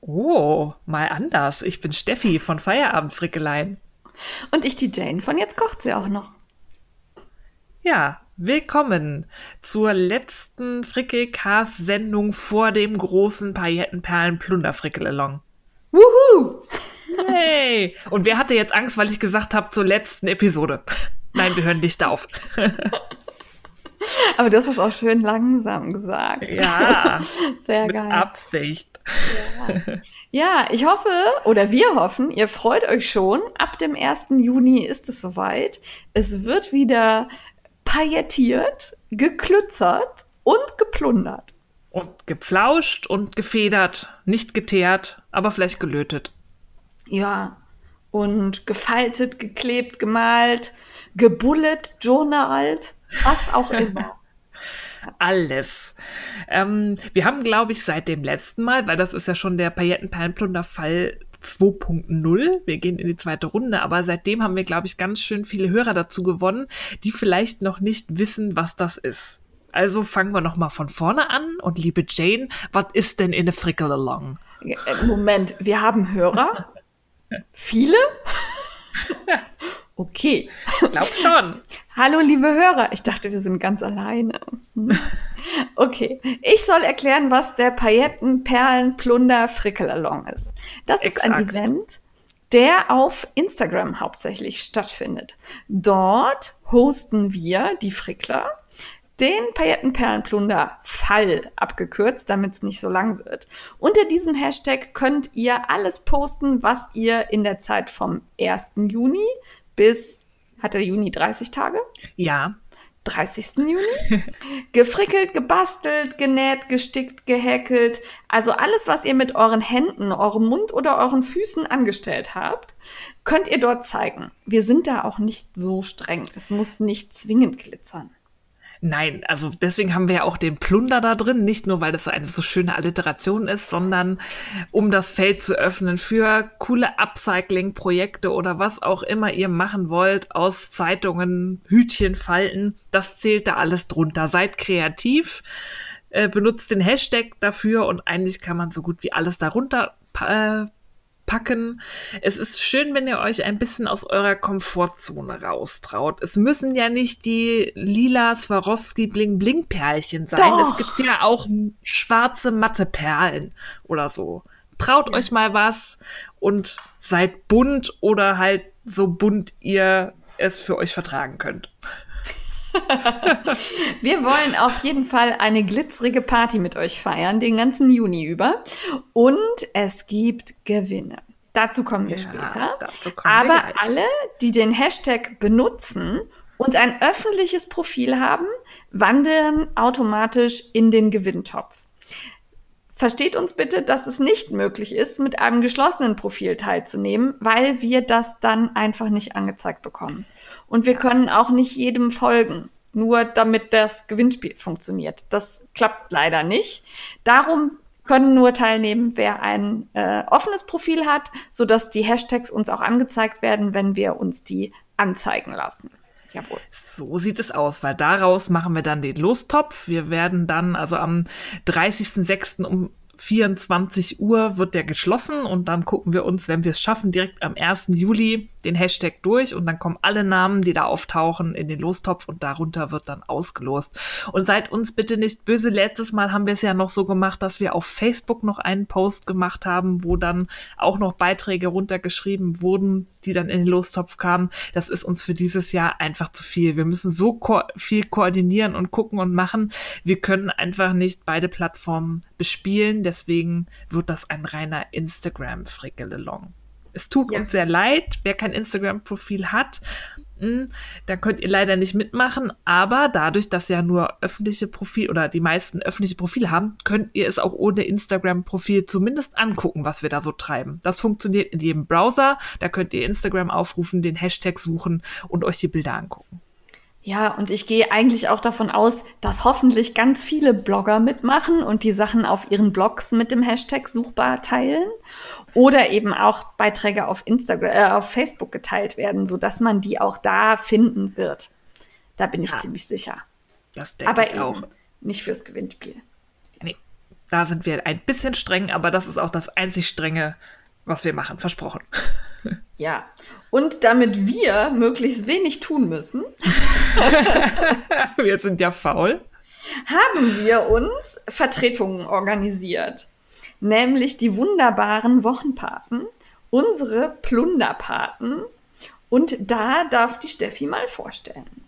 Oh, mal anders. Ich bin Steffi von Feierabend Frickeleien. Und ich die Jane von Jetzt kocht sie auch noch. Ja, willkommen zur letzten Frickelcast-Sendung vor dem großen Paillettenperlen-Plunder-Frickelalong. Wuhu! Hey! Und wer hatte jetzt Angst, weil ich gesagt habe, zur letzten Episode? Nein, wir hören nicht auf. Aber du hast es auch schön langsam gesagt. Ja, Sehr mit geil. Absicht. Ja, ich hoffe oder wir hoffen, ihr freut euch schon. Ab dem 1. Juni ist es soweit. Es wird wieder paillettiert, geklützert und geplundert. Und gepflauscht und gefedert, nicht geteert, aber vielleicht gelötet. Ja, und gefaltet, geklebt, gemalt, gebullet, journalt, was auch immer. Alles. Ähm, wir haben, glaube ich, seit dem letzten Mal, weil das ist ja schon der Paillettenperlenplunder-Fall 2.0. Wir gehen in die zweite Runde, aber seitdem haben wir, glaube ich, ganz schön viele Hörer dazu gewonnen, die vielleicht noch nicht wissen, was das ist. Also fangen wir noch mal von vorne an. Und liebe Jane, was ist denn in a Frickle Along? Moment, wir haben Hörer? Viele? Okay. Glaub schon. Hallo, liebe Hörer. Ich dachte, wir sind ganz alleine. Okay. Ich soll erklären, was der Pailletten, Perlen, Plunder, Frickelalong ist. Das ist ein Exakt. Event, der auf Instagram hauptsächlich stattfindet. Dort hosten wir, die Frickler, den Paillettenperlenplunder Fall abgekürzt, damit es nicht so lang wird. Unter diesem Hashtag könnt ihr alles posten, was ihr in der Zeit vom 1. Juni bis, hat der Juni 30 Tage? Ja, 30. Juni. Gefrickelt, gebastelt, genäht, gestickt, gehäkelt. Also alles, was ihr mit euren Händen, eurem Mund oder euren Füßen angestellt habt, könnt ihr dort zeigen. Wir sind da auch nicht so streng. Es muss nicht zwingend glitzern. Nein, also deswegen haben wir ja auch den Plunder da drin, nicht nur, weil das eine so schöne Alliteration ist, sondern um das Feld zu öffnen für coole Upcycling-Projekte oder was auch immer ihr machen wollt aus Zeitungen, Hütchen, Falten. Das zählt da alles drunter. Seid kreativ, äh, benutzt den Hashtag dafür und eigentlich kann man so gut wie alles darunter äh, packen. Es ist schön, wenn ihr euch ein bisschen aus eurer Komfortzone raustraut. Es müssen ja nicht die lila Swarovski Bling Bling Perlchen sein. Doch. Es gibt ja auch schwarze matte Perlen oder so. Traut euch mal was und seid bunt oder halt so bunt ihr es für euch vertragen könnt. Wir wollen auf jeden Fall eine glitzerige Party mit euch feiern, den ganzen Juni über. Und es gibt Gewinne. Dazu kommen wir Ja, später. kommen wir Aber gleich. alle, die den Hashtag benutzen und ein öffentliches Profil haben, wandern automatisch in den Gewinntopf. Versteht uns bitte, dass es nicht möglich ist, mit einem geschlossenen Profil teilzunehmen, weil wir das dann einfach nicht angezeigt bekommen. Und wir können auch nicht jedem folgen, nur damit das Gewinnspiel funktioniert. Das klappt leider nicht. Darum können nur teilnehmen, wer ein äh, offenes Profil hat, sodass die Hashtags uns auch angezeigt werden, wenn wir uns die anzeigen lassen. Jawohl. So sieht es aus, weil daraus machen wir dann den Lostopf. Wir werden dann, also am 30.06. um 24 Uhr wird der geschlossen und dann gucken wir uns, wenn wir es schaffen, direkt am 1. Juli den Hashtag durch und dann kommen alle Namen, die da auftauchen, in den Lostopf und darunter wird dann ausgelost. Und seid uns bitte nicht böse. Letztes Mal haben wir es ja noch so gemacht, dass wir auf Facebook noch einen Post gemacht haben, wo dann auch noch Beiträge runtergeschrieben wurden, die dann in den Lostopf kamen. Das ist uns für dieses Jahr einfach zu viel. Wir müssen so ko viel koordinieren und gucken und machen. Wir können einfach nicht beide Plattformen bespielen. Deswegen wird das ein reiner Instagram-Frickelelong. Es tut Ja. uns sehr leid, wer kein Instagram-Profil hat. mh, Da könnt ihr leider nicht mitmachen, aber dadurch, dass ja nur öffentliche Profil oder die meisten öffentliche Profile haben, könnt ihr es auch ohne Instagram-Profil zumindest angucken, was wir da so treiben. Das funktioniert in jedem Browser. Da könnt ihr Instagram aufrufen, den Hashtag suchen und euch die Bilder angucken. Ja, und ich gehe eigentlich auch davon aus, dass hoffentlich ganz viele Blogger mitmachen und die Sachen auf ihren Blogs mit dem Hashtag suchbar teilen oder eben auch Beiträge auf Instagram, äh, auf Facebook geteilt werden, so dass man die auch da finden wird. Da bin ich Ja. ziemlich sicher. Das denke Aber ich eben auch. nicht fürs Gewinnspiel. Nee, da sind wir ein bisschen streng, aber das ist auch das einzig strenge, was wir machen, versprochen. Ja. Und damit wir möglichst wenig tun müssen, wir sind ja faul. haben wir uns Vertretungen organisiert. Nämlich die wunderbaren Wochenpaten, unsere Plunderpaten. Und da darf die Steffi mal vorstellen.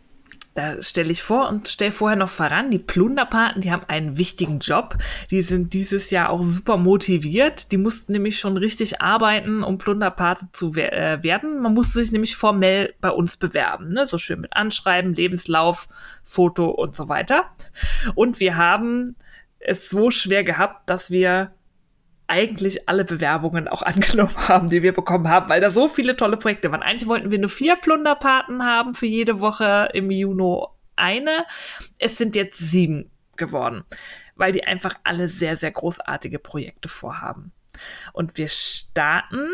Da stelle ich vor und stelle vorher noch voran, die Plunderpaten, die haben einen wichtigen Job. Die sind dieses Jahr auch super motiviert. Die mussten nämlich schon richtig arbeiten, um Plunderpate zu wer äh, werden. Man musste sich nämlich formell bei uns bewerben. Ne? So schön mit Anschreiben, Lebenslauf, Foto und so weiter. Und wir haben es so schwer gehabt, dass wir eigentlich alle Bewerbungen auch angenommen haben, die wir bekommen haben, weil da so viele tolle Projekte waren. Eigentlich wollten wir nur vier Plunderpaten haben für jede Woche im Juni eine. Es sind jetzt sieben geworden, weil die einfach alle sehr, sehr großartige Projekte vorhaben. Und wir starten.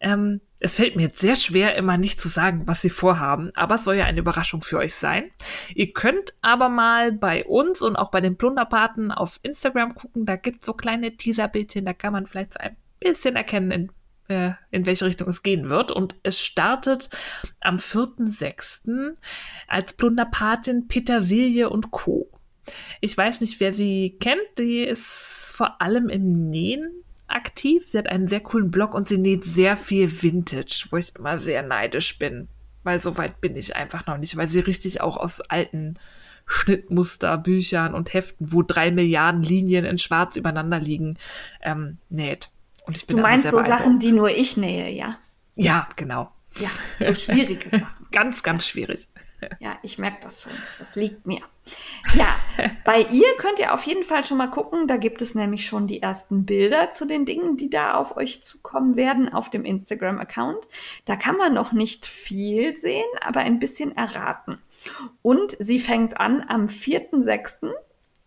Ähm, es fällt mir jetzt sehr schwer, immer nicht zu sagen, was sie vorhaben, aber es soll ja eine Überraschung für euch sein. Ihr könnt aber mal bei uns und auch bei den Plunderpaten auf Instagram gucken. Da gibt es so kleine Teaserbildchen, da kann man vielleicht ein bisschen erkennen, in, äh, in welche Richtung es gehen wird. Und es startet am 4.6. als Plunderpatin Petersilie und Co. Ich weiß nicht, wer sie kennt. Die ist vor allem im Nähen aktiv. Sie hat einen sehr coolen Blog und sie näht sehr viel Vintage, wo ich immer sehr neidisch bin. Weil so weit bin ich einfach noch nicht, weil sie richtig auch aus alten Schnittmuster, Büchern und Heften, wo drei Milliarden Linien in Schwarz übereinander liegen, ähm, näht. Und ich bin Du meinst so. Sachen, die nur ich nähe, ja? Ja, genau. Ja, so schwierige Sachen. Ganz, ganz schwierig. Ja, ich merke das schon. Das liegt mir. Ja, bei ihr könnt ihr auf jeden Fall schon mal gucken. Da gibt es nämlich schon die ersten Bilder zu den Dingen, die da auf euch zukommen werden auf dem Instagram-Account. Da kann man noch nicht viel sehen, aber ein bisschen erraten. Und sie fängt an am 4.6.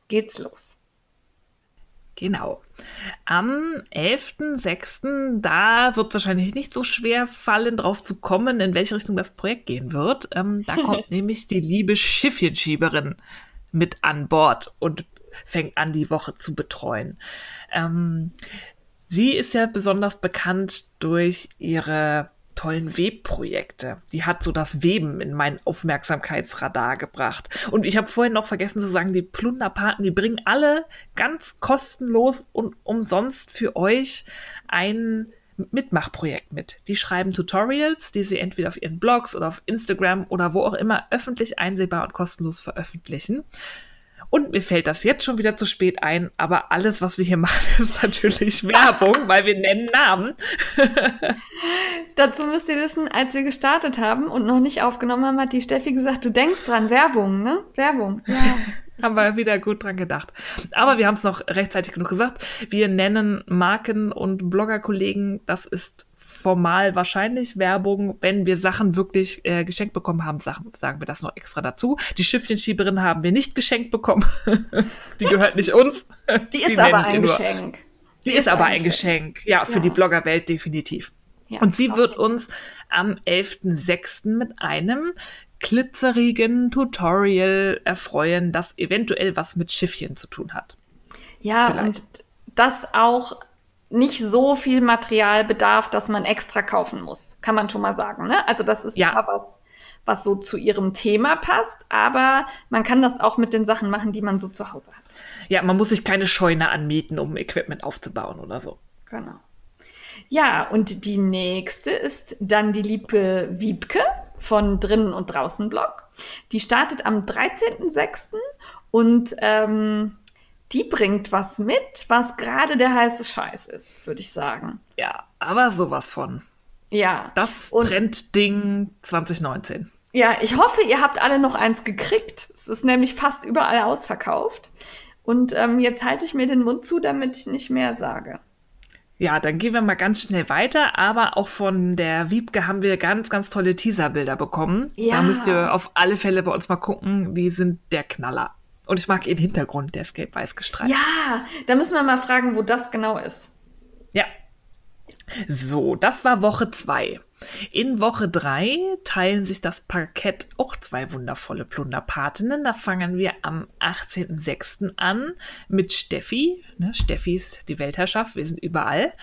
geht's los. Genau. Am 11.06., da wird wahrscheinlich nicht so schwer fallen, drauf zu kommen, in welche Richtung das Projekt gehen wird. Ähm, da kommt nämlich die liebe Schiffchenschieberin mit an Bord und fängt an, die Woche zu betreuen. Ähm, sie ist ja besonders bekannt durch ihre tollen Webprojekte. Die hat so das Weben in mein Aufmerksamkeitsradar gebracht. Und ich habe vorhin noch vergessen zu sagen, die Plunderpaten, die bringen alle ganz kostenlos und umsonst für euch ein Mitmachprojekt mit. Die schreiben Tutorials, die sie entweder auf ihren Blogs oder auf Instagram oder wo auch immer öffentlich einsehbar und kostenlos veröffentlichen. Und mir fällt das jetzt schon wieder zu spät ein, aber alles, was wir hier machen, ist natürlich Werbung, weil wir nennen Namen. Dazu müsst ihr wissen, als wir gestartet haben und noch nicht aufgenommen haben, hat die Steffi gesagt, du denkst dran, Werbung, ne? Werbung. Ja. Haben wir wieder gut dran gedacht. Aber wir haben es noch rechtzeitig genug gesagt. Wir nennen Marken und Bloggerkollegen, das ist formal wahrscheinlich Werbung. Wenn wir Sachen wirklich äh, geschenkt bekommen haben, sagen, sagen wir das noch extra dazu. Die Schiffchenschieberin haben wir nicht geschenkt bekommen. Die gehört nicht uns. Die ist aber ein. Geschenk. Sie ist aber ein Geschenk. Ja, für Ja. die Bloggerwelt definitiv. Ja, Und sie wird uns am 11.06. mit einem glitzerigen Tutorial erfreuen, das eventuell was mit Schiffchen zu tun hat. Ja, Vielleicht. und das auch nicht so viel Material bedarf, dass man extra kaufen muss. Kann man schon mal sagen. Ne? Also das ist Ja. zwar was, was so zu ihrem Thema passt, aber man kann das auch mit den Sachen machen, die man so zu Hause hat. Ja, man muss sich keine Scheune anmieten, um Equipment aufzubauen oder so. Genau. Ja, und die nächste ist dann die liebe Wiebke von Drinnen und Draußen Blog. Die startet am 13.06. und ähm, die bringt was mit, was gerade der heiße Scheiß ist, würde ich sagen. Ja, aber sowas von. Ja. Das Und- Trendding 2019. Ja, ich hoffe, ihr habt alle noch eins gekriegt. Es ist nämlich fast überall ausverkauft. Und ähm, jetzt halte ich mir den Mund zu, damit ich nicht mehr sage. Ja, dann gehen wir mal ganz schnell weiter. Aber auch von der Wiebke haben wir ganz, ganz tolle Teaserbilder bekommen. Ja. Da müsst ihr auf alle Fälle bei uns mal gucken. Die sind der Knaller. Und ich mag ihren Hintergrund, der ist gelb-weiß gestreift. Ja, da müssen wir mal fragen, wo das genau ist. Ja. So, das war Woche 2. In Woche 3 teilen sich das Parkett auch zwei wundervolle Plunderpatinnen. Da fangen wir am 18.06. an mit Steffi. Ne, Steffi ist die Weltherrschaft, wir sind überall.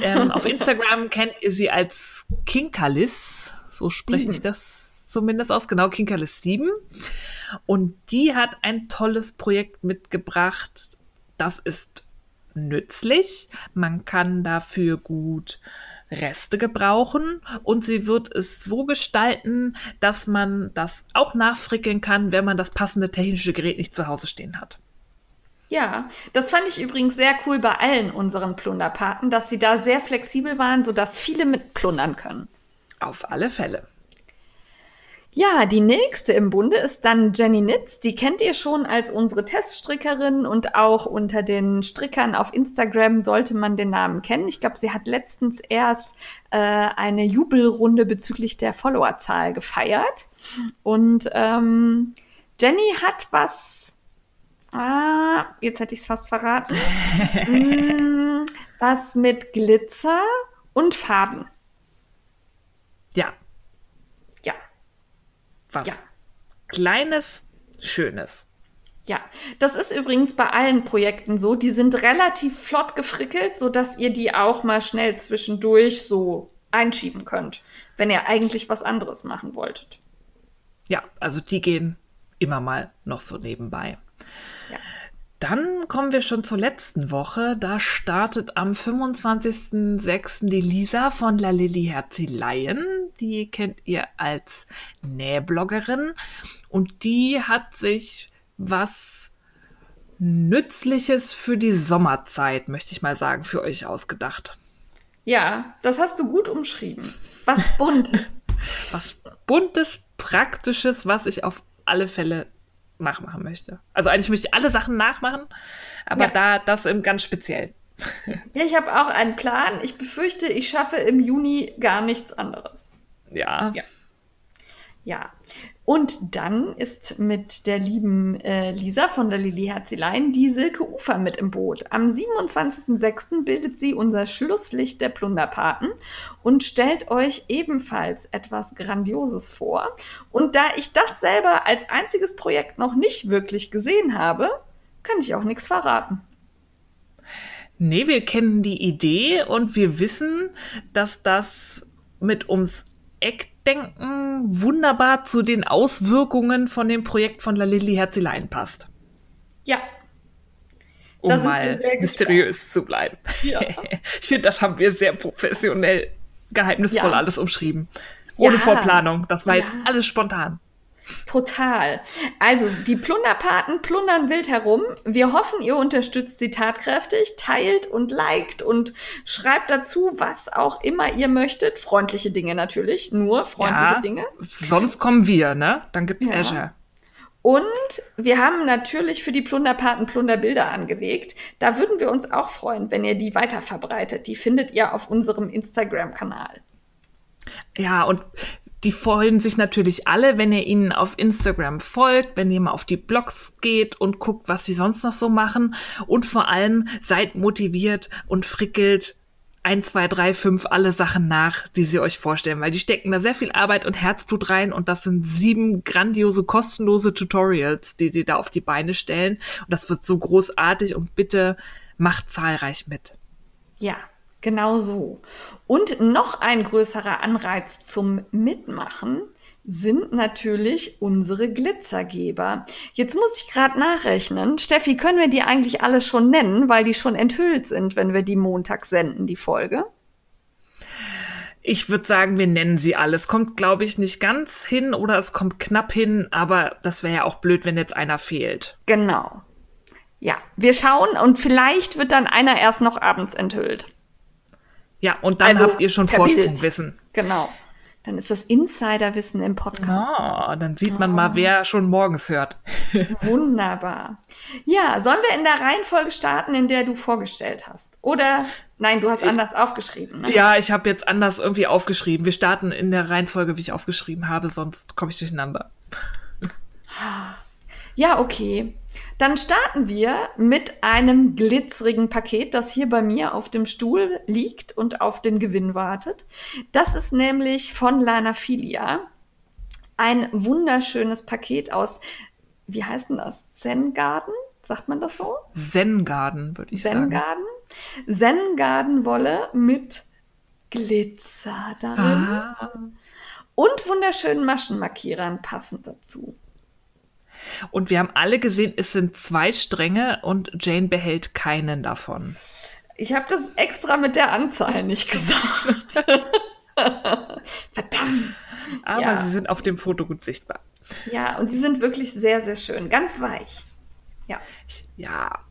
Ähm, auf Instagram kennt ihr sie als Kinkalis. So spreche ich das zumindest aus. Genau, Kinkalis 7. Und die hat ein tolles Projekt mitgebracht. Das ist nützlich. Man kann dafür gut Reste gebrauchen und sie wird es so gestalten, dass man das auch nachfrickeln kann, wenn man das passende technische Gerät nicht zu Hause stehen hat. Ja, das fand ich übrigens sehr cool bei allen unseren Plunderpaten, dass sie da sehr flexibel waren, sodass viele mitplundern können. Auf alle Fälle. Ja, die nächste im Bunde ist dann Jenny Nitz. Die kennt ihr schon als unsere Teststrickerin und auch unter den Strickern auf Instagram sollte man den Namen kennen. Ich glaube, sie hat letztens erst äh, eine Jubelrunde bezüglich der Followerzahl gefeiert. Und ähm, Jenny hat was. Ah, jetzt hätte ich es fast verraten. mm, was mit Glitzer und Farben. Ja, Ja. Was Ja. Kleines, Schönes. Ja, das ist übrigens bei allen Projekten so. Die sind relativ flott gefrickelt, sodass ihr die auch mal schnell zwischendurch so einschieben könnt, wenn ihr eigentlich was anderes machen wolltet. Ja, also die gehen immer mal noch so nebenbei. Ja. Dann kommen wir schon zur letzten Woche. Da startet am 25.06. die Lisa von La Lilly Herzeleien. Die kennt ihr als Nähbloggerin. Und die hat sich was Nützliches für die Sommerzeit, möchte ich mal sagen, für euch ausgedacht. Ja, das hast du gut umschrieben. Was Buntes. Was Buntes, Praktisches, was ich auf alle Fälle nachmachen möchte. Also eigentlich möchte ich alle Sachen nachmachen, aber Ja. da das im ganz speziell. ja, ich habe auch einen Plan. Ich befürchte, ich schaffe im Juni gar nichts anderes. Ja. Ja. Ja. Und dann ist mit der lieben äh, Lisa von der Lilly Herzelein die Silke Ufer mit im Boot. Am 27.06. bildet sie unser Schlusslicht der Plunderpaten und stellt euch ebenfalls etwas Grandioses vor. Und da ich das selber als einziges Projekt noch nicht wirklich gesehen habe, kann ich auch nichts verraten. Nee, wir kennen die Idee und wir wissen, dass das mit ums Eck denken wunderbar zu den Auswirkungen von dem Projekt von La Lilly Herzelein passt. Ja, Um Da mal sehr gespannt. mysteriös zu bleiben. Ja. ich finde, das haben wir sehr professionell, geheimnisvoll Ja. alles umschrieben. Ohne Ja. Vorplanung. Das war jetzt alles spontan. Total. Also, die Plunderpaten plundern wild herum. Wir hoffen, ihr unterstützt sie tatkräftig, teilt und liked und schreibt dazu, was auch immer ihr möchtet. Freundliche Dinge natürlich, nur freundliche Ja. Dinge. Sonst kommen wir, ne? Dann gibt's Ja. Azure. Und wir haben natürlich für die Plunderpaten Plunderbilder angelegt. Da würden wir uns auch freuen, wenn ihr die weiterverbreitet. Die findet ihr auf unserem Instagram-Kanal. Ja, und die freuen sich natürlich alle, wenn ihr ihnen auf Instagram folgt, wenn ihr mal auf die Blogs geht und guckt, was sie sonst noch so machen. Und vor allem seid motiviert und frickelt ein, zwei, drei, fünf alle Sachen nach, die sie euch vorstellen, weil die stecken da sehr viel Arbeit und Herzblut rein und das sind sieben grandiose, kostenlose Tutorials, die sie da auf die Beine stellen. Und das wird so großartig und bitte macht zahlreich mit. Ja, genau so. Und noch ein größerer Anreiz zum Mitmachen sind natürlich unsere Glitzergeber. Jetzt muss ich gerade nachrechnen. Steffi, können wir die eigentlich alle schon nennen, weil die schon enthüllt sind, wenn wir die Montag senden, die Folge? Ich würde sagen, wir nennen sie alle. Es kommt, glaube ich, nicht ganz hin oder es kommt knapp hin, aber das wäre ja auch blöd, wenn jetzt einer fehlt. Genau. Ja, wir schauen und vielleicht wird dann einer erst noch abends enthüllt. Ja, und dann Also habt ihr schon Bild. Vorsprungwissen. Genau. Dann ist das Insiderwissen im Podcast. Oh, dann sieht man mal, wer schon morgens hört. Wunderbar. Ja, sollen wir in der Reihenfolge starten, in der du vorgestellt hast? Oder nein, du hast anders aufgeschrieben. Ne? Ja, ich habe jetzt anders irgendwie aufgeschrieben. Wir starten in der Reihenfolge, wie ich aufgeschrieben habe, sonst komme ich durcheinander. Ja, okay. Dann starten wir mit einem glitzerigen Paket, das hier bei mir auf dem Stuhl liegt und auf den Gewinn wartet. Das ist nämlich von Lana Filia. Ein wunderschönes Paket aus, wie heißt denn das? Zen Garden? Sagt man das so? Zen-Garden, würde ich Zen sagen. Garden? Zen Garden Wolle mit Glitzer darin Ah. und wunderschönen Maschenmarkierern passend dazu. Und wir haben alle gesehen, es sind zwei Stränge und Jane behält keinen davon. Ich habe das extra mit der Anzahl nicht gesagt. Verdammt. Aber Ja. sie sind auf dem Foto gut sichtbar. Ja, und sie sind wirklich sehr, sehr schön. Ganz weich. Ja. Ja,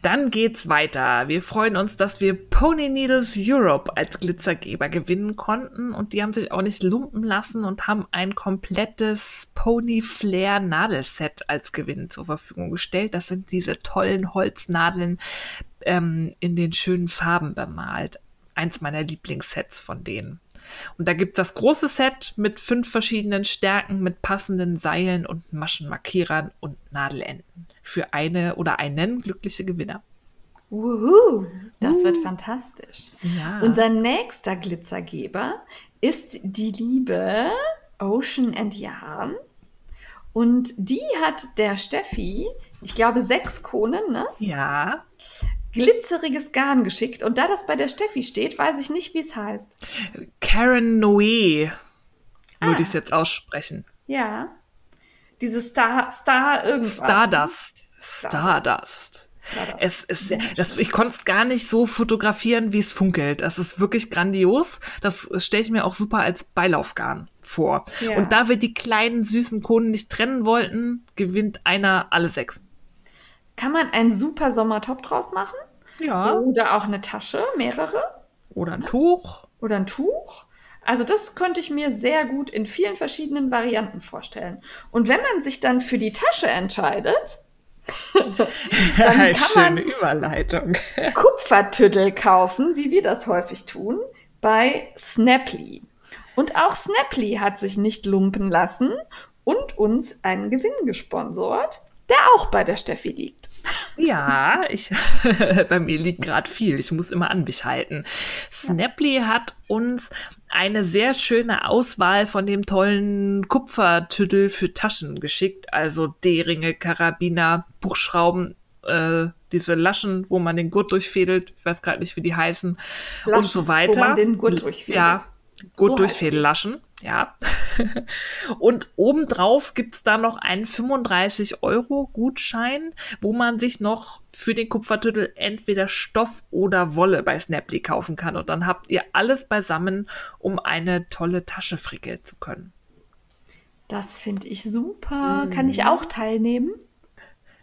dann geht's weiter. Wir freuen uns, dass wir Pony Needles Europe als Glitzergeber gewinnen konnten und die haben sich auch nicht lumpen lassen und haben ein komplettes Pony Flair Nadelset als Gewinn zur Verfügung gestellt. Das sind diese tollen Holznadeln ähm, in den schönen Farben bemalt. Eins meiner Lieblingssets von denen. Und da gibt's das große Set mit fünf verschiedenen Stärken, mit passenden Seilen und Maschenmarkierern und Nadelenden. Für eine oder einen glückliche Gewinner. Wuhu, das wird fantastisch. Ja. Unser nächster Glitzergeber ist die liebe Ocean and Yarn. Und die hat der Steffi, ich glaube, sechs Kohlen, ne? ja. Glitzeriges Garn geschickt. Und da das bei der Steffi steht, weiß ich nicht, wie es heißt. Karen Noé würde Ah. ich es jetzt aussprechen. Ja. Dieses Star, Star irgendwas. Stardust. Stardust. Stardust. Es ist, das, ich konnte es gar nicht so fotografieren, wie es funkelt. Das ist wirklich grandios. Das stelle ich mir auch super als Beilaufgarn vor. Ja. Und da wir die kleinen süßen Kohlen nicht trennen wollten, gewinnt einer alle sechs. Kann man einen super Sommertop draus machen? Ja. Oder auch eine Tasche, mehrere? Oder ein Tuch. Oder ein Tuch? Also das könnte ich mir sehr gut in vielen verschiedenen Varianten vorstellen. Und wenn man sich dann für die Tasche entscheidet, dann kann man Schöne Überleitung. Kupfertüdel kaufen, wie wir das häufig tun, bei Snaply. Und auch Snaply hat sich nicht lumpen lassen und uns einen Gewinn gesponsort, der auch bei der Steffi liegt. Ja, ich, bei mir liegt gerade viel. Ich muss immer an mich halten. Snaply hat uns eine sehr schöne Auswahl von dem tollen Kupfertüdel für Taschen geschickt. Also D-Ringe, Karabiner, Buchschrauben, äh, diese Laschen, wo man den Gurt durchfädelt. Ich weiß gerade nicht, wie die heißen. und Laschen, so weiter. wo man den Gurt durchfädelt. Ja, Gurt So durchfädellaschen. Ja. Und obendrauf gibt's da noch einen 35-Euro-Gutschein, wo man sich noch für den Kupfertüttel entweder Stoff oder Wolle bei Snaply kaufen kann. Und dann habt ihr alles beisammen, um eine tolle Tasche frickeln zu können. Das finde ich super. Kann Mhm. ich auch teilnehmen?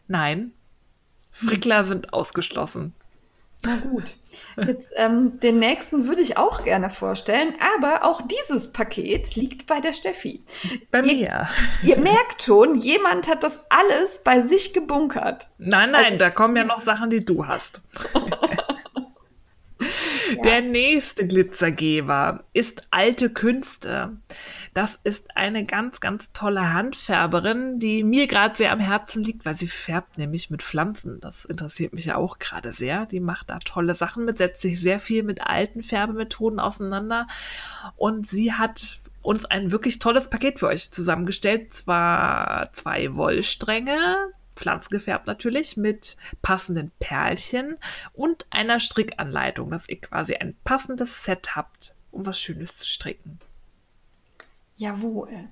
Nein, Frickler sind ausgeschlossen. Na gut. Jetzt ähm, den nächsten würde ich auch gerne vorstellen, aber auch dieses Paket liegt bei der Steffi. Bei Ihr- mir. Ihr merkt schon, jemand hat das alles bei sich gebunkert. Nein, nein, Also- da kommen ja noch Sachen, die du hast. Der nächste Glitzergeber ist Alte Künste. Das ist eine ganz, ganz tolle Handfärberin, die mir gerade sehr am Herzen liegt, weil sie färbt nämlich mit Pflanzen. Das interessiert mich ja auch gerade sehr. Die macht da tolle Sachen mit, setzt sich sehr viel mit alten Färbemethoden auseinander. Und sie hat uns ein wirklich tolles Paket für euch zusammengestellt. Zwar zwei Wollstränge, pflanzengefärbt natürlich, mit passenden Perlchen und einer Strickanleitung, dass ihr quasi ein passendes Set habt, um was Schönes zu stricken. Jawohl.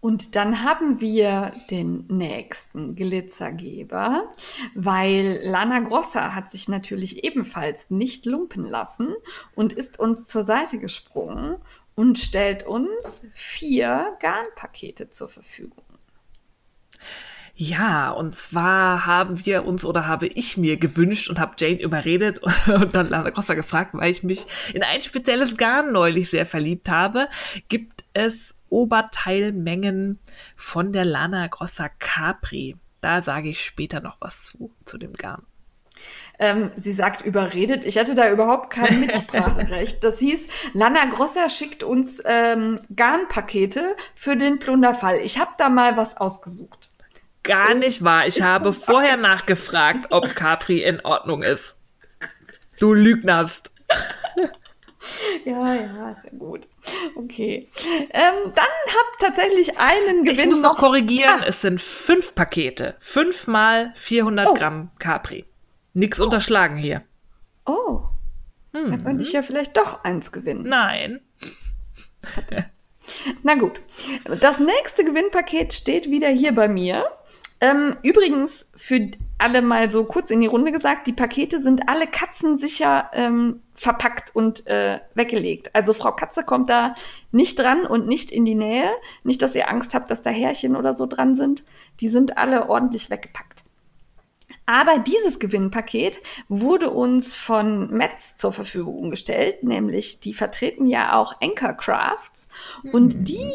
Und dann haben wir den nächsten Glitzergeber, weil Lana Grossa hat sich natürlich ebenfalls nicht lumpen lassen und ist uns zur Seite gesprungen und stellt uns vier Garnpakete zur Verfügung. Ja, und zwar haben wir uns oder habe ich mir gewünscht und habe Jane überredet und dann Lana Costa gefragt, weil ich mich in ein spezielles Garn neulich sehr verliebt habe. Gibt es Oberteilmengen von der Lana Grossa Capri? Da sage ich später noch was zu, zu dem Garn. Ähm, sie sagt überredet. Ich hatte da überhaupt kein Mitspracherecht. Das hieß, Lana Grossa schickt uns ähm, Garnpakete für den Plunderfall. Ich habe da mal was ausgesucht. Gar so. nicht wahr. Ich habe vorher nachgefragt, ob Capri in Ordnung ist. Du lügnerst. Ja, ja, sehr gut. Okay. Ähm, dann habt tatsächlich einen Gewinn. Ich muss noch korrigieren. Ah. Es sind fünf Pakete. Fünf mal 400 oh. Gramm Capri. Nichts oh. unterschlagen hier. Oh. Hm. Dann könnte ich ja vielleicht doch eins gewinnen. Nein. Na gut. Das nächste Gewinnpaket steht wieder hier bei mir. Ähm, übrigens, für alle mal so kurz in die Runde gesagt, die Pakete sind alle katzensicher ähm, verpackt und äh, weggelegt. Also Frau Katze kommt da nicht dran und nicht in die Nähe. Nicht, dass ihr Angst habt, dass da Härchen oder so dran sind. Die sind alle ordentlich weggepackt. Aber dieses Gewinnpaket wurde uns von Metz zur Verfügung gestellt, nämlich die vertreten ja auch Anchor Crafts und mhm. die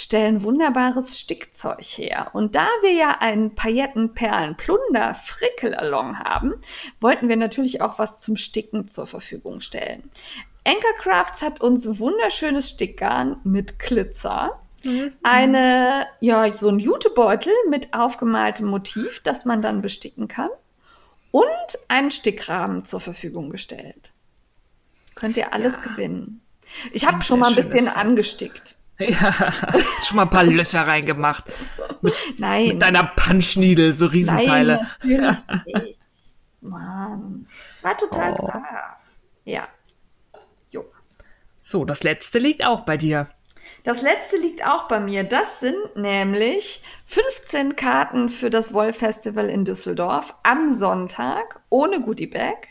stellen wunderbares Stickzeug her. Und da wir ja einen Paillettenperlen-Plunder Frickelalong haben, wollten wir natürlich auch was zum Sticken zur Verfügung stellen. Anchor Crafts hat uns wunderschönes Stickgarn mit Glitzer. Mhm. Eine, ja, so ein Jutebeutel mit aufgemaltem Motiv, das man dann besticken kann. Und einen Stickrahmen zur Verfügung gestellt. Könnt ihr alles ja. gewinnen. Ich habe schon mal ein bisschen angestickt. Ja, schon mal ein paar Löcher reingemacht. Mit, Nein. Mit deiner Punchneedle, so Riesenteile. Nein, natürlich nicht. Mann. War total oh. brav. Ja. Jo. So, das letzte liegt auch bei dir. Das letzte liegt auch bei mir. Das sind nämlich 15 Karten für das Wollfestival in Düsseldorf am Sonntag ohne Goodiebag,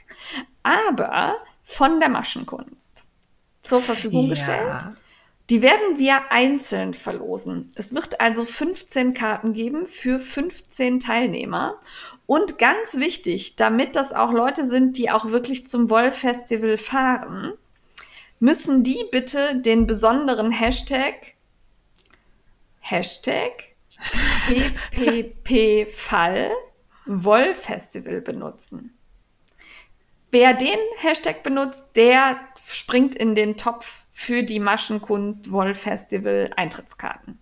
aber von der Maschenkunst zur Verfügung ja. gestellt. Die werden wir einzeln verlosen. Es wird also 15 Karten geben für 15 Teilnehmer. Und ganz wichtig, damit das auch Leute sind, die auch wirklich zum Wollfestival fahren, müssen die bitte den besonderen Hashtag Hashtag PPP-Fall Wollfestival benutzen. Wer den Hashtag benutzt, der springt in den Topf für die Maschenkunst Wollfestival Eintrittskarten.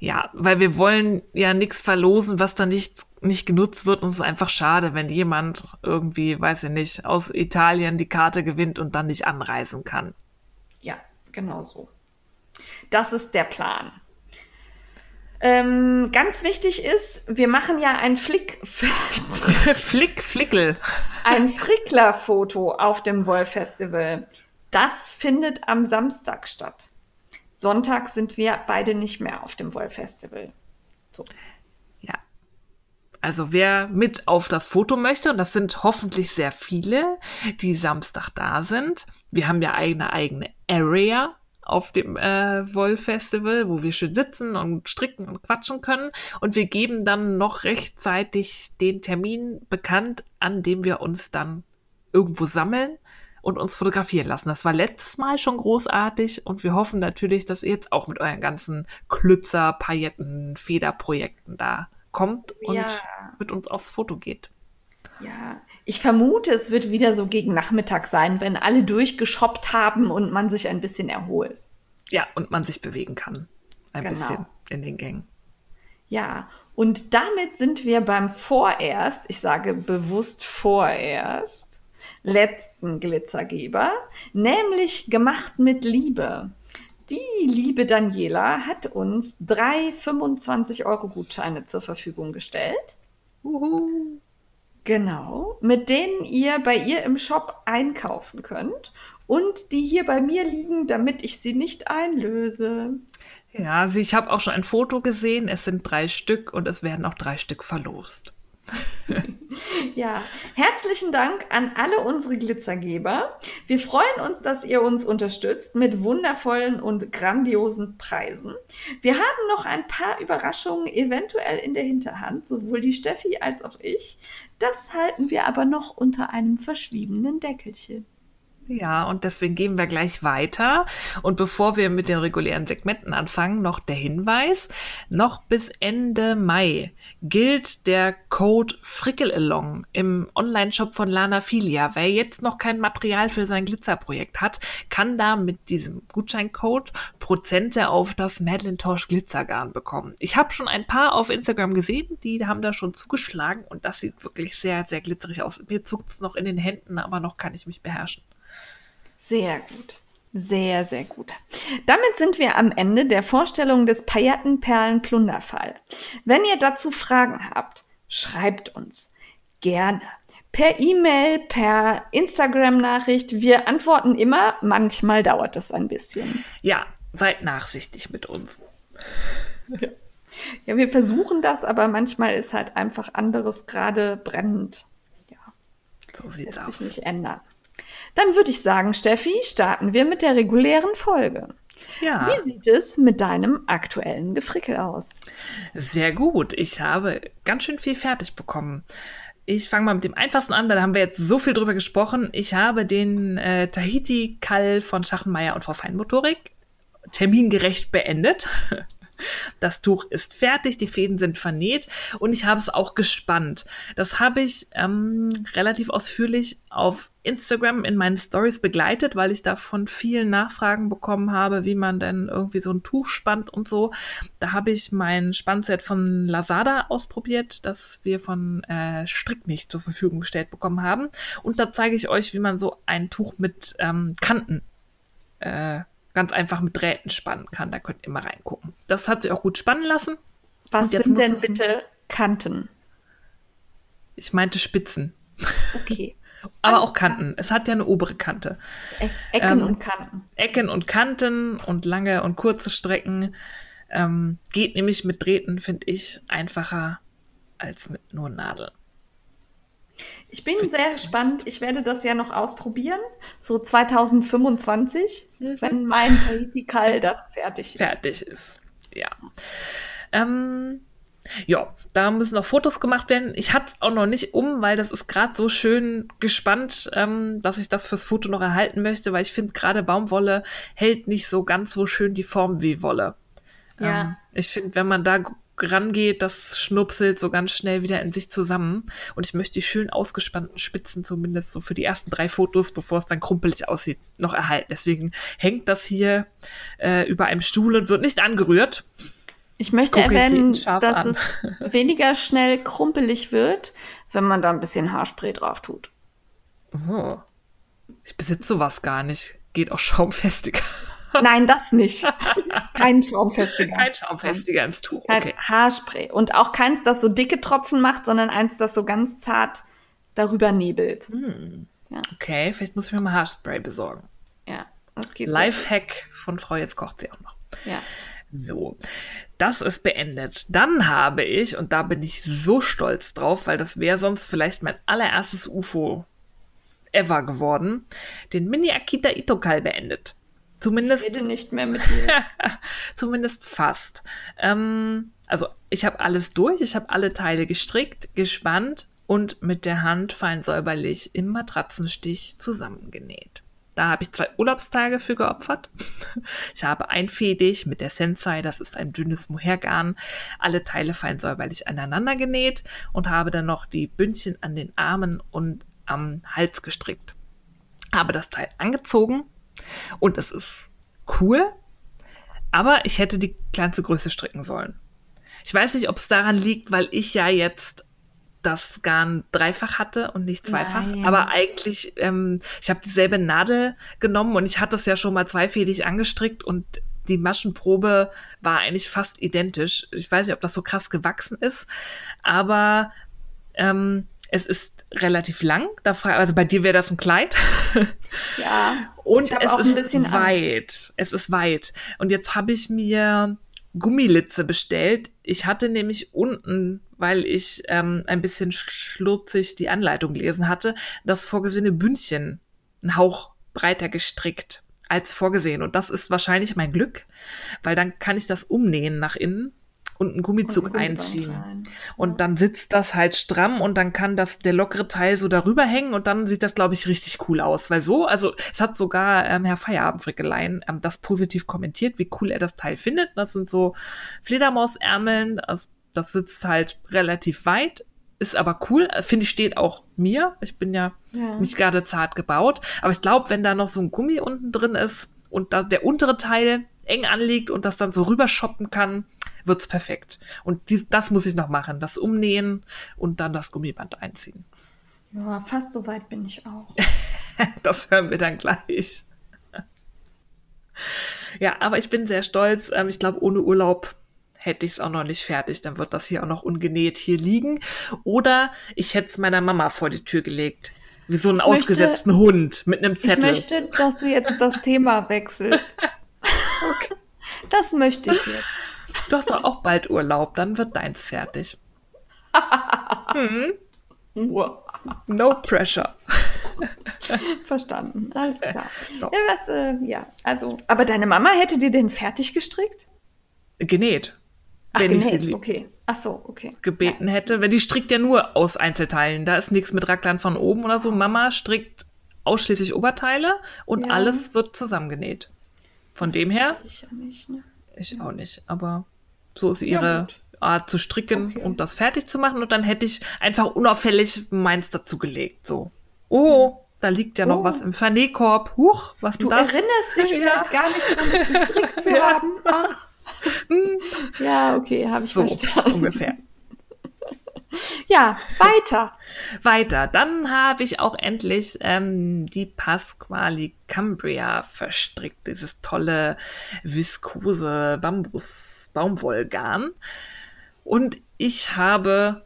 Ja, weil wir wollen ja nichts verlosen, was dann nicht, nicht genutzt wird. Und es ist einfach schade, wenn jemand irgendwie, weiß ich nicht, aus Italien die Karte gewinnt und dann nicht anreisen kann. Ja, genau so. Das ist der Plan. Ähm, ganz wichtig ist, wir machen ja ein Flick. Flick, Flickel. Ein Frickler-Foto auf dem Wollfestival. Das findet am Samstag statt. Sonntag sind wir beide nicht mehr auf dem Wollfestival. So. Ja. Also wer mit auf das Foto möchte, und das sind hoffentlich sehr viele, die Samstag da sind. Wir haben ja eine eigene Area auf dem äh, Wollfestival, wo wir schön sitzen und stricken und quatschen können. Und wir geben dann noch rechtzeitig den Termin bekannt, an dem wir uns dann irgendwo sammeln und uns fotografieren lassen. Das war letztes Mal schon großartig und wir hoffen natürlich, dass ihr jetzt auch mit euren ganzen Klützer, Pailletten, Federprojekten da kommt und ja. mit uns aufs Foto geht. Ja, ich vermute, es wird wieder so gegen Nachmittag sein, wenn alle durchgeschoppt haben und man sich ein bisschen erholt. Ja, und man sich bewegen kann. Ein genau. bisschen in den Gängen. Ja, und damit sind wir beim vorerst, ich sage bewusst vorerst, letzten Glitzergeber, nämlich gemacht mit Liebe. Die liebe Daniela hat uns drei 25-Euro-Gutscheine zur Verfügung gestellt. Uhu. Genau, mit denen ihr bei ihr im Shop einkaufen könnt und die hier bei mir liegen, damit ich sie nicht einlöse. Ja, also ich habe auch schon ein Foto gesehen. Es sind drei Stück und es werden auch drei Stück verlost. Ja, herzlichen Dank an alle unsere Glitzergeber. Wir freuen uns, dass ihr uns unterstützt mit wundervollen und grandiosen Preisen. Wir haben noch ein paar Überraschungen eventuell in der Hinterhand, sowohl die Steffi als auch ich. Das halten wir aber noch unter einem verschwiebenen Deckelchen. Ja, und deswegen gehen wir gleich weiter. Und bevor wir mit den regulären Segmenten anfangen, noch der Hinweis. Noch bis Ende Mai gilt der Code Frickelalong im Online-Shop von Lana Filia. Wer jetzt noch kein Material für sein Glitzerprojekt hat, kann da mit diesem Gutscheincode Prozente auf das Madeline Tosh Glitzergarn bekommen. Ich habe schon ein paar auf Instagram gesehen, die haben da schon zugeschlagen und das sieht wirklich sehr, sehr glitzerig aus. Mir zuckt es noch in den Händen, aber noch kann ich mich beherrschen. Sehr gut. Sehr, sehr gut. Damit sind wir am Ende der Vorstellung des Paillettenperlen-Plunderfall. Wenn ihr dazu Fragen habt, schreibt uns gerne. Per E-Mail, per Instagram-Nachricht. Wir antworten immer. Manchmal dauert es ein bisschen. Ja, seid nachsichtig mit uns. Ja, wir versuchen das, aber manchmal ist halt einfach anderes gerade brennend. Ja, So sieht's lässt aus. sich nicht ändern. Dann würde ich sagen, Steffi, starten wir mit der regulären Folge. Ja. Wie sieht es mit deinem aktuellen Gefrickel aus? Sehr gut. Ich habe ganz schön viel fertig bekommen. Ich fange mal mit dem einfachsten an, weil da haben wir jetzt so viel drüber gesprochen. Ich habe den äh, Tahiti-Kall von Schachenmeier und Frau Feinmotorik termingerecht beendet. Das Tuch ist fertig, die Fäden sind vernäht und ich habe es auch gespannt. Das habe ich ähm, relativ ausführlich auf Instagram in meinen Stories begleitet, weil ich da von vielen Nachfragen bekommen habe, wie man denn irgendwie so ein Tuch spannt und so. Da habe ich mein Spannset von Lazada ausprobiert, das wir von äh, Strickmich zur Verfügung gestellt bekommen haben. Und da zeige ich euch, wie man so ein Tuch mit ähm, Kanten äh, ganz einfach mit Drähten spannen kann. Da könnt ihr mal reingucken. Das hat sich auch gut spannen lassen. Was sind denn bitte Kanten? Ich meinte Spitzen, Okay. aber Alles auch Kanten. Es hat ja eine obere Kante. E Ecken Ähm, und Kanten. Ecken und Kanten und lange und kurze Strecken ähm, geht nämlich mit Drähten, finde ich, einfacher als mit nur Nadeln. Ich bin sehr gespannt. Ich werde das ja noch ausprobieren. So 2025, wenn mein Tahiti-Kall dann fertig ist. fertig ist. Ja. Ähm, ja, da müssen noch Fotos gemacht werden. Ich hatte es auch noch nicht um, weil das ist gerade so schön gespannt, ähm, dass ich das fürs Foto noch erhalten möchte, weil ich finde, gerade Baumwolle hält nicht so ganz so schön die Form wie Wolle. Ja. Ähm, ich finde, wenn man da rangeht, das schnupselt so ganz schnell wieder in sich zusammen. Und ich möchte die schön ausgespannten Spitzen zumindest so für die ersten drei Fotos, bevor es dann krumpelig aussieht, noch erhalten. Deswegen hängt das hier äh, über einem Stuhl und wird nicht angerührt. Ich möchte Gucke ich erwähnen, dass an. es weniger schnell krumpelig wird, wenn man da ein bisschen Haarspray drauf tut. Oh. Ich besitze sowas gar nicht. Geht auch schaumfestiger. Nein, das nicht. Kein Schaumfestiger. Kein schaumfestiger ins Tuch. Kein Okay. Haarspray. Und auch keins, das so dicke Tropfen macht, sondern eins, das so ganz zart darüber nebelt. Okay, vielleicht muss ich mir mal Haarspray besorgen. Ja, das geht Lifehack von Frau, jetzt kocht sie auch noch. So. Ja. So, das ist beendet. Dann habe ich, und da bin ich so stolz drauf, weil das wäre sonst vielleicht mein allererstes UFO ever geworden, den Mini Akita Itokal beendet. Ich Zumindest rede nicht mehr mit dir. Zumindest fast. Ähm, also ich habe alles durch, ich habe alle Teile gestrickt, gespannt und mit der Hand fein säuberlich im Matratzenstich zusammengenäht. Da habe ich zwei Urlaubstage für geopfert. Ich habe einfädig mit der Sensei, das ist ein dünnes Mohairgarn, alle Teile fein säuberlich aneinander genäht und habe dann noch die Bündchen an den Armen und am Hals gestrickt. Habe das Teil angezogen und es ist cool, aber ich hätte die kleinste Größe stricken sollen. Ich weiß nicht, ob es daran liegt, weil ich ja jetzt das Garn dreifach hatte und nicht zweifach. Nein. Aber eigentlich, ähm, ich habe dieselbe Nadel genommen und ich hatte es ja schon mal zweifädig angestrickt und die Maschenprobe war eigentlich fast identisch. Ich weiß nicht, ob das so krass gewachsen ist, aber ähm, es ist relativ lang. Also bei dir wäre das ein Kleid. Ja. Und es ist bisschen Angst. weit. Es ist weit. Und jetzt habe ich mir Gummilitze bestellt. Ich hatte nämlich unten weil ich ähm, ein bisschen schlurzig die Anleitung gelesen hatte, das vorgesehene Bündchen einen Hauch breiter gestrickt als vorgesehen. Und das ist wahrscheinlich mein Glück, weil dann kann ich das umnähen nach innen und einen Gummizug und einziehen. Rein. Und dann sitzt das halt stramm und dann kann das der lockere Teil so darüber hängen und dann sieht das, glaube ich, richtig cool aus. Weil so, also es hat sogar ähm, Herr Feierabendfrickelein ähm, das positiv kommentiert, wie cool er das Teil findet. Das sind so Fledermausärmeln, also das sitzt halt relativ weit, ist aber cool. Finde ich, steht auch mir. Ich bin ja, ja. nicht gerade zart gebaut. Aber ich glaube, wenn da noch so ein Gummi unten drin ist und da der untere Teil eng anliegt und das dann so rüberschoppen kann, wird's perfekt. Und dies, das muss ich noch machen. Das umnähen und dann das Gummiband einziehen. Ja, fast so weit bin ich auch. das hören wir dann gleich. ja, aber ich bin sehr stolz. Ähm, ich glaube, ohne Urlaub hätte ich es auch noch nicht fertig. Dann wird das hier auch noch ungenäht hier liegen. Oder ich hätte es meiner Mama vor die Tür gelegt. Wie so einen ich ausgesetzten möchte, Hund mit einem Zettel. Ich möchte, dass du jetzt das Thema wechselst. okay. Das möchte ich jetzt. Du hast doch auch bald Urlaub, dann wird deins fertig. hm. No pressure. Verstanden, alles klar. So. Ja, was, äh, ja, also, aber deine Mama hätte dir den fertig gestrickt? Genäht. Ach, wenn genäht, ich okay. Ach so, okay. gebeten ja. hätte. Weil die strickt ja nur aus Einzelteilen. Da ist nichts mit Racklern von oben oder so. Mama strickt ausschließlich Oberteile und ja. alles wird zusammengenäht. Von das dem her. Ich, ja nicht, ne? ich auch nicht, aber so ist ihre Art zu stricken okay. und das fertig zu machen. Und dann hätte ich einfach unauffällig meins dazu gelegt. So. Oh, da liegt ja noch oh. was im Vernähkorb. Huch, was du das? erinnerst dich vielleicht gar nicht daran, das gestrickt zu haben. Ach. ja, okay, habe ich so, verstanden. ungefähr. Ja, weiter. weiter. Dann habe ich auch endlich ähm, die Pasquali Cambria verstrickt. Dieses tolle viskose Bambus-Baumwollgarn. Und ich habe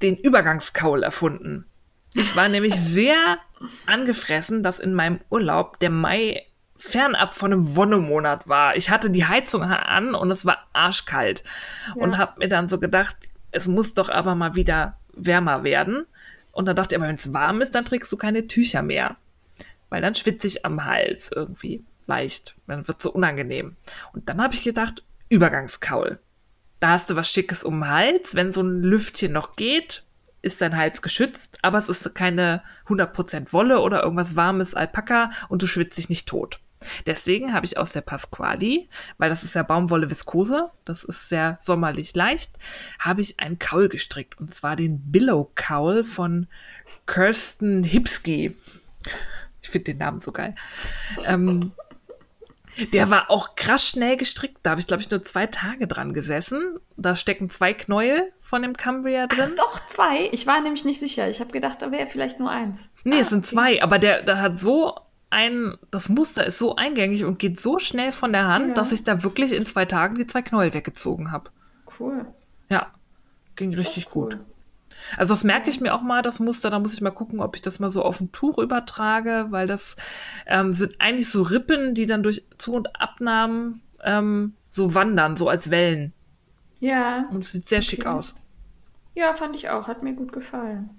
den Übergangskaul erfunden. Ich war nämlich sehr angefressen, dass in meinem Urlaub der Mai fernab von einem Wonnemonat war. Ich hatte die Heizung an und es war arschkalt. Ja. Und habe mir dann so gedacht, es muss doch aber mal wieder wärmer werden. Und dann dachte ich, aber wenn es warm ist, dann trägst du keine Tücher mehr. Weil dann schwitze ich am Hals irgendwie leicht. Dann wird es so unangenehm. Und dann habe ich gedacht, Übergangskaul. Da hast du was Schickes um den Hals. Wenn so ein Lüftchen noch geht, ist dein Hals geschützt, aber es ist keine 100% Wolle oder irgendwas warmes Alpaka und du schwitzt dich nicht tot. Deswegen habe ich aus der Pasquali, weil das ist ja Baumwolle Viskose, das ist sehr sommerlich leicht, habe ich einen Kaul gestrickt und zwar den Billow Kaul von Kirsten Hipski. Ich finde den Namen so geil. Ähm, der war auch krass schnell gestrickt. Da habe ich, glaube ich, nur zwei Tage dran gesessen. Da stecken zwei Knäuel von dem Cambria drin. Ach, doch, zwei. Ich war nämlich nicht sicher. Ich habe gedacht, da wäre vielleicht nur eins. Nee, ah, es sind okay. zwei. Aber der, der hat so ein, das Muster ist so eingängig und geht so schnell von der Hand, ja. dass ich da wirklich in zwei Tagen die zwei Knäuel weggezogen habe. Cool. Ja, ging richtig cool. gut. Also das merke ich mir auch mal, das Muster. Da muss ich mal gucken, ob ich das mal so auf ein Tuch übertrage, weil das ähm, sind eigentlich so Rippen, die dann durch Zu- und Abnahmen ähm, so wandern, so als Wellen. Ja. Und es sieht sehr okay. schick aus. Ja, fand ich auch. Hat mir gut gefallen.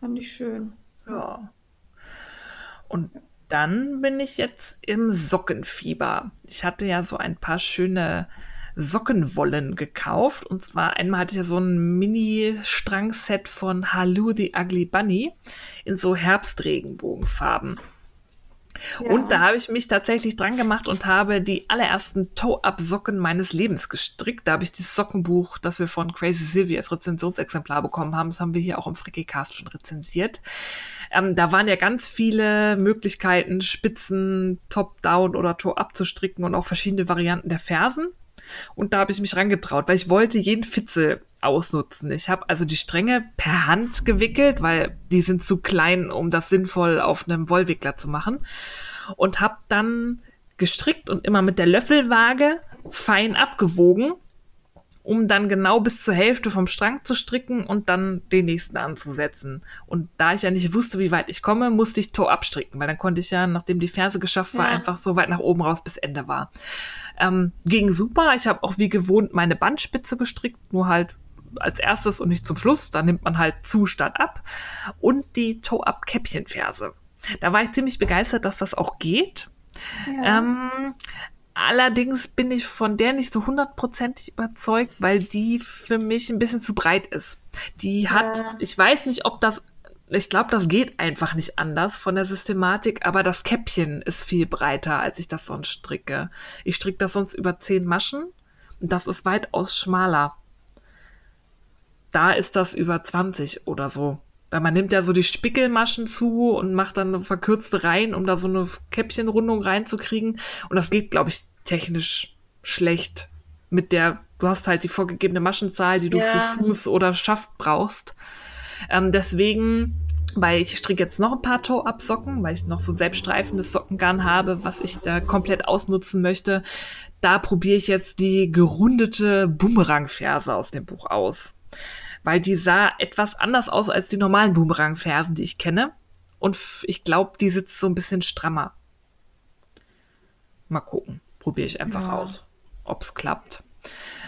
Fand ich schön. Ja. Und dann bin ich jetzt im Sockenfieber. Ich hatte ja so ein paar schöne Sockenwollen gekauft. Und zwar einmal hatte ich ja so ein Mini-Strangset von Halu the Ugly Bunny in so Herbstregenbogenfarben. Und da habe ich mich tatsächlich dran gemacht und habe die allerersten Toe-Up-Socken meines Lebens gestrickt. Da habe ich dieses Sockenbuch, das wir von Crazy Sylvie als Rezensionsexemplar bekommen haben. Das haben wir hier auch im Frickycast schon rezensiert. Ähm, da waren ja ganz viele Möglichkeiten, Spitzen, Top-Down oder Toe-Up zu stricken und auch verschiedene Varianten der Fersen. Und da habe ich mich rangetraut, weil ich wollte jeden Fitzel ausnutzen. Ich habe also die Stränge per Hand gewickelt, weil die sind zu klein, um das sinnvoll auf einem Wollwickler zu machen. Und habe dann gestrickt und immer mit der Löffelwaage fein abgewogen, um dann genau bis zur Hälfte vom Strang zu stricken und dann den nächsten anzusetzen. Und da ich ja nicht wusste, wie weit ich komme, musste ich Toe abstricken, weil dann konnte ich ja, nachdem die Ferse geschafft war, ja. einfach so weit nach oben raus bis Ende war. Ähm, ging super. Ich habe auch wie gewohnt meine Bandspitze gestrickt, nur halt als erstes und nicht zum Schluss. Da nimmt man halt zu statt ab. Und die Toe-Up-Käppchenferse. Da war ich ziemlich begeistert, dass das auch geht. Ja. Ähm, allerdings bin ich von der nicht so hundertprozentig überzeugt, weil die für mich ein bisschen zu breit ist. Die hat, ja. ich weiß nicht, ob das ich glaube, das geht einfach nicht anders von der Systematik, aber das Käppchen ist viel breiter, als ich das sonst stricke. Ich stricke das sonst über zehn Maschen und das ist weitaus schmaler. Da ist das über 20 oder so. Weil man nimmt ja so die Spickelmaschen zu und macht dann eine verkürzte rein, um da so eine Käppchenrundung reinzukriegen. Und das geht, glaube ich, technisch schlecht. Mit der, du hast halt die vorgegebene Maschenzahl, die du ja. für Fuß oder Schaft brauchst. Ähm, deswegen, weil ich stricke jetzt noch ein paar Toe-Up-Socken, weil ich noch so selbststreifendes Sockengarn habe, was ich da komplett ausnutzen möchte. Da probiere ich jetzt die gerundete Boomerang-Ferse aus dem Buch aus weil die sah etwas anders aus als die normalen Boomerang-Fersen, die ich kenne. Und ich glaube, die sitzt so ein bisschen strammer. Mal gucken. Probiere ich einfach ja. aus, ob es klappt.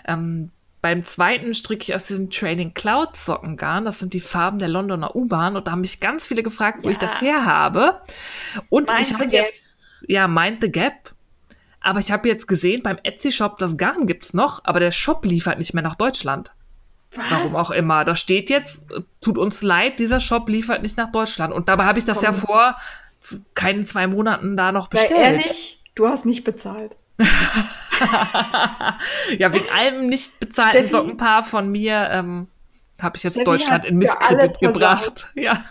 Ähm, beim zweiten stricke ich aus diesem Training Cloud Sockengarn. Das sind die Farben der Londoner U-Bahn. Und da haben mich ganz viele gefragt, wo ja. ich das her habe. Und Mind ich habe jetzt, ja, Mind the Gap. Aber ich habe jetzt gesehen, beim Etsy-Shop, das Garn gibt es noch, aber der Shop liefert nicht mehr nach Deutschland. Was? Warum auch immer. Da steht jetzt, tut uns leid, dieser Shop liefert nicht nach Deutschland. Und dabei habe ich das Komm. ja vor keinen zwei Monaten da noch bestellt. Sei ehrlich, du hast nicht bezahlt. ja, wegen allem nicht bezahlten Steffi, Sockenpaar von mir ähm, habe ich jetzt Steffi Deutschland in Misskredit gebracht. Ja.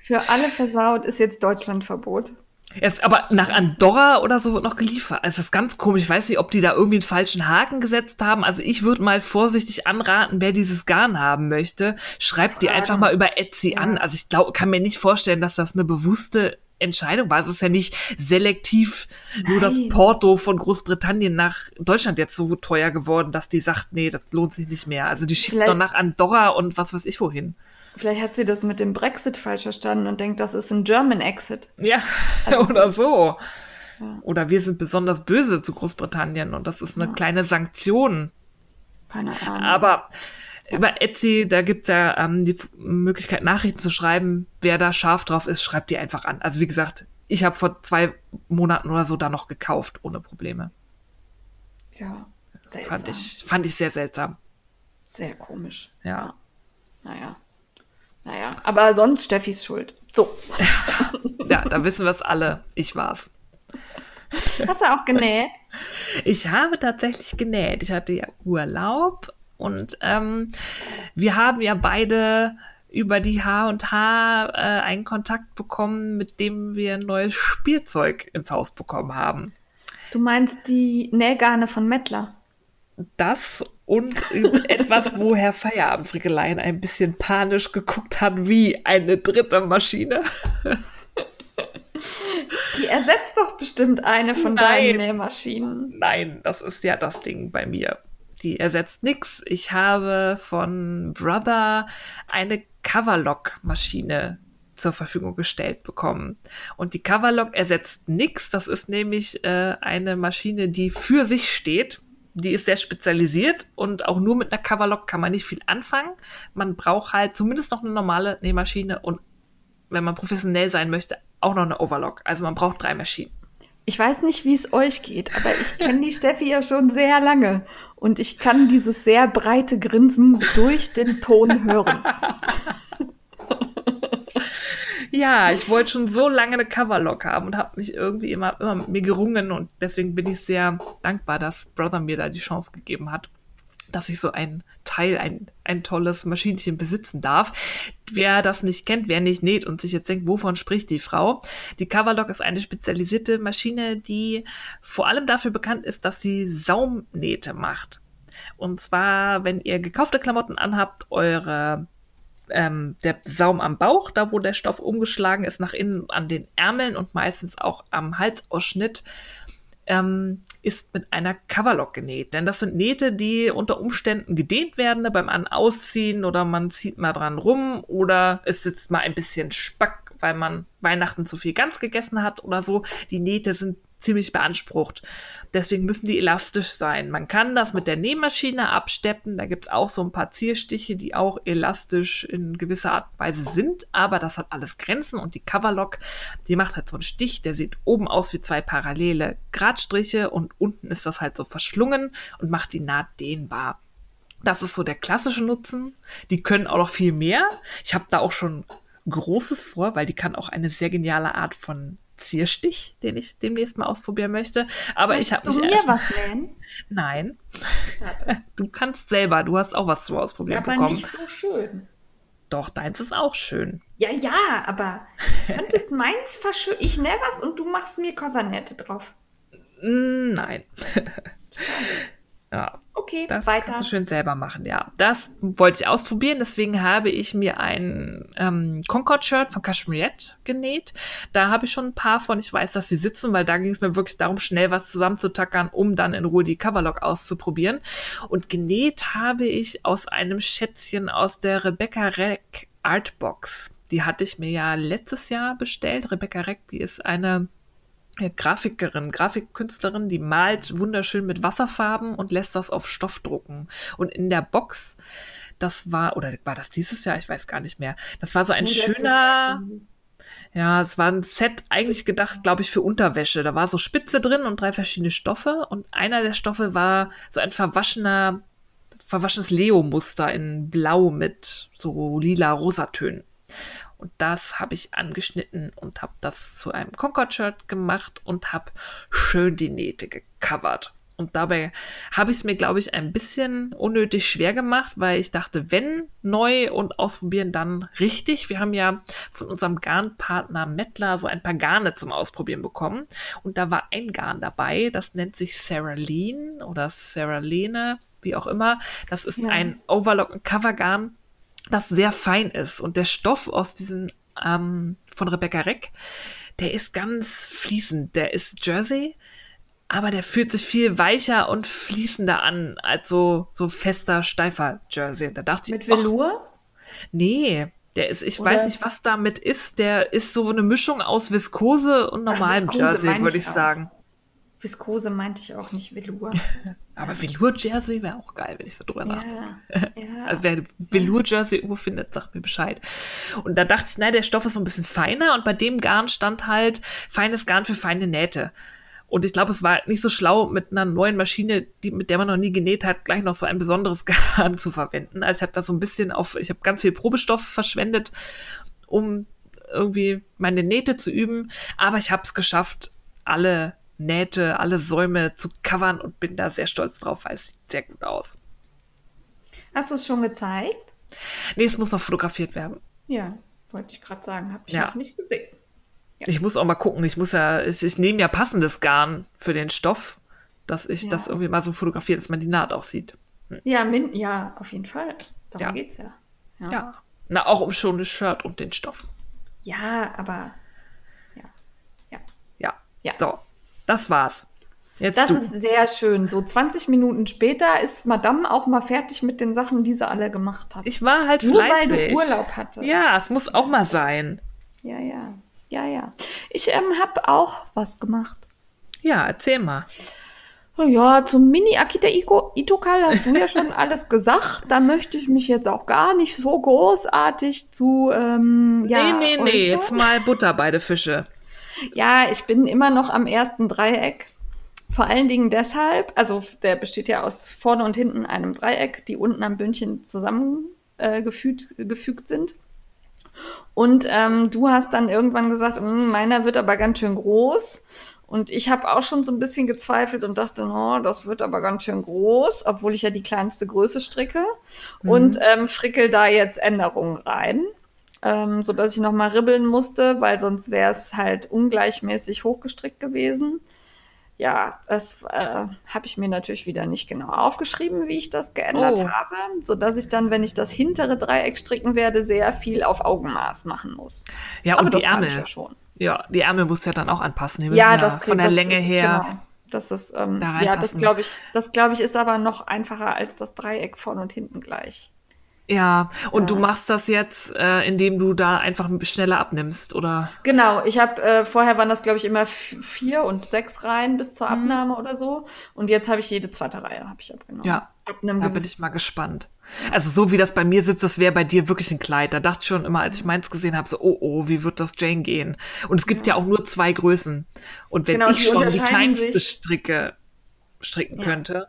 Für alle versaut ist jetzt Deutschlandverbot. Erst, aber nach Andorra oder so wird noch geliefert. Also das ist ganz komisch. Ich weiß nicht, ob die da irgendwie einen falschen Haken gesetzt haben. Also ich würde mal vorsichtig anraten, wer dieses Garn haben möchte, schreibt die einfach mal über Etsy ja. an. Also ich glaube, kann mir nicht vorstellen, dass das eine bewusste Entscheidung war. Es ist ja nicht selektiv Nein. nur das Porto von Großbritannien nach Deutschland jetzt so teuer geworden, dass die sagt, nee, das lohnt sich nicht mehr. Also die schickt doch nach Andorra und was weiß ich wohin. Vielleicht hat sie das mit dem Brexit falsch verstanden und denkt, das ist ein German Exit. Ja, also oder so. Ja. Oder wir sind besonders böse zu Großbritannien und das ist eine ja. kleine Sanktion. Keine Ahnung. Aber über Etsy, da gibt es ja ähm, die Möglichkeit, Nachrichten zu schreiben. Wer da scharf drauf ist, schreibt die einfach an. Also wie gesagt, ich habe vor zwei Monaten oder so da noch gekauft, ohne Probleme. Ja, seltsam. Fand ich, fand ich sehr seltsam. Sehr komisch. Ja. Naja. Naja, aber sonst Steffis Schuld. So. ja, da wissen wir es alle. Ich war's. Hast du auch genäht? Ich habe tatsächlich genäht. Ich hatte ja Urlaub und ähm, wir haben ja beide über die H&H äh, einen Kontakt bekommen, mit dem wir ein neues Spielzeug ins Haus bekommen haben. Du meinst die Nähgarne von Mettler? Das und etwas, wo Herr Feierabendfrickelein ein bisschen panisch geguckt hat, wie eine dritte Maschine. Die ersetzt doch bestimmt eine von Nein. deinen Nähmaschinen. Nein, das ist ja das Ding bei mir. Die ersetzt nichts. Ich habe von Brother eine Coverlock-Maschine zur Verfügung gestellt bekommen. Und die Coverlock ersetzt nichts. Das ist nämlich äh, eine Maschine, die für sich steht die ist sehr spezialisiert und auch nur mit einer Coverlock kann man nicht viel anfangen. Man braucht halt zumindest noch eine normale Nähmaschine und wenn man professionell sein möchte, auch noch eine Overlock. Also man braucht drei Maschinen. Ich weiß nicht, wie es euch geht, aber ich kenne die Steffi ja schon sehr lange und ich kann dieses sehr breite Grinsen durch den Ton hören. Ja, ich wollte schon so lange eine Coverlock haben und habe mich irgendwie immer, immer mit mir gerungen und deswegen bin ich sehr dankbar, dass Brother mir da die Chance gegeben hat, dass ich so ein Teil, ein, ein tolles Maschinchen besitzen darf. Wer das nicht kennt, wer nicht näht und sich jetzt denkt, wovon spricht die Frau? Die Coverlock ist eine spezialisierte Maschine, die vor allem dafür bekannt ist, dass sie Saumnähte macht. Und zwar, wenn ihr gekaufte Klamotten anhabt, eure ähm, der Saum am Bauch, da wo der Stoff umgeschlagen ist, nach innen an den Ärmeln und meistens auch am Halsausschnitt, ähm, ist mit einer Coverlock genäht. Denn das sind Nähte, die unter Umständen gedehnt werden ne, beim An Ausziehen oder man zieht mal dran rum oder es sitzt mal ein bisschen Spack, weil man Weihnachten zu viel ganz gegessen hat oder so. Die Nähte sind ziemlich beansprucht. Deswegen müssen die elastisch sein. Man kann das mit der Nähmaschine absteppen. Da gibt es auch so ein paar Zierstiche, die auch elastisch in gewisser Art und Weise sind. Aber das hat alles Grenzen. Und die Coverlock, die macht halt so einen Stich. Der sieht oben aus wie zwei parallele Gradstriche. Und unten ist das halt so verschlungen und macht die Naht dehnbar. Das ist so der klassische Nutzen. Die können auch noch viel mehr. Ich habe da auch schon Großes vor, weil die kann auch eine sehr geniale Art von Zierstich, den ich demnächst mal ausprobieren möchte. Aber Möchtest ich habe du mich mir erst- was nähen? Nein, Schade. du kannst selber. Du hast auch was zu ausprobieren Aber bekommen. nicht so schön. Doch, deins ist auch schön. Ja, ja, aber könntest meins verschön. Ich nähe was und du machst mir Covernette drauf. Nein. Schade. Ja, Okay, das weiter. kannst du schön selber machen, ja. Das wollte ich ausprobieren, deswegen habe ich mir ein ähm, Concord-Shirt von Cashmere genäht. Da habe ich schon ein paar von. Ich weiß, dass sie sitzen, weil da ging es mir wirklich darum, schnell was zusammenzutackern, um dann in Ruhe die Coverlock auszuprobieren. Und genäht habe ich aus einem Schätzchen aus der Rebecca Reck Artbox. Die hatte ich mir ja letztes Jahr bestellt. Rebecca Reck, die ist eine Grafikerin, Grafikkünstlerin, die malt wunderschön mit Wasserfarben und lässt das auf Stoff drucken. Und in der Box, das war, oder war das dieses Jahr? Ich weiß gar nicht mehr. Das war so ein schöner, ja, es war ein Set eigentlich gedacht, glaube ich, für Unterwäsche. Da war so Spitze drin und drei verschiedene Stoffe. Und einer der Stoffe war so ein verwaschener, verwaschenes Leo-Muster in Blau mit so lila Rosatönen. Und das habe ich angeschnitten und habe das zu einem Concord-Shirt gemacht und habe schön die Nähte gecovert. Und dabei habe ich es mir, glaube ich, ein bisschen unnötig schwer gemacht, weil ich dachte, wenn neu und ausprobieren, dann richtig. Wir haben ja von unserem Garnpartner Mettler so ein paar Garne zum Ausprobieren bekommen. Und da war ein Garn dabei, das nennt sich Sarah Lean oder Sarah Lene, wie auch immer. Das ist Ja. ein Overlock- und Covergarn, das sehr fein ist. Und der Stoff aus diesen ähm, von Rebecca Reck, der ist ganz fließend. Der ist Jersey, aber der fühlt sich viel weicher und fließender an als so, so fester, steifer Jersey. Da dachte Mit ich, Velour? nee, der ist, ich Oder- weiß nicht, was damit ist. Der ist so eine Mischung aus Viskose und normalem Viskose Jersey, würde ich ich sagen. Viskose meinte ich auch nicht Velour. Aber Velour-Jersey wäre auch geil, wenn ich so drüber nachdenke. ja, ja. Also wer Velour-Jersey irgendwo findet, sagt mir Bescheid. Und da dachte ich, na, der Stoff ist so ein bisschen feiner und bei dem Garn stand halt feines Garn für feine Nähte. Und ich glaube, es war nicht so schlau, mit einer neuen Maschine, die, mit der man noch nie genäht hat, gleich noch so ein besonderes Garn zu verwenden. Also ich habe da so ein bisschen auf, ich habe ganz viel Probestoff verschwendet, um irgendwie meine Nähte zu üben. Aber ich habe es geschafft, alle Nähte, alle Säume zu covern und bin da sehr stolz drauf, weil es sieht sehr gut aus. Hast du es schon gezeigt? Nee, es muss noch fotografiert werden. Ja, wollte ich gerade sagen. Habe ich Ja. noch nicht gesehen. Ich muss auch mal gucken. Ich muss ja, ich, ich nehme ja passendes Garn für den Stoff, dass ich Ja. das irgendwie mal so fotografiere, dass man die Naht auch sieht. Ja, min ja, auf jeden Fall. Darum Ja. geht's ja. ja. Ja. Na, auch um schon das Shirt und den Stoff. Ja, aber ja. Ja. Ja. Ja. So, das war's. Jetzt Das du. ist sehr schön. So 20 Minuten später ist Madame auch mal fertig mit den Sachen, die sie alle gemacht hat. ich war halt Nur fleißig. weil du Urlaub hattest. Ja, es muss auch mal sein. ja, ja. Ja, ja. Ich ähm, habe auch was gemacht. Ja, erzähl mal. Oh Ja, zum Mini Akita Iko- Itokal hast du ja schon alles gesagt. Da möchte ich mich jetzt auch gar nicht so großartig zu ähm, ja, nee, nee, nee, jetzt mal Butter bei den Fische. Ja, ich bin immer noch am ersten Dreieck. Vor allen Dingen deshalb, also der besteht ja aus vorne und hinten einem Dreieck, die unten am Bündchen zusammen äh, gefügt, sind. Und ähm, du hast dann irgendwann gesagt, "Mm, meiner wird aber ganz schön groß. Und ich habe auch schon so ein bisschen gezweifelt und dachte, no, das wird aber ganz schön groß, obwohl ich ja die kleinste Größe stricke. Und ähm, frickel da jetzt Änderungen rein ähm, so dass ich noch mal ribbeln musste, weil sonst wäre es halt ungleichmäßig hochgestrickt gewesen. Ja, das äh, habe ich mir natürlich wieder nicht genau aufgeschrieben, wie ich das geändert Oh. habe, so dass ich dann, wenn ich das hintere Dreieck stricken werde, sehr viel auf Augenmaß machen muss. Ja, Aber und die Ärmel. ja schon. Ja, die Ärmel musst du ja dann auch anpassen. Ja, ja das von der das Länge ist, her. Genau, das ist ähm, da ja, das glaube ich, das glaube ich ist aber noch einfacher als das Dreieck vorne und hinten gleich. Ja, und ja. du machst das jetzt, äh, indem du da einfach schneller abnimmst, oder? Genau, ich habe äh, vorher waren das, glaube ich, immer vier und sechs Reihen bis zur mhm. Abnahme mhm. oder so. Und jetzt habe ich jede zweite Reihe habe ich abgenommen. Ja, Ab da bin ich mal gespannt. Also so wie das bei mir sitzt, das wäre bei dir wirklich ein Kleid. Da dachte ich schon immer, als ich meins gesehen habe, so, oh, oh, wie wird das Jane gehen? Und es gibt ja, ja auch nur zwei Größen. Und wenn genau, ich schon die kleinste sich. Stricke stricken ja. könnte,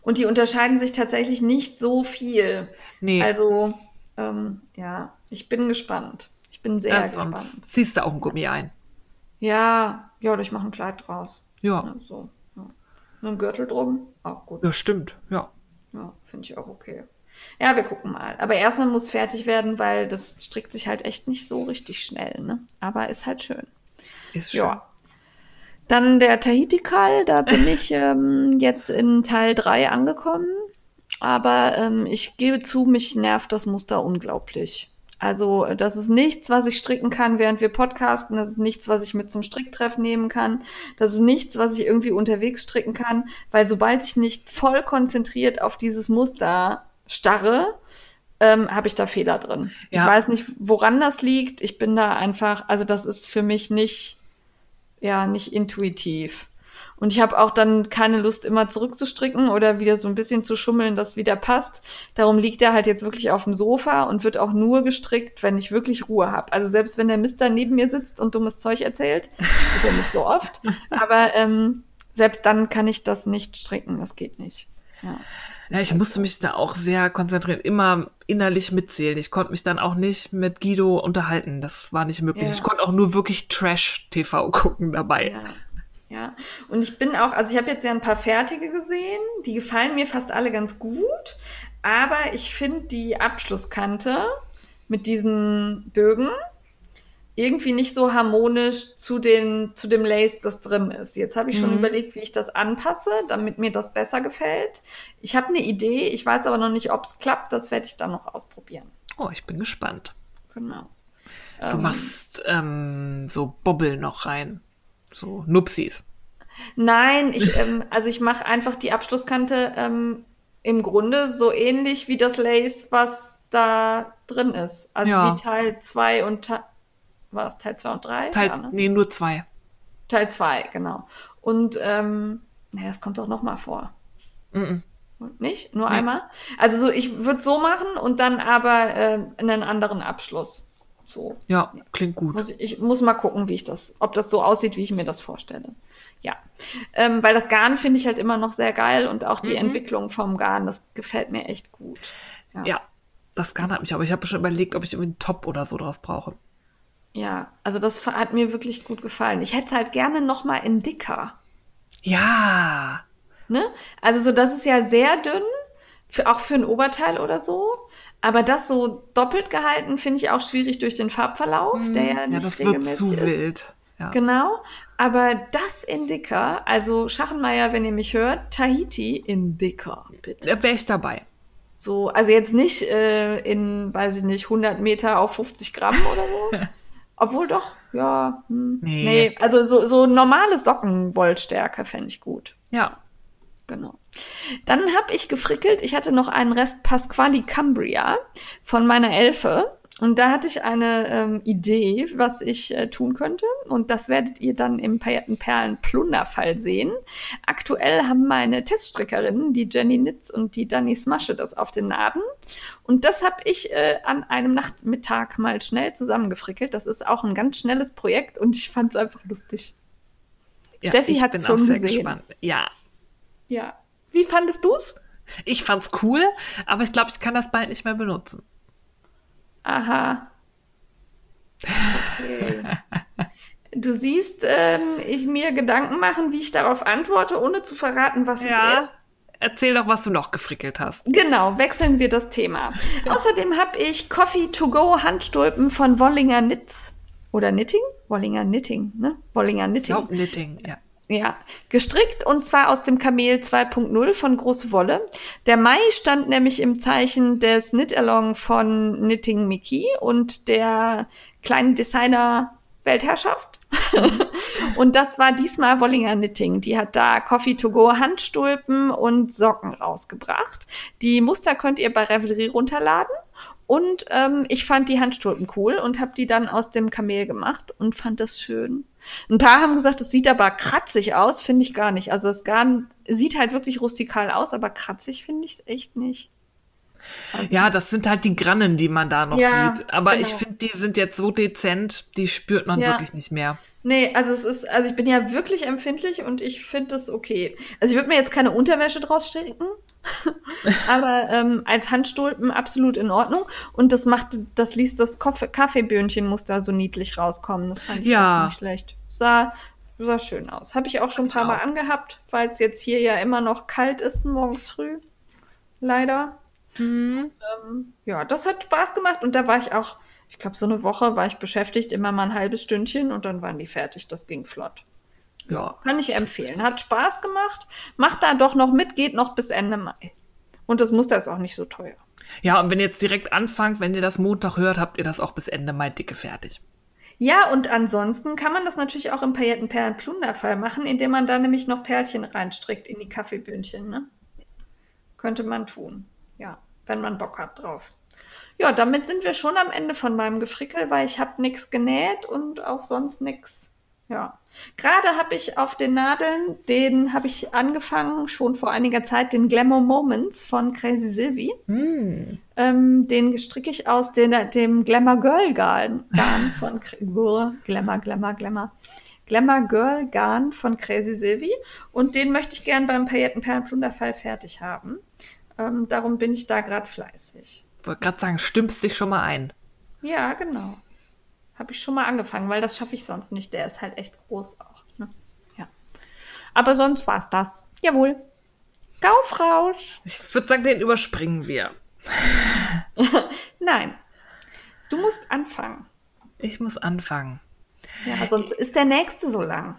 und die unterscheiden sich tatsächlich nicht so viel. Nee. Also, ähm, ja, ich bin gespannt. Ich bin sehr ja, gespannt. Sonst ziehst du auch ein Gummi ein. Ja, ja, oder ich mache ein Kleid draus. Ja. ja so. Ja. Mit einem Gürtel drum, auch gut. Ja, stimmt, ja. Ja, finde ich auch okay. Ja, wir gucken mal. Aber erstmal muss fertig werden, weil das strickt sich halt echt nicht so richtig schnell, ne? Aber ist halt schön. Ist schön. Ja. Dann der Tahiti-Kall, da bin ich ähm, jetzt in Teil 3 angekommen. Aber ähm, ich gebe zu, mich nervt das Muster unglaublich. Also das ist nichts, was ich stricken kann, während wir podcasten. Das ist nichts, was ich mit zum Stricktreff nehmen kann. Das ist nichts, was ich irgendwie unterwegs stricken kann, weil sobald ich nicht voll konzentriert auf dieses Muster starre, ähm, habe ich da Fehler drin. Ja. Ich weiß nicht, woran das liegt. Ich bin da einfach, also das ist für mich nicht ja nicht intuitiv. Und ich habe auch dann keine Lust, immer zurückzustricken oder wieder so ein bisschen zu schummeln, dass wieder passt. Darum liegt er halt jetzt wirklich auf dem Sofa und wird auch nur gestrickt, wenn ich wirklich Ruhe habe. Also selbst wenn der Mister neben mir sitzt und dummes Zeug erzählt, ist er nicht so oft. Aber ähm, selbst dann kann ich das nicht stricken. Das geht nicht. Ja. Ja, ich musste mich da auch sehr konzentrieren, immer innerlich mitzählen. Ich konnte mich dann auch nicht mit Guido unterhalten. Das war nicht möglich. Ja. Ich konnte auch nur wirklich Trash-TV gucken dabei. Ja. Ja, und ich bin auch, also ich habe jetzt ja ein paar fertige gesehen, die gefallen mir fast alle ganz gut, aber ich finde die Abschlusskante mit diesen Bögen, irgendwie nicht so harmonisch zu, den, zu dem Lace, das drin ist. Jetzt habe ich schon mhm. überlegt, wie ich das anpasse, damit mir das besser gefällt. Ich habe eine Idee, ich weiß aber noch nicht, ob es klappt. Das werde ich dann noch ausprobieren. Oh, ich bin gespannt. Genau. Du ähm, machst ähm, so Bobbel noch rein. So Nupsis. Nein, ich, ähm, also ich mache einfach die Abschlusskante ähm, im Grunde so ähnlich wie das Lace, was da drin ist. Also ja. wie Teil 2 und Teil war es Teil 2 und 3? Teil, ja, ne? Nee, nur 2. Teil 2, genau. Und ähm, nee, das kommt doch noch mal vor. Mm -mm. Nicht? Nur nee. einmal? Also so, ich würde so machen und dann aber äh, einen anderen Abschluss. So. Ja, klingt gut. Muss ich, ich, muss mal gucken, wie ich das, ob das so aussieht, wie ich mir das vorstelle. Ja. Ähm, weil das Garn finde ich halt immer noch sehr geil und auch die mhm. Entwicklung vom Garn, das gefällt mir echt gut. Ja, ja das Garn hat mich, aber ich habe schon überlegt, ob ich irgendwie einen Top oder so draus brauche. Ja, also das hat mir wirklich gut gefallen. Ich hätte es halt gerne noch mal in dicker. Ja. Ne? Also so, das ist ja sehr dünn, für, auch für ein Oberteil oder so. Aber das so doppelt gehalten finde ich auch schwierig durch den Farbverlauf, mm, der ja nicht ja, das regelmäßig wird zu ist. wild. Ja. Genau. Aber das in dicker, also Schachenmeier, wenn ihr mich hört, Tahiti in dicker, bitte. Da wäre ich dabei. So, also jetzt nicht äh, in, weiß ich nicht, 100 Meter auf 50 Gramm oder so. Obwohl doch, ja. Hm, nee. nee. Also so, so normale Sockenwollstärke fände ich gut. Ja. Genau. Dann habe ich gefrickelt. Ich hatte noch einen Rest Pasquali Cambria von meiner Elfe. Und da hatte ich eine ähm, Idee, was ich äh, tun könnte. Und das werdet ihr dann im Pailletten Perlen Plunderfall sehen. Aktuell haben meine Teststrickerinnen, die Jenny Nitz und die Dani Smasche, das auf den Naden. Und das habe ich äh, an einem Nachmittag mal schnell zusammengefrickelt. Das ist auch ein ganz schnelles Projekt und ich fand es einfach lustig. Ja, Steffi hat es schon gesehen. Gespannt. Ja. Ja. Wie fandest du es? Ich fand's cool, aber ich glaube, ich kann das bald nicht mehr benutzen. Aha. Okay. Du siehst, ähm, ich mir Gedanken machen, wie ich darauf antworte, ohne zu verraten, was ja. es ist. Erzähl doch, was du noch gefrickelt hast. Genau, wechseln wir das Thema. Außerdem habe ich Coffee to go Handstulpen von Wollinger Nitz. Oder Knitting? Wollinger Knitting, ne? Wollinger Knitting. Ich glaube Knitting, ja. Ja, gestrickt und zwar aus dem Kamel 2.0 von Große Wolle. Der Mai stand nämlich im Zeichen des Knit-Along von Knitting Mickey und der kleinen Designer Weltherrschaft. und das war diesmal Wollinger Knitting. Die hat da Coffee to go Handstulpen und Socken rausgebracht. Die Muster könnt ihr bei Revelry runterladen. Und ähm, ich fand die Handstulpen cool und habe die dann aus dem Kamel gemacht und fand das schön. Ein paar haben gesagt, es sieht aber kratzig aus, finde ich gar nicht. Also das Garn sieht halt wirklich rustikal aus, aber kratzig finde ich es echt nicht. Also, ja, das sind halt die Grannen, die man da noch ja, sieht. Aber genau. ich finde, die sind jetzt so dezent, die spürt man ja. wirklich nicht mehr. Nee, also es ist, also ich bin ja wirklich empfindlich und ich finde das okay. Also ich würde mir jetzt keine Unterwäsche draus schicken, aber ähm, als Handstulpen absolut in Ordnung. Und das macht, das ließ das Kaffeeböhnchen-Muster so niedlich rauskommen. Das fand ich ja. nicht schlecht. Sah, sah schön aus. Habe ich auch schon ein paar Mal angehabt, weil es jetzt hier ja immer noch kalt ist morgens früh. Leider. Mhm. Ähm, ja, das hat Spaß gemacht und da war ich auch, ich glaube, so eine Woche war ich beschäftigt, immer mal ein halbes Stündchen und dann waren die fertig. Das ging flott. Ja. Kann ich empfehlen. Hat Spaß gemacht. Macht da doch noch mit, geht noch bis Ende Mai. Und das Muster ist auch nicht so teuer. Ja, und wenn ihr jetzt direkt anfangt, wenn ihr das Montag hört, habt ihr das auch bis Ende Mai dicke fertig. Ja, und ansonsten kann man das natürlich auch im Paillettenperlen-Plunderfall machen, indem man da nämlich noch Perlchen reinstrickt in die Kaffeebündchen. Ne? Könnte man tun ja, wenn man Bock hat drauf. Ja, damit sind wir schon am Ende von meinem Gefrickel, weil ich habe nichts genäht und auch sonst nichts. Ja. Gerade habe ich auf den Nadeln, den habe ich angefangen, schon vor einiger Zeit, den Glamour Moments von Crazy Sylvie. Mm. Ähm, den stricke ich aus den, dem Glamour Girl Garn, Garn von Glamour, Glamour, Glamour. Glamour Girl Garn von Crazy Sylvie. Und den möchte ich gern beim Paillettenperlenplunderfall fertig haben. Ähm, darum bin ich da gerade fleißig. Ich wollte gerade sagen, stimmst dich schon mal ein. Ja, genau. Habe ich schon mal angefangen, weil das schaffe ich sonst nicht. Der ist halt echt groß auch. Ne? Ja. Aber sonst war es das. Jawohl. Gaufrausch. Ich würde sagen, den überspringen wir. Nein. Du musst anfangen. Ich muss anfangen. Ja, sonst ist der nächste so lang.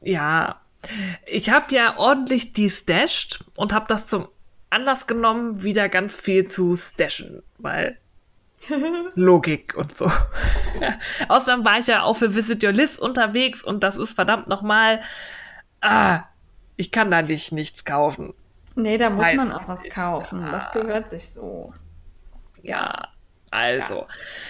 Ja, ich habe ja ordentlich destashed und habe das zum Anlass genommen, wieder ganz viel zu stashen, weil Logik und so. Außerdem war ich ja auch für Visit Your List unterwegs und das ist verdammt nochmal, ah, ich kann da nicht nichts kaufen. Nee, da muss Weiß man auch was kaufen. Ja. Das gehört sich so. Ja, also,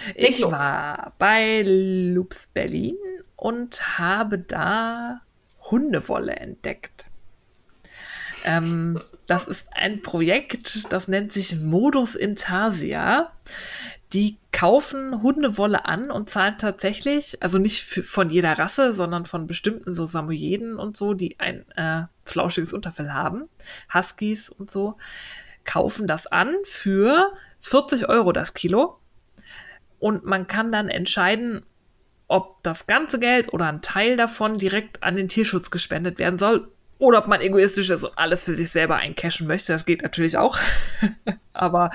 ja. ich war bei Loops Berlin und habe da Hundewolle entdeckt. Ähm, das ist ein Projekt, das nennt sich Modus Intarsia. Die kaufen Hundewolle an und zahlen tatsächlich, also nicht von jeder Rasse, sondern von bestimmten so Samoyeden und so, die ein äh, flauschiges Unterfell haben, Huskies und so, kaufen das an für 40 Euro das Kilo. Und man kann dann entscheiden, ob das ganze Geld oder ein Teil davon direkt an den Tierschutz gespendet werden soll oder ob man egoistisch ist und alles für sich selber eincashen möchte. Das geht natürlich auch. Aber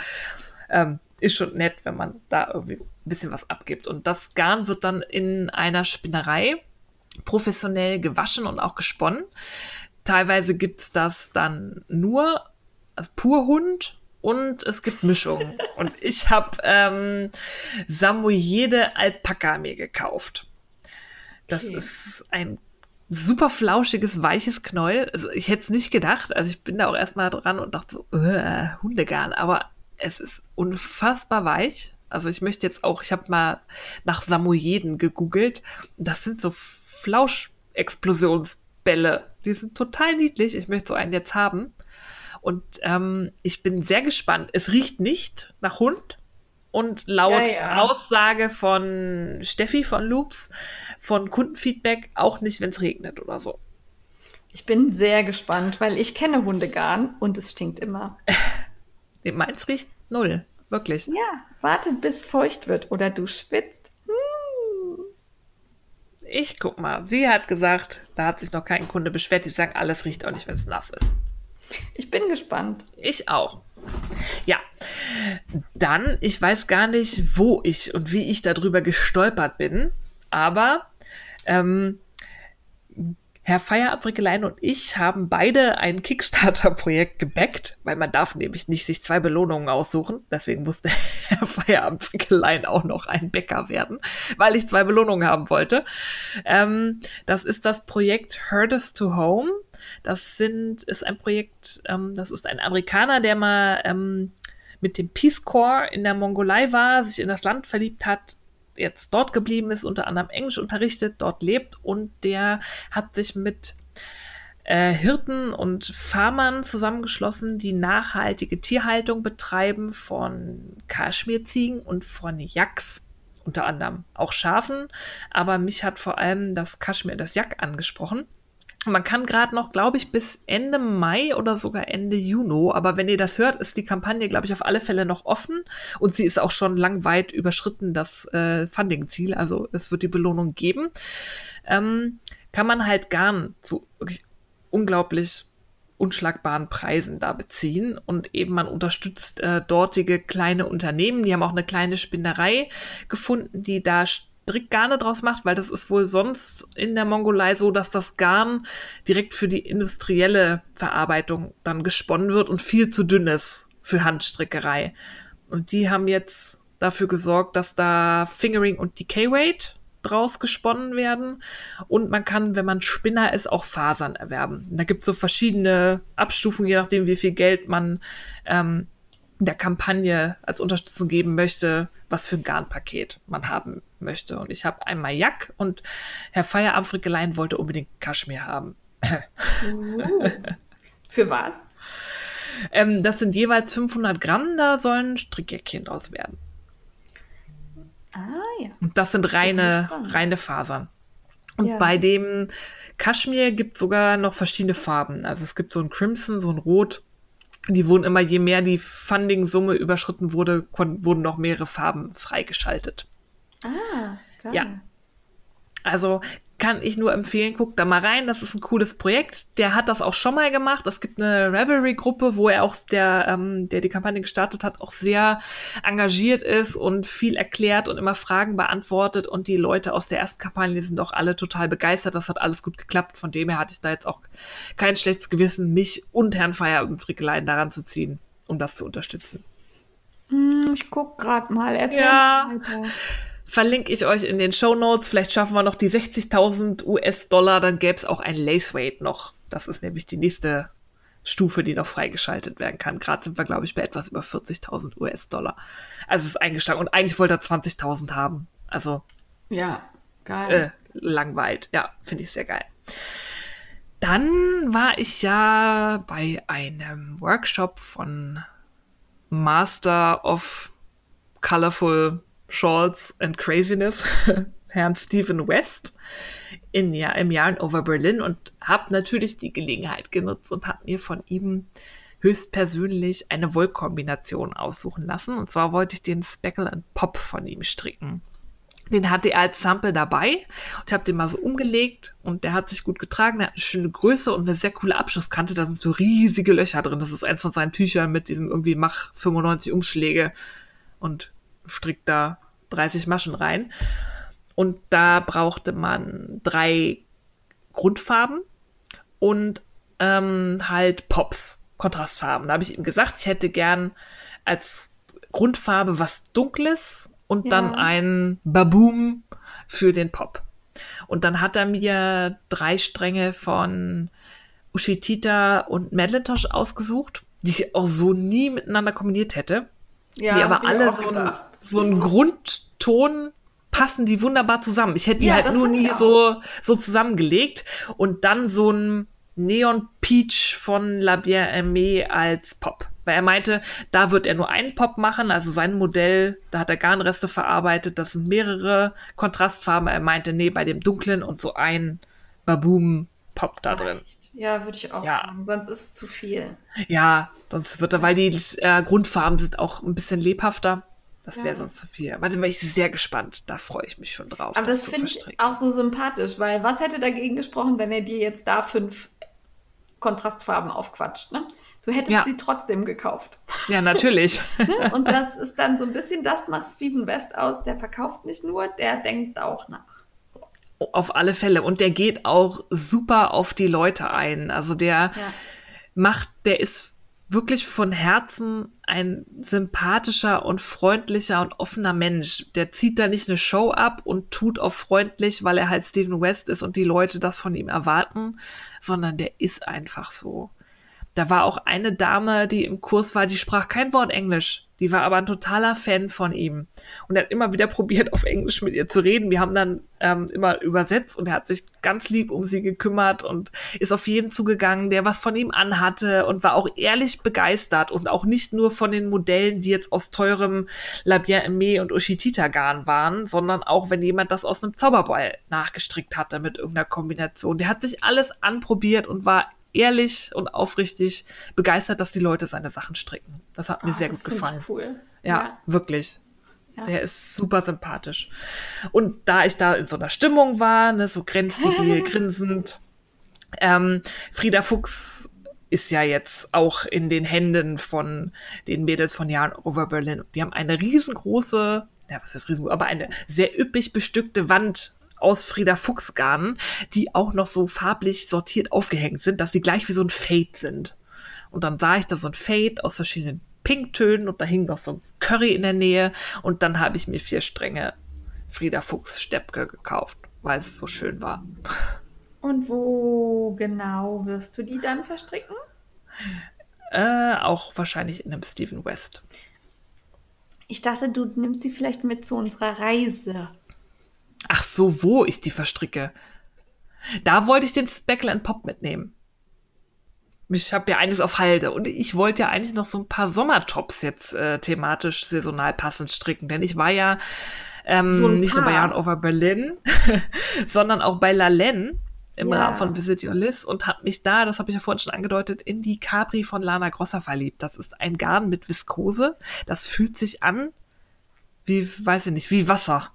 ähm, ist schon nett, wenn man da irgendwie ein bisschen was abgibt. Und das Garn wird dann in einer Spinnerei professionell gewaschen und auch gesponnen. Teilweise gibt es das dann nur als Purhund und es gibt Mischungen. und ich habe ähm, Samoyede Alpaka mir gekauft. Das okay. ist ein super flauschiges, weiches Knäuel. Also ich hätte es nicht gedacht. Also ich bin da auch erstmal dran und dachte so, äh, Hundegarn. Aber es ist unfassbar weich. Also ich möchte jetzt auch, ich habe mal nach Samoyeden gegoogelt. Das sind so Flauschexplosionsbälle. Die sind total niedlich. Ich möchte so einen jetzt haben. Und ähm, ich bin sehr gespannt. Es riecht nicht nach Hund. Und laut ja, ja. Aussage von Steffi von Loops, von Kundenfeedback, auch nicht, wenn es regnet oder so. Ich bin sehr gespannt, weil ich kenne Hundegarn und es stinkt immer. Meins riecht null, wirklich. Ja, warte, bis feucht wird oder du schwitzt. Hm. Ich guck mal, sie hat gesagt, da hat sich noch kein Kunde beschwert. Die sagen, alles riecht auch nicht, wenn es nass ist. Ich bin gespannt. Ich auch. Ja, dann, ich weiß gar nicht, wo ich und wie ich darüber gestolpert bin, aber ähm, Herr Feierabwickelein und ich haben beide ein Kickstarter-Projekt gebackt, weil man darf nämlich nicht sich zwei Belohnungen aussuchen. Deswegen musste Herr Feierabwickelein auch noch ein Bäcker werden, weil ich zwei Belohnungen haben wollte. Ähm, das ist das Projekt Herdest to Home. Das sind, ist ein Projekt, ähm, das ist ein Amerikaner, der mal ähm, mit dem Peace Corps in der Mongolei war, sich in das Land verliebt hat, jetzt dort geblieben ist, unter anderem Englisch unterrichtet, dort lebt und der hat sich mit äh, Hirten und Farmern zusammengeschlossen, die nachhaltige Tierhaltung betreiben von Kaschmirziegen und von Yaks unter anderem auch Schafen, aber mich hat vor allem das Kaschmir, das Yak angesprochen. Man kann gerade noch, glaube ich, bis Ende Mai oder sogar Ende Juni, aber wenn ihr das hört, ist die Kampagne, glaube ich, auf alle Fälle noch offen und sie ist auch schon lang weit überschritten, das äh, Funding-Ziel. Also es wird die Belohnung geben. Ähm, kann man halt gern zu wirklich unglaublich unschlagbaren Preisen da beziehen und eben man unterstützt äh, dortige kleine Unternehmen. Die haben auch eine kleine Spinnerei gefunden, die da Strickgarne draus macht, weil das ist wohl sonst in der Mongolei so, dass das Garn direkt für die industrielle Verarbeitung dann gesponnen wird und viel zu dünn ist für Handstrickerei. Und die haben jetzt dafür gesorgt, dass da Fingering und Decay Weight draus gesponnen werden. Und man kann, wenn man Spinner ist, auch Fasern erwerben. Da gibt es so verschiedene Abstufungen, je nachdem, wie viel Geld man ähm, der Kampagne als Unterstützung geben möchte, was für ein Garnpaket man haben möchte. Und ich habe einmal Jack und Herr Feierabendfrickelein wollte unbedingt Kaschmir haben. Uh, für was? Ähm, das sind jeweils 500 Gramm, da sollen Strickjäckchen draus werden. Ah, ja. Und das sind reine, reine Fasern. Und ja. bei dem Kaschmir gibt es sogar noch verschiedene Farben. Also es gibt so ein Crimson, so ein Rot die wurden immer, je mehr die Funding-Summe überschritten wurde, wurden noch mehrere Farben freigeschaltet. Ah, geil. Ja. Also kann ich nur empfehlen, guckt da mal rein. Das ist ein cooles Projekt. Der hat das auch schon mal gemacht. Es gibt eine Revelry-Gruppe, wo er auch, der, ähm, der die Kampagne gestartet hat, auch sehr engagiert ist und viel erklärt und immer Fragen beantwortet. Und die Leute aus der ersten Kampagne sind auch alle total begeistert. Das hat alles gut geklappt. Von dem her hatte ich da jetzt auch kein schlechtes Gewissen, mich und Herrn Feier und Frickelein daran zu ziehen, um das zu unterstützen. Hm, ich guck gerade mal. Erzähl ja. Weiter verlinke ich euch in den Show Notes. Vielleicht schaffen wir noch die 60.000 US-Dollar, dann gäbe es auch ein Lace Weight noch. Das ist nämlich die nächste Stufe, die noch freigeschaltet werden kann. Gerade sind wir, glaube ich, bei etwas über 40.000 US-Dollar. Also es ist eingestanden. Und eigentlich wollte er 20.000 haben. Also. Ja, geil. Äh, langweilt. Ja, finde ich sehr geil. Dann war ich ja bei einem Workshop von Master of Colorful Shorts and Craziness, Herrn Stephen West, in, ja, im Jahr in Over Berlin und habe natürlich die Gelegenheit genutzt und habe mir von ihm höchstpersönlich eine Wollkombination aussuchen lassen. Und zwar wollte ich den Speckle and Pop von ihm stricken. Den hatte er als Sample dabei und habe den mal so umgelegt und der hat sich gut getragen. Der hat eine schöne Größe und eine sehr coole Abschlusskante. Da sind so riesige Löcher drin. Das ist eins von seinen Tüchern mit diesem irgendwie Mach 95 Umschläge und strickt da 30 Maschen rein. Und da brauchte man drei Grundfarben und ähm, halt Pops, Kontrastfarben. Da habe ich ihm gesagt, ich hätte gern als Grundfarbe was Dunkles und ja. dann ein Baboom für den Pop. Und dann hat er mir drei Stränge von Ushitita und Madelintosh ausgesucht, die ich auch so nie miteinander kombiniert hätte. Ja, die aber alle so ein, so einen Grundton passen die wunderbar zusammen. Ich hätte die ja, halt nur nie so, so zusammengelegt und dann so ein Neon Peach von La Bière Aimée als Pop. Weil er meinte, da wird er nur einen Pop machen, also sein Modell, da hat er Garnreste verarbeitet, das sind mehrere Kontrastfarben. Er meinte, nee, bei dem dunklen und so ein Baboom Pop da drin. Ja, würde ich auch ja. sagen. Sonst ist es zu viel. Ja, sonst wird er, weil die äh, Grundfarben sind auch ein bisschen lebhafter. Das wäre ja. sonst zu viel. Warte, bin ich sehr gespannt. Da freue ich mich schon drauf. Aber das, das finde ich auch so sympathisch, weil was hätte dagegen gesprochen, wenn er dir jetzt da fünf Kontrastfarben aufquatscht, ne? Du hättest ja. sie trotzdem gekauft. Ja, natürlich. Ne? Und das ist dann so ein bisschen, das macht Steven West aus. Der verkauft nicht nur, der denkt auch nach. Auf alle Fälle. Und der geht auch super auf die Leute ein. Also der Ja. macht, der ist wirklich von Herzen ein sympathischer und freundlicher und offener Mensch. Der zieht da nicht eine Show ab und tut auch freundlich, weil er halt Stephen West ist und die Leute das von ihm erwarten, sondern der ist einfach so. Da war auch eine Dame, die im Kurs war, die sprach kein Wort Englisch. Die war aber ein totaler Fan von ihm. Und er hat immer wieder probiert, auf Englisch mit ihr zu reden. Wir haben dann ähm, immer übersetzt und er hat sich ganz lieb um sie gekümmert und ist auf jeden zugegangen, der was von ihm anhatte und war auch ehrlich begeistert und auch nicht nur von den Modellen, die jetzt aus teurem La Bien Aimé und Ushitita-Garn waren, sondern auch, wenn jemand das aus einem Zauberball nachgestrickt hatte mit irgendeiner Kombination. Der hat sich alles anprobiert und war ehrlich und aufrichtig begeistert, dass die Leute seine Sachen stricken. Das hat mir Ah, sehr gut gefallen. Cool. Ja, wirklich. Ja. Der ist super sympathisch. Und da ich da in so einer Stimmung war, ne, so grenzdebil, grinsend, ähm, Frieda Fuchs ist ja jetzt auch in den Händen von den Mädels von Jan Over Berlin. Die haben eine riesengroße, ja, was ist riesengroß, aber eine sehr üppig bestückte Wand aus Frieda Fuchs Garn, die auch noch so farblich sortiert aufgehängt sind, dass die gleich wie so ein Fade sind. Und dann sah ich da so ein Fade aus verschiedenen Pinktönen und da hing noch so ein Curry in der Nähe. Und dann habe ich mir vier Stränge Frieda Fuchs Steppke gekauft, weil es so schön war. Und wo genau wirst du die dann verstricken? Äh, auch wahrscheinlich in einem Stephen West. Ich dachte, du nimmst sie vielleicht mit zu unserer Reise. Ach so, wo ich die verstricke. Da wollte ich den Speckle and Pop mitnehmen. Ich habe ja einiges auf Halde und ich wollte ja eigentlich noch so ein paar Sommertops jetzt äh, thematisch saisonal passend stricken, denn ich war ja ähm, So nicht nur bei. Yarn Over Berlin, sondern auch bei Lalen im Ja. Rahmen von Visit Your Liz und habe mich da, das habe ich ja vorhin schon angedeutet, in die Capri von Lana Grosser verliebt. Das ist ein Garn mit Viskose. Das fühlt sich an wie, weiß ich nicht, wie Wasser.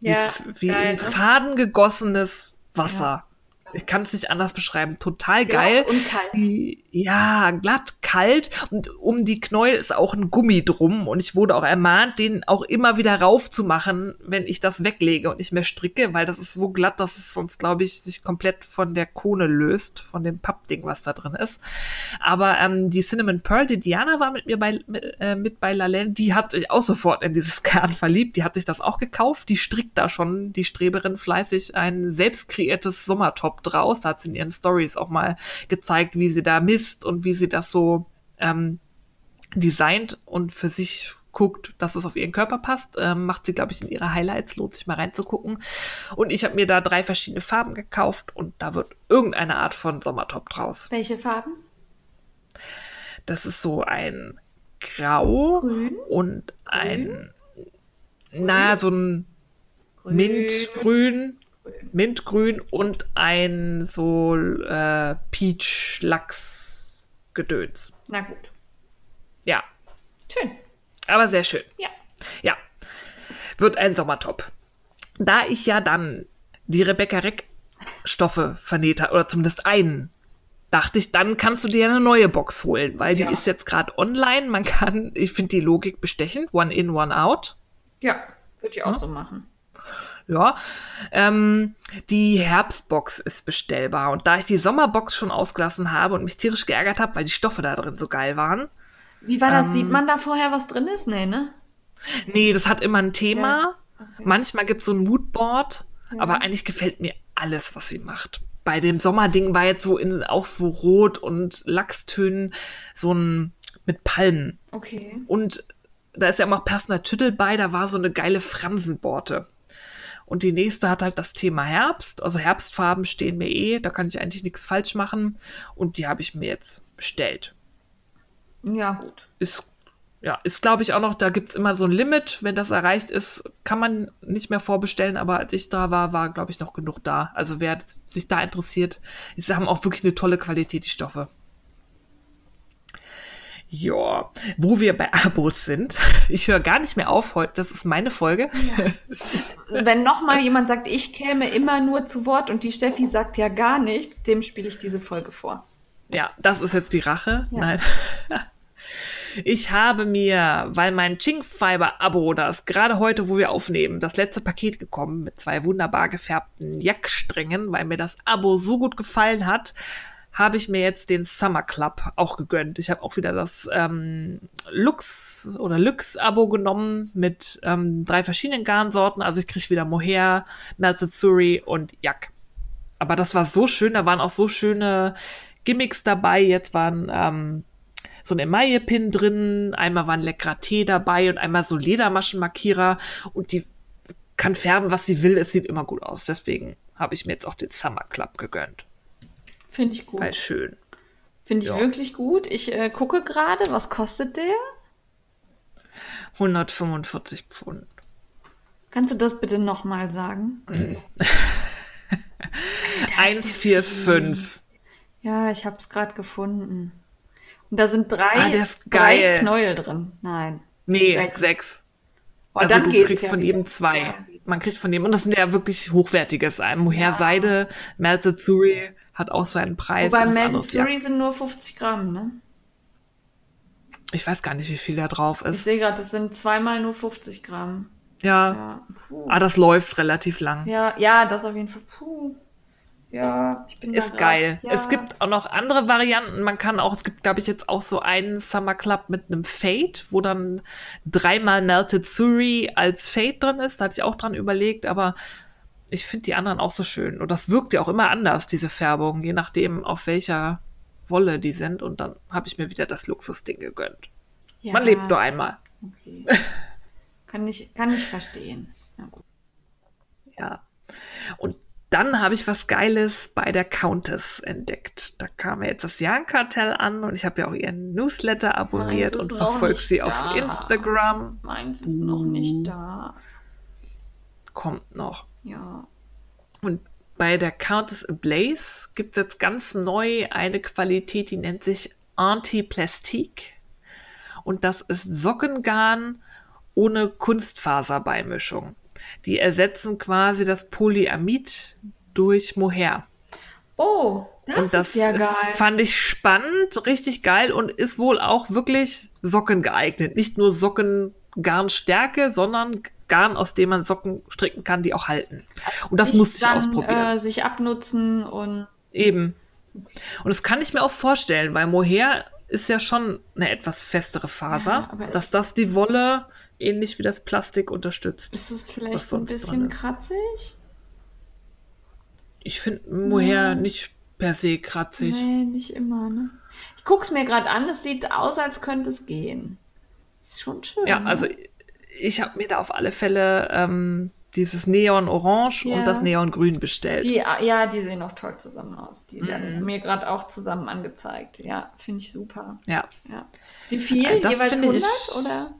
Ja, wie, wie geil, ne? Faden gegossenes Wasser. Ich kann es nicht anders beschreiben. Total geil. Glatt und kalt. Ja, glatt, kalt. Und um die Knäuel ist auch ein Gummi drum. Und ich wurde auch ermahnt, den auch immer wieder raufzumachen, wenn ich das weglege und nicht mehr stricke, weil das ist so glatt, dass es sonst, glaube ich, sich komplett von der Kone löst, von dem Pappding, was da drin ist. Aber ähm, die Cinnamon Pearl, die Diana war mit mir bei, mit, äh, mit bei Lalaine, die hat sich auch sofort in dieses Garn verliebt. Die hat sich das auch gekauft. Die strickt da schon, die Streberin, fleißig ein selbst kreiertes Sommertop draus. Da hat sie in ihren Stories auch mal gezeigt, wie sie da misst und wie sie das so ähm, designt und für sich guckt, dass es auf ihren Körper passt. Ähm, macht sie, glaube ich, in ihre Highlights. Lohnt sich mal reinzugucken. Und ich habe mir da drei verschiedene Farben gekauft und da wird irgendeine Art von Sommertop draus. Welche Farben? Das ist so ein Grau Grün? und ein, naja, so ein Mintgrün, Mintgrün und ein so äh, Peach-Lachs-Gedöns. Na gut. Ja, Schön. aber sehr schön. Ja. Ja, wird ein Sommertop. Da ich ja dann die Rebecca Reck Stoffe vernäht habe, oder zumindest einen, dachte ich, dann kannst du dir eine neue Box holen, weil die Ja. ist jetzt gerade online. Man kann, ich finde die Logik bestechend, one in, one out. Ja, würde ich auch so machen. Ja, ähm, die Herbstbox ist bestellbar. Und da ich die Sommerbox schon ausgelassen habe und mich tierisch geärgert habe, weil die Stoffe da drin so geil waren, Wie war das? Ähm, Sieht man da vorher, was drin ist? Nee, ne? Nee, das hat immer ein Thema. Okay. Manchmal gibt es so ein Moodboard, aber eigentlich gefällt mir alles, was sie macht. Bei dem Sommerding war jetzt so in, auch so Rot und Lachstönen so ein mit Palmen. Okay. Und da ist ja immer passender Tüttel bei, da war so eine geile Fransenborte. Und die nächste hat halt das Thema Herbst. Also Herbstfarben stehen mir eh, da kann ich eigentlich nichts falsch machen. Und die habe ich mir jetzt bestellt Ja, gut. ist, ja, ist glaube ich auch noch, da gibt es immer so ein Limit. Wenn das erreicht ist, kann man nicht mehr vorbestellen, aber als ich da war, war, glaube ich, noch genug da. Also wer sich da interessiert, sie haben auch wirklich eine tolle Qualität, die Stoffe. Ja, wo wir bei Abos sind. Ich höre gar nicht mehr auf heute, das ist meine Folge. Wenn noch mal jemand sagt, ich käme immer nur zu Wort und die Steffi sagt ja gar nichts, dem spiele ich diese Folge vor. Ja, das ist jetzt die Rache. Ja. Nein. Ich habe mir, weil mein Chink Fiber Abo, das gerade heute, wo wir aufnehmen, das letzte Paket gekommen mit zwei wunderbar gefärbten Jacksträngen, weil mir das Abo so gut gefallen hat, habe ich mir jetzt den Summer Club auch gegönnt. Ich habe auch wieder das ähm, Lux oder Lux-Abo genommen mit ähm, drei verschiedenen Garnsorten. Also ich kriege wieder Mohair, Melted Suri und Yak. Aber das war so schön, da waren auch so schöne Gimmicks dabei. Jetzt waren ähm, so ein Emaille-Pin drin, einmal war ein leckerer Tee dabei und einmal so Ledermaschenmarkierer und die kann färben, was sie will. Es sieht immer gut aus. Deswegen habe ich mir jetzt auch den Summer Club gegönnt. Finde ich gut. Weil schön. Finde ich Ja. wirklich gut. Ich äh, gucke gerade, was kostet der? 145 Pfund. Kannst du das bitte nochmal sagen? 145. Ja, ich habe es gerade gefunden. Und da sind drei, Ah, drei. Knäuel drin. Nein. Nee, Sechs. sechs. Oh, Also dann du kriegst ja von jedem zwei. Ja. Man kriegt von jedem, und das sind ja wirklich hochwertiges. Ein Mohair Seide, Melted Suri hat auch seinen Preis. Wobei andere ist ja- Suri sind nur 50 Gramm, ne? Ich weiß gar nicht, wie viel da drauf Ich ist. sehe gerade, das sind zweimal nur 50 Gramm. Ja. Ja. Ah, das läuft relativ lang. Ja, ja, das auf jeden Fall. Puh. Ja, ich bin Ist geil. Ja. Es gibt auch noch andere Varianten. Man kann auch, es gibt, glaube ich, jetzt auch so einen Summer Club mit einem Fade, wo dann dreimal Melted Suri als Fade drin ist. Da hatte ich auch dran überlegt, aber ich finde die anderen auch so schön. Und das wirkt ja auch immer anders, diese Färbung, je nachdem, auf welcher Wolle die sind. Und dann habe ich mir wieder das Luxusding gegönnt. ja, Man lebt nur einmal. Okay. kann, ich, kann ich verstehen. Ja. Ja. Und dann habe ich was Geiles bei der Countess entdeckt. Da kam ja jetzt das Jahn-Kartell an und ich habe ja auch ihren Newsletter abonniert und verfolge sie auf da. Instagram. Meins ist noch nicht da. Kommt noch. Ja. Und bei der Countess Ablaze gibt es jetzt ganz neu eine Qualität, die nennt sich Anti-Plastik. Und das ist Sockengarn ohne Kunstfaserbeimischung. Die ersetzen quasi das Polyamid durch Mohair. Oh, das, und das ist ja ist, geil. fand ich spannend, richtig geil und ist wohl auch wirklich Socken geeignet. Nicht nur Sockengarnstärke, sondern Garn, aus dem man Socken stricken kann, die auch halten. Und das Nicht musste ich dann, ausprobieren. Äh, sich abnutzen und Eben. Und das kann ich mir auch vorstellen, weil Mohair ist ja schon eine etwas festere Faser, Ja, dass das die Wolle ähnlich wie das Plastik unterstützt. ist es vielleicht ein bisschen kratzig? Ich finde Mohair nicht per se kratzig. Nee, nicht immer, ne? Ich guck's mir gerade an, es sieht aus, als könnte es gehen. Ist schon schön. Ja, ne? Ich habe mir da auf alle Fälle ähm, dieses Neon-Orange Ja. und das Neon-Grün bestellt. Die, ja, die sehen auch toll zusammen aus. Die Mhm. werden mir gerade auch zusammen angezeigt. Ja, finde ich super. ja. Ja. Wie viel? Äh, das Jeweils finde 100 ich- oder?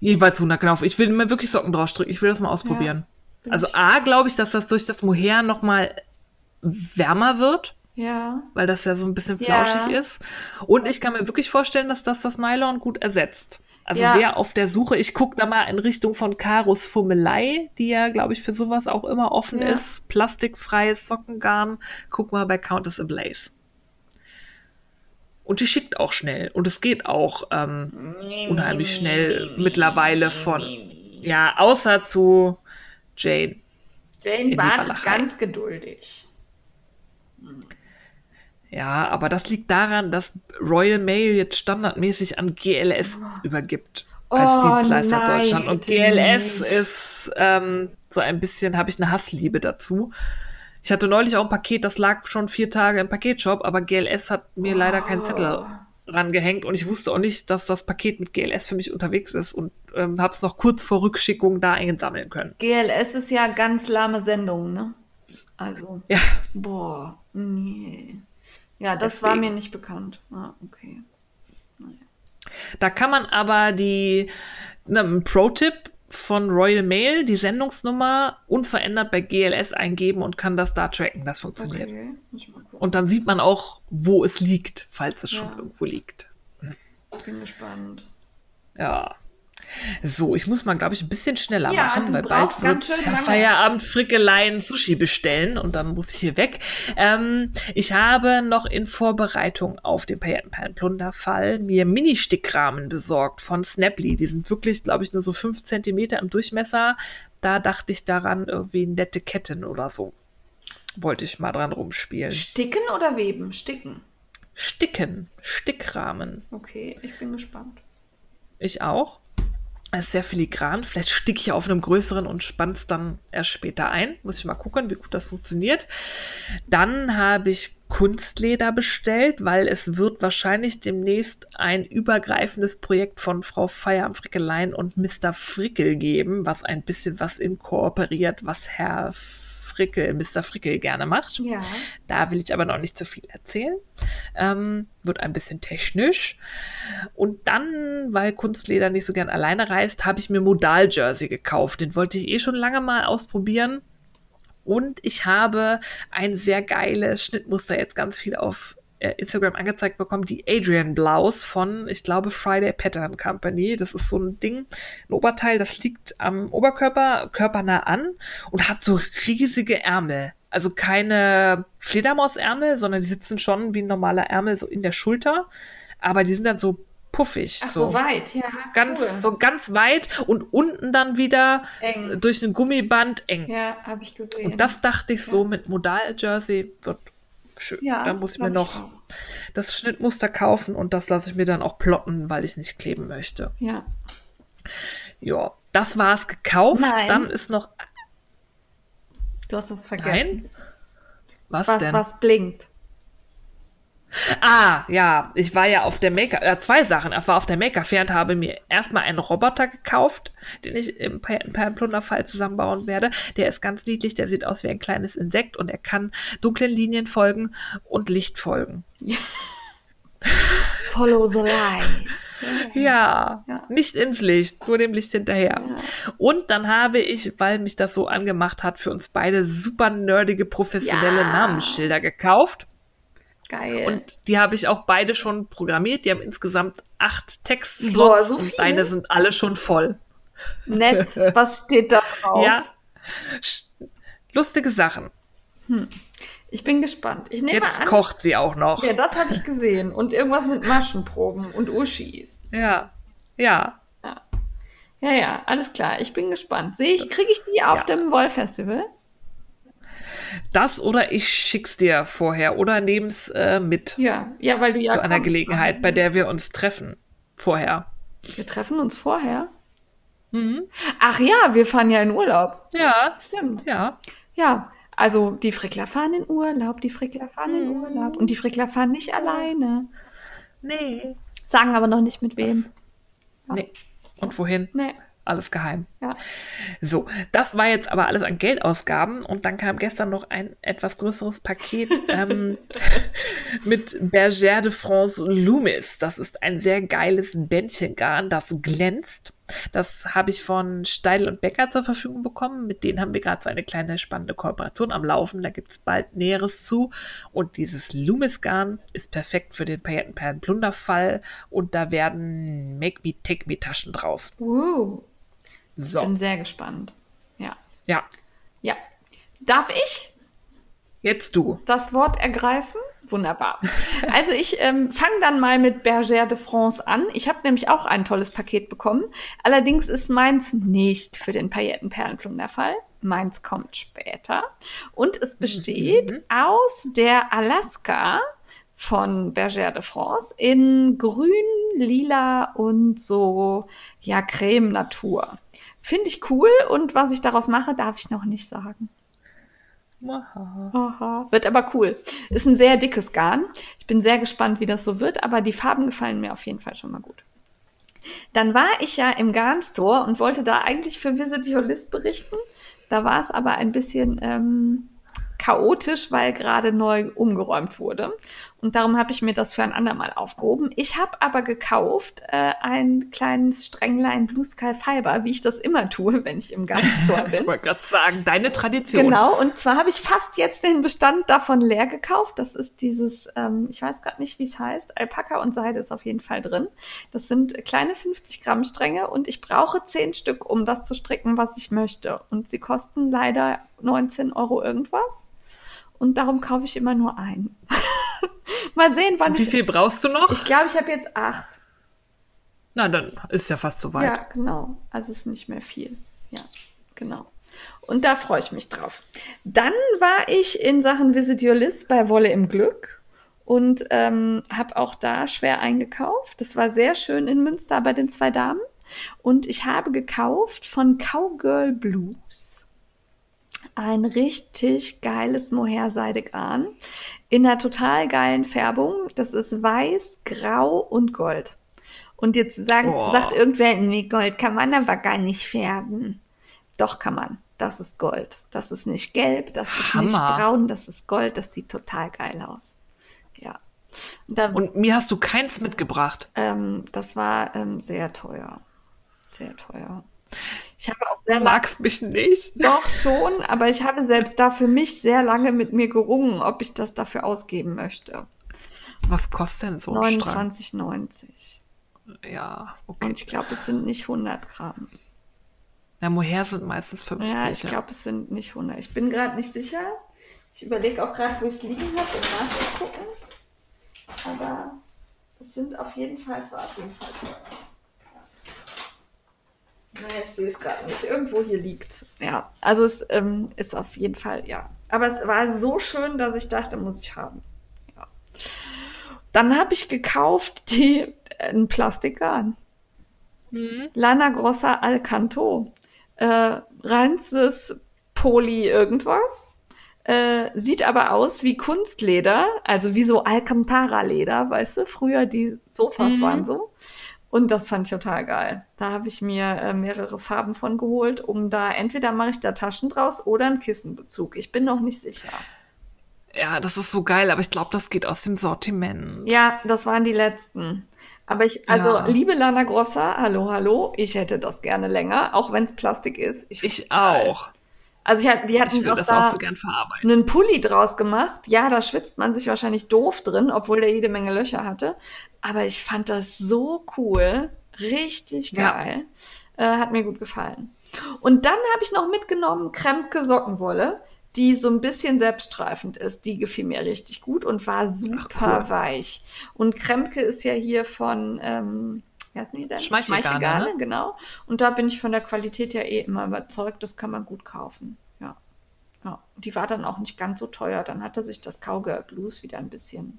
Jeweils 100, genau. Ich will mir wirklich Socken draus stricken. Ich will das mal ausprobieren. bin also A, glaube ich, dass das durch das Mohair noch mal wärmer wird. Ja. weil das ja so ein bisschen Ja. flauschig ist. Und ich kann mir wirklich vorstellen, dass das das Nylon gut ersetzt. Also Ja. wer auf der Suche, ich gucke da mal in Richtung von Karos Fummelei, die ja, glaube ich, für sowas auch immer offen Ja. ist. Plastikfreies Sockengarn. Guck mal bei Countess Ablaze. Und die schickt auch schnell. Und es geht auch ähm, unheimlich schnell mittlerweile von, ja, außer zu Jane. Jane wartet ganz geduldig. Ja, aber das liegt daran, dass Royal Mail jetzt standardmäßig an GLS übergibt als Oh, Dienstleister nein, Deutschland. Und GLS nicht. ist ähm, so ein bisschen, habe ich eine Hassliebe dazu. Ich hatte neulich auch ein Paket, das lag schon vier Tage im Paketshop, aber GLS hat mir leider keinen Zettel rangehängt und ich wusste auch nicht, dass das Paket mit GLS für mich unterwegs ist und ähm, habe es noch kurz vor Rückschickung da einsammeln können. GLS ist ja ganz lahme Sendung, ne? Also, Ja, boah, nee. Ja, das war Deswegen. mir nicht bekannt. Ah, okay. Da kann man aber die, ne, Pro-Tipp von Royal Mail, die Sendungsnummer unverändert bei GLS eingeben und kann das da tracken. Das funktioniert. Okay, ich. Und dann sieht man auch, wo es liegt, falls es Ja. schon irgendwo liegt. Bin gespannt. Ja. So, ich muss mal, glaube ich, ein bisschen schneller Ja, machen, weil bald wird. Feierabend Frickeleien Sushi bestellen und dann muss ich hier weg. Ähm, ich habe noch in Vorbereitung auf den Paillettenperlen-Plunderfall mir Mini-Stickrahmen besorgt von Snaply. Die sind wirklich, glaube ich, nur so 5 cm im Durchmesser. Da dachte ich daran, irgendwie nette Ketten oder so. Wollte ich mal dran rumspielen. Sticken oder weben? Sticken. Sticken, Stickrahmen. Okay, ich bin gespannt. Ich auch. Es ist sehr filigran. Vielleicht sticke ich auf einem größeren und spanne es dann erst später ein. Muss ich mal gucken, wie gut das funktioniert. Dann habe ich Kunstleder bestellt, weil es wird wahrscheinlich demnächst ein übergreifendes Projekt von Frau Feier am Frickelein und Mr. Frickel geben, was ein bisschen was inkooperiert, was Herr Frickel, Mr. Frickel gerne macht. Ja. Da will ich aber noch nicht zu viel erzählen. Ähm, wird ein bisschen technisch. Und dann, weil Kunstleder nicht so gern alleine reist, habe ich mir Modal-Jersey gekauft. Den wollte ich eh schon lange mal ausprobieren. Und ich habe ein sehr geiles Schnittmuster jetzt ganz viel auf Instagram angezeigt bekommen, die Adrian Blouse von, ich glaube, Friday Pattern Company. Das ist so ein Ding, ein Oberteil, das liegt am Oberkörper, körpernah an und hat so riesige Ärmel. Also keine Fledermausärmel, sondern die sitzen schon wie ein normaler Ärmel so in der Schulter, aber die sind dann so puffig. Ach, so, weit, ja. Ganz, cool. so ganz weit und unten dann wieder Eng. durch ein Gummiband eng. Ja, habe ich gesehen. Und das dachte ich so mit Modal-Jersey wird schön. ja, dann muss ich mir noch auch. das Schnittmuster kaufen und das lasse ich mir dann auch plotten, weil ich nicht kleben möchte. Ja. Ja, das war es gekauft. Nein. Dann ist noch. Du hast was vergessen. Nein? Was, Was, denn? was blinkt. Ah, ja, ich war ja auf der Maker, äh, zwei Sachen. Ich war auf der Maker-Fair und habe mir erstmal einen Roboter gekauft, den ich im Perlenplunderfall zusammenbauen werde. Der ist ganz niedlich, der sieht aus wie ein kleines Insekt und er kann dunklen Linien folgen und Licht folgen. Follow the line. Ja, Ja. nicht ins Licht, nur dem Licht hinterher. Und dann habe ich, weil mich das so angemacht hat, für uns beide super nerdige professionelle Ja. Namensschilder gekauft. Geil. Und die habe ich auch beide schon programmiert. Die haben insgesamt acht Textslots so und deine sind alle schon voll. Nett. Was steht da drauf? Ja. Lustige Sachen. Ich bin gespannt. Ich nehme Jetzt an. kocht sie auch noch. Ja, das habe ich gesehen. Und irgendwas mit Maschenproben und Uschis. Ja. Ja. Ja, ja, alles klar. Ich bin gespannt. Sehe ich, kriege ich die auf ja. dem Woll-Festival? Das oder ich schick's dir vorher oder nehm's äh, mit Ja, ja, weil du ja zu einer. Gelegenheit, bei der wir uns treffen. Vorher. Wir treffen uns vorher. Mhm. Ach ja, wir fahren ja in Urlaub. Ja. Stimmt. Ja. Ja, also die Frickler fahren in Urlaub, die Frickler fahren in Mhm. Urlaub. Und die Frickler fahren nicht alleine. Nee. Sagen aber noch nicht mit wem. Nee. Und wohin? Nee. Alles geheim. Ja. So, das war jetzt aber alles an Geldausgaben und dann kam gestern noch ein etwas größeres Paket ähm, mit Bergère de France Loomis. Das ist ein sehr geiles Bändchengarn, das glänzt. Das habe ich von Steidl und Becker zur Verfügung bekommen. Mit denen haben wir gerade so eine kleine spannende Kooperation am Laufen. Da gibt es bald Näheres zu. Und dieses Loomis-Garn ist perfekt für den Paillettenperlen-Plunderfall. Und da werden Make-Me-Take-Me-Taschen draus. Uh, So, bin sehr gespannt. Ja. ja. Ja. Darf ich Jetzt du. das Wort ergreifen? Wunderbar. Also ich ähm, fange dann mal mit Bergère de France an. Ich habe nämlich auch ein tolles Paket bekommen. Allerdings ist meins nicht für den Paillettenperlenplunderfall. Meins kommt später. Und es besteht aus der Alaska von Bergère de France in grün, lila und so, ja, Creme Natur. Finde ich cool und was ich daraus mache, darf ich noch nicht sagen. Aha. Aha. Wird aber cool. Ist ein sehr dickes Garn. Ich bin sehr gespannt, wie das so wird, aber die Farben gefallen mir auf jeden Fall schon mal gut. Dann war ich ja im Garnstore und wollte da eigentlich für Visit Your List berichten. Da war es aber ein bisschen ähm, chaotisch, weil gerade neu umgeräumt wurde. Und darum habe ich mir das für ein andermal aufgehoben. Ich habe aber gekauft äh, ein kleines Stränglein Blue Sky Fiber, wie ich das immer tue, wenn ich im Gartenstore bin. ich wollte gerade sagen, deine Tradition. Genau, und zwar habe ich fast jetzt den Bestand davon leer gekauft. Das ist dieses, ähm, ich weiß gerade nicht, wie es heißt, Alpaka und Seide ist auf jeden Fall drin. Das sind kleine 50 Gramm Stränge und ich brauche 10 Stück, um das zu stricken, was ich möchte. Und sie kosten leider 19 Euro irgendwas. Und darum kaufe ich immer nur ein. Mal sehen, wann Wie ich. viel brauchst du noch? Ich glaube, ich habe jetzt acht. Na, dann ist ja fast so weit. Ja, genau. Also ist nicht mehr viel. Ja, genau. Und da freue ich mich drauf. Dann war ich in Sachen Visit Your List bei Wolle im Glück und ähm, habe auch da schwer eingekauft. Das war sehr schön in Münster bei den zwei Damen. Und ich habe gekauft von Cowgirl Blues ein richtig geiles Mohair-Seidegarn in einer total geilen Färbung. Das ist weiß, grau und gold. Und jetzt sagen, Oh. sagt irgendwer, nee, Gold kann man aber gar nicht färben. Doch kann man. Das ist Gold. Das ist nicht gelb, das ist nicht Hammer. braun, das ist Gold. Das sieht total geil aus. Ja. Und da, Und mir hast du keins mitgebracht. ähm, das war ähm, sehr teuer. Sehr teuer. Ich habe auch sehr magst mich nicht. doch schon, aber ich habe selbst da für mich sehr lange mit mir gerungen, ob ich das dafür ausgeben möchte. Was kostet denn so ein Strang? 29,90. Ja, okay. Und ich glaube, es sind nicht 100 Gramm. Ja, Mohair sind meistens 50. Ja, ich glaube, es sind nicht 100. Ich bin gerade nicht sicher. Ich überlege auch gerade, wo ich es liegen habe, um nachzugucken. Aber es sind auf jeden Fall, es war auf jeden Fall. Naja, ich sehe es gerade nicht. Irgendwo hier liegt Ja, also es ähm, ist auf jeden Fall, ja. Aber es war so schön, dass ich dachte, muss ich haben. Ja. Dann habe ich gekauft die, ein Plastikgarn. Lana Grossa Alcanto. Äh, reinstes Poly irgendwas. Äh, sieht aber aus wie Kunstleder, also wie so Alcantara-Leder, weißt du? Früher die Sofas Mhm. waren so. Und das fand ich total geil. Da habe ich mir äh, mehrere Farben von geholt, um da entweder mache ich da Taschen draus oder einen Kissenbezug. Ich bin noch nicht sicher. Ja, das ist so geil, aber ich glaube, das geht aus dem Sortiment. Ja, das waren die letzten. Aber ich, also Ja. liebe Lana Grossa, hallo, hallo, ich hätte das gerne länger, auch wenn es Plastik ist. Ich, Ich auch. Also ich, die hatten Ich würde das da auch so gern verarbeiten. einen Pulli draus gemacht. Ja, da schwitzt man sich wahrscheinlich doof drin, obwohl der jede Menge Löcher hatte. Aber ich fand das so cool. Richtig Ja. geil. Äh, hat mir gut gefallen. Und dann habe ich noch mitgenommen Kremke Sockenwolle, die so ein bisschen selbststreifend ist. Die gefiel mir richtig gut und war super cool. weich. Und Kremke ist ja hier von, ähm, wie heißen die denn? Schmeichelgarne, ne? genau. Und da bin ich von der Qualität ja eh immer überzeugt, das kann man gut kaufen. Ja. Ja, die war dann auch nicht ganz so teuer. Dann hatte sich das Cowgirl Blues wieder ein bisschen,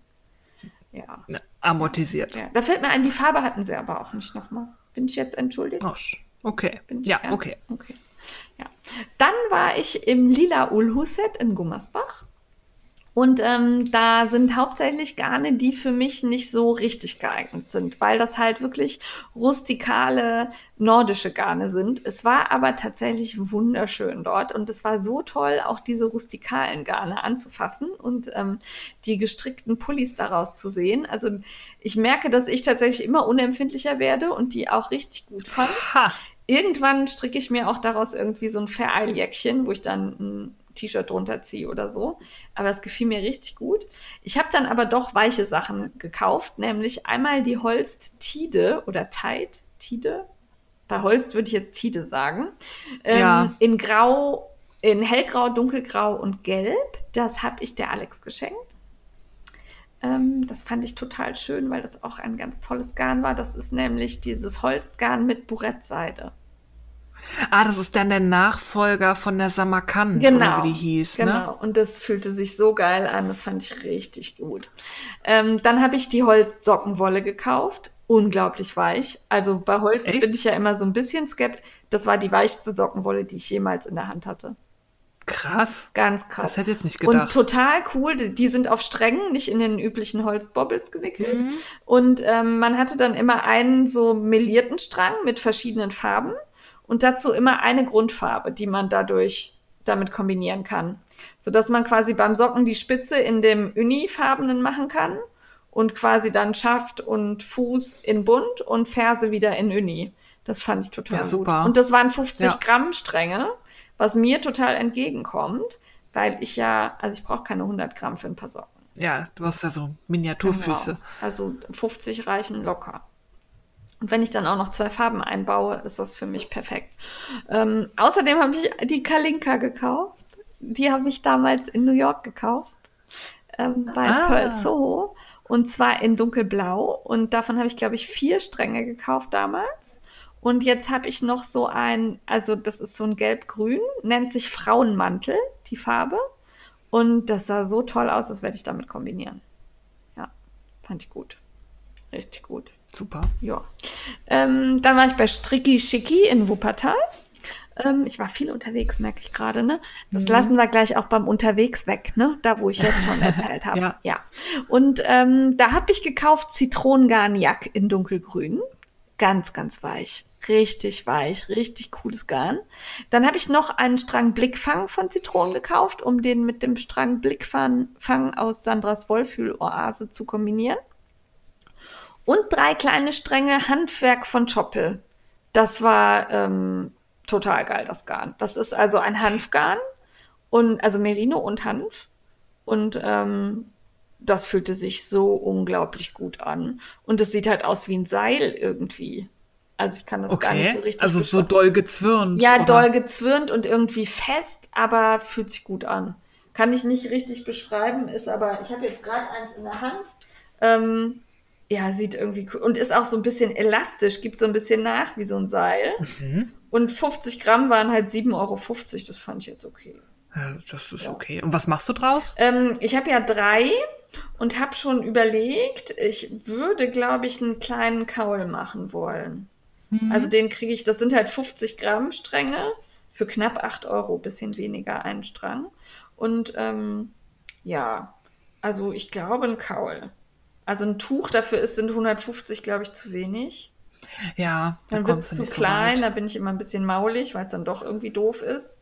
ja. Ne, Amortisiert. ja. Da fällt mir ein, die Farbe hatten sie aber auch nicht nochmal. Bin ich jetzt entschuldigt? Oh, okay. Ich, Ja, okay. Okay. Ja. Dann war ich im Lila Ulhuset in Gummersbach. Und ähm, da sind hauptsächlich Garne, die für mich nicht so richtig geeignet sind, weil das halt wirklich rustikale nordische Garne sind. Es war aber tatsächlich wunderschön dort und es war so toll, auch diese rustikalen Garne anzufassen und ähm, die gestrickten Pullis daraus zu sehen. Also ich merke, dass ich tatsächlich immer unempfindlicher werde und die auch richtig gut fand. Ha! Irgendwann stricke ich mir auch daraus irgendwie so ein Vereiljäckchen, wo ich dann ein T-Shirt drunter ziehe oder so. Aber es gefiel mir richtig gut. Ich habe dann aber doch weiche Sachen gekauft, nämlich einmal die Holst Tide oder Tide, Tide. Bei Holst würde ich jetzt Tide sagen. Ähm, Ja. In Grau, in hellgrau, dunkelgrau und gelb. Das habe ich der Alex geschenkt. Ähm, das fand ich total schön, weil das auch ein ganz tolles Garn war. Das ist nämlich dieses Holzgarn mit Burettseide. Ah, das ist dann der Nachfolger von der Samarkand, Genau. oder wie die hieß, Genau. ne? Und das fühlte sich so geil an. Das fand ich richtig gut. Ähm, dann habe ich die Holzsockenwolle gekauft. Unglaublich weich. Also bei Holz Echt? bin ich ja immer so ein bisschen skeptisch. Das war die weichste Sockenwolle, die ich jemals in der Hand hatte. Krass. Ganz krass. Das hätte ich jetzt nicht Und gedacht. total cool, die die sind auf Strängen, nicht in den üblichen Holzbobbles gewickelt. Mhm. Und ähm, man hatte dann immer einen so melierten Strang mit verschiedenen Farben und dazu immer eine Grundfarbe, die man dadurch damit kombinieren kann. Sodass man quasi beim Socken die Spitze in dem Uni-farbenen machen kann und quasi dann Schaft und Fuß in bunt und Ferse wieder in Uni. Das fand ich total Ja, gut. super. Und das waren 50 Ja. Gramm Stränge, was mir total entgegenkommt, weil ich ja, also ich brauche keine 100 Gramm für ein paar Socken. Ja, du hast ja so Miniaturfüße. Genau. Also 50 reichen locker. Und wenn ich dann auch noch zwei Farben einbaue, ist das für mich perfekt. Ähm, außerdem habe ich die Kalinka gekauft. Die habe ich damals in New York gekauft. Ähm, bei Ah. Pearl Soho. Und zwar in dunkelblau. Und davon habe ich, glaube ich, vier Stränge gekauft damals. Und jetzt habe ich noch so ein, also das ist so ein gelb-grün, nennt sich Frauenmantel, die Farbe. Und das sah so toll aus, das werde ich damit kombinieren. Ja, fand ich gut. Richtig gut. Super. Ja. Ähm, dann war ich bei Stricki Schicki in Wuppertal. Ähm, ich war viel unterwegs, merke ich gerade, ne? Das lassen wir gleich auch beim Unterwegs weg, ne? Da, wo ich jetzt schon erzählt habe. Ja. ja. Und ähm, da habe ich gekauft Zitronengarnjack in dunkelgrün. Ganz, ganz weich. Richtig weich, richtig cooles Garn. Dann habe ich noch einen Strang Blickfang von Zitronen gekauft, um den mit dem Strang Blickfang Fang aus Sandras Wollfühl-Oase zu kombinieren. Und drei kleine Stränge Handwerk von Choppel. Das war ähm, total geil, das Garn. Das ist also ein Hanfgarn und also Merino und Hanf. Und ähm, das fühlte sich so unglaublich gut an. Und es sieht halt aus wie ein Seil irgendwie. Also ich kann das gar nicht so Okay. richtig Also so doll gezwirnt. Ja, oder? doll gezwirnt und irgendwie fest, aber fühlt sich gut an. Kann ich nicht richtig beschreiben, ist aber, ich habe jetzt gerade eins in der Hand. Ähm, ja, sieht irgendwie cool und ist auch so ein bisschen elastisch, gibt so ein bisschen nach wie so ein Seil. Mhm. Und 50 Gramm waren halt 7,50 Euro. Das fand ich jetzt okay. Ja, das ist okay. Und was machst du draus? Ähm, ich habe ja drei und habe schon überlegt, ich würde, glaube ich, einen kleinen Kaul machen wollen. Also den kriege ich, das sind halt 50 Gramm Stränge für knapp 8 Euro, bisschen weniger einen Strang. Und ähm, ja, also ich glaube ein Kaul. Also ein Tuch dafür ist, sind 150, glaube ich, zu wenig. Ja, da Dann wird es zu so klein, weit. da bin ich immer ein bisschen maulig, weil es dann doch irgendwie doof ist.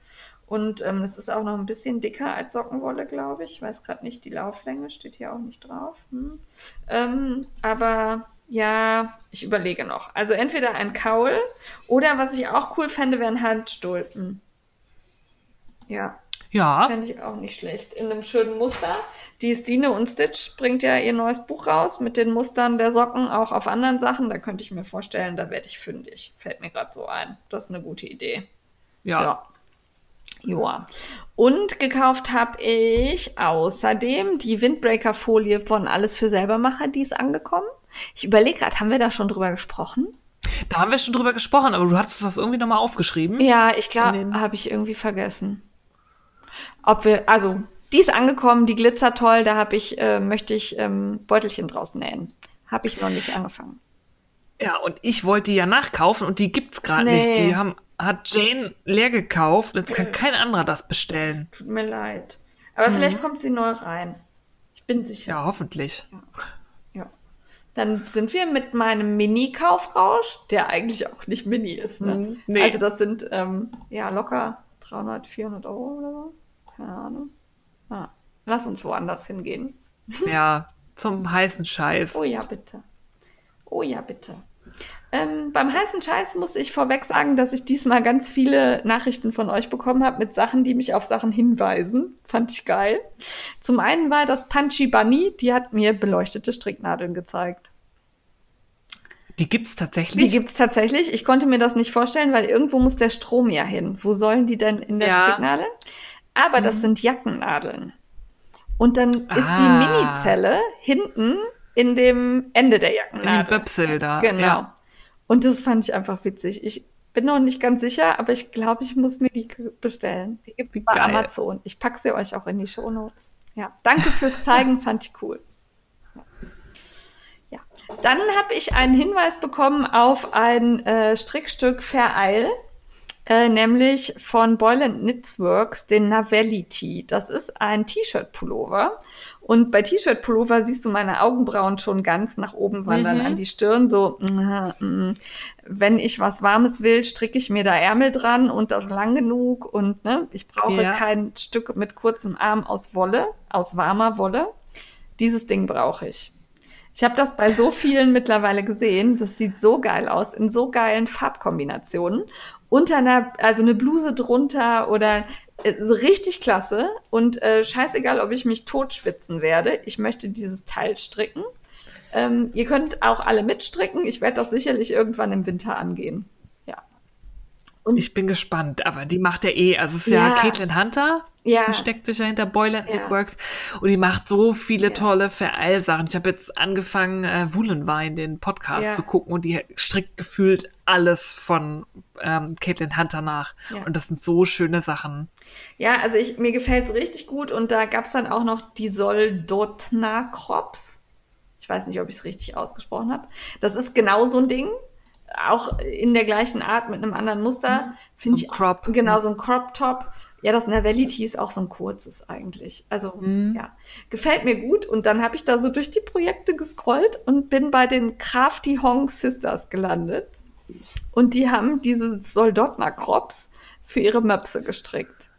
Und ähm, es ist auch noch ein bisschen dicker als Sockenwolle, glaube ich. Ich weiß gerade nicht, die Lauflänge steht hier auch nicht drauf. Hm. Ähm, aber ja, ich überlege noch. Also entweder ein Kaul oder was ich auch cool fände, wären Handstulpen. Ja, Ja, fände ich auch nicht schlecht. In einem schönen Muster. Die Stine und Stitch bringt ja ihr neues Buch raus mit den Mustern der Socken auch auf anderen Sachen. Da könnte ich mir vorstellen, da werde ich fündig. Fällt mir gerade so ein. Das ist eine gute Idee. ja. Ja. Joa. Und gekauft habe ich außerdem die Windbreaker-Folie von Alles für Selbermacher, die ist angekommen. Ich überlege gerade, haben wir da schon drüber gesprochen? Da haben wir schon drüber gesprochen, aber du hattest das irgendwie nochmal aufgeschrieben. Ja, ich glaube, habe ich irgendwie vergessen. Ob wir, also, die ist angekommen, die glitzert toll, da habe ich, äh, möchte ich ähm, Beutelchen draus nähen. Habe ich noch nicht angefangen. Ja, und ich wollte die ja nachkaufen und die gibt's gerade Nee. nicht. Die haben, hat Jane leer gekauft. Jetzt kann kein anderer das bestellen. Tut mir leid. Aber vielleicht kommt sie neu rein. Ich bin sicher. Ja, hoffentlich. Ja. Dann sind wir mit meinem Mini-Kaufrausch, der eigentlich auch nicht Mini ist. Ne? Mhm. Nee. Also das sind ähm, ja locker 300, 400 Euro oder so. Keine Ahnung. Ah, lass uns woanders hingehen. Ja, zum heißen Scheiß. Oh ja, bitte. Oh ja, bitte. Ähm, beim heißen Scheiß muss ich vorweg sagen, dass ich diesmal ganz viele Nachrichten von euch bekommen habe mit Sachen, die mich auf Sachen hinweisen. Fand ich geil. Zum einen war das Punchy Bunny, die hat mir beleuchtete Stricknadeln gezeigt. Die gibt's tatsächlich. Die gibt's tatsächlich. Ich konnte mir das nicht vorstellen, weil irgendwo muss der Strom ja hin. Wo sollen die denn in der Ja. Stricknadel? Aber das sind Jackennadeln. Und dann ist die Ah. Mini-Zelle hinten in dem Ende der in Jackennadel. den Böpsel da. Genau. Ja. Und das fand ich einfach witzig. Ich bin noch nicht ganz sicher, aber ich glaube, ich muss mir die bestellen. Die gibt es bei. Amazon. Ich packe sie euch auch in die Shownotes. Ja, danke fürs Zeigen, fand ich cool. Ja. Dann habe ich einen Hinweis bekommen auf ein äh, Strickstück Vereil. Äh, nämlich von Boyland Knitsworks den Navelli Das ist ein T-Shirt-Pullover. Und bei T-Shirt-Pullover siehst du meine Augenbrauen schon ganz nach oben wandern Mhm. an die Stirn. So, mm, mm. wenn ich was Warmes will, stricke ich mir da Ärmel dran und das lang genug. Und ne, ich brauche Ja. kein Stück mit kurzem Arm aus Wolle, aus warmer Wolle. Dieses Ding brauche ich. Ich habe das bei so vielen mittlerweile gesehen. Das sieht so geil aus, in so geilen Farbkombinationen. Unter einer, also eine Bluse drunter oder äh, so richtig klasse. Und äh, scheißegal, ob ich mich totschwitzen werde. Ich möchte dieses Teil stricken. Ähm, ihr könnt auch alle mitstricken. Ich werde das sicherlich irgendwann im Winter angehen. Ja. Ich bin gespannt, aber die macht ja eh, also es ist ja, Ja. Caitlin Hunter, Ja. die steckt sich ja hinter Boyland Ja. Networks und die macht so viele Ja. tolle Vereilsachen. Ich habe jetzt angefangen, äh, Woolenwein, den Podcast zu gucken und die strickt gefühlt alles von ähm, Caitlin Hunter nach. Und das sind so schöne Sachen. Ja, also ich, mir gefällt's richtig gut und da gab's dann auch noch die Soldotna Crops. Ich weiß nicht, ob ich es richtig ausgesprochen habe. Das ist genau so ein Ding, auch in der gleichen Art mit einem anderen Muster. Finde So ich Crop. Genau, so ein Crop Top. Ja, das Navelli ist auch so ein kurzes eigentlich. Also Mhm. ja, gefällt mir gut. Und dann habe ich da so durch die Projekte gescrollt und bin bei den Crafty Hong Sisters gelandet. Und die haben diese Soldotna Crops für ihre Möpse gestrickt.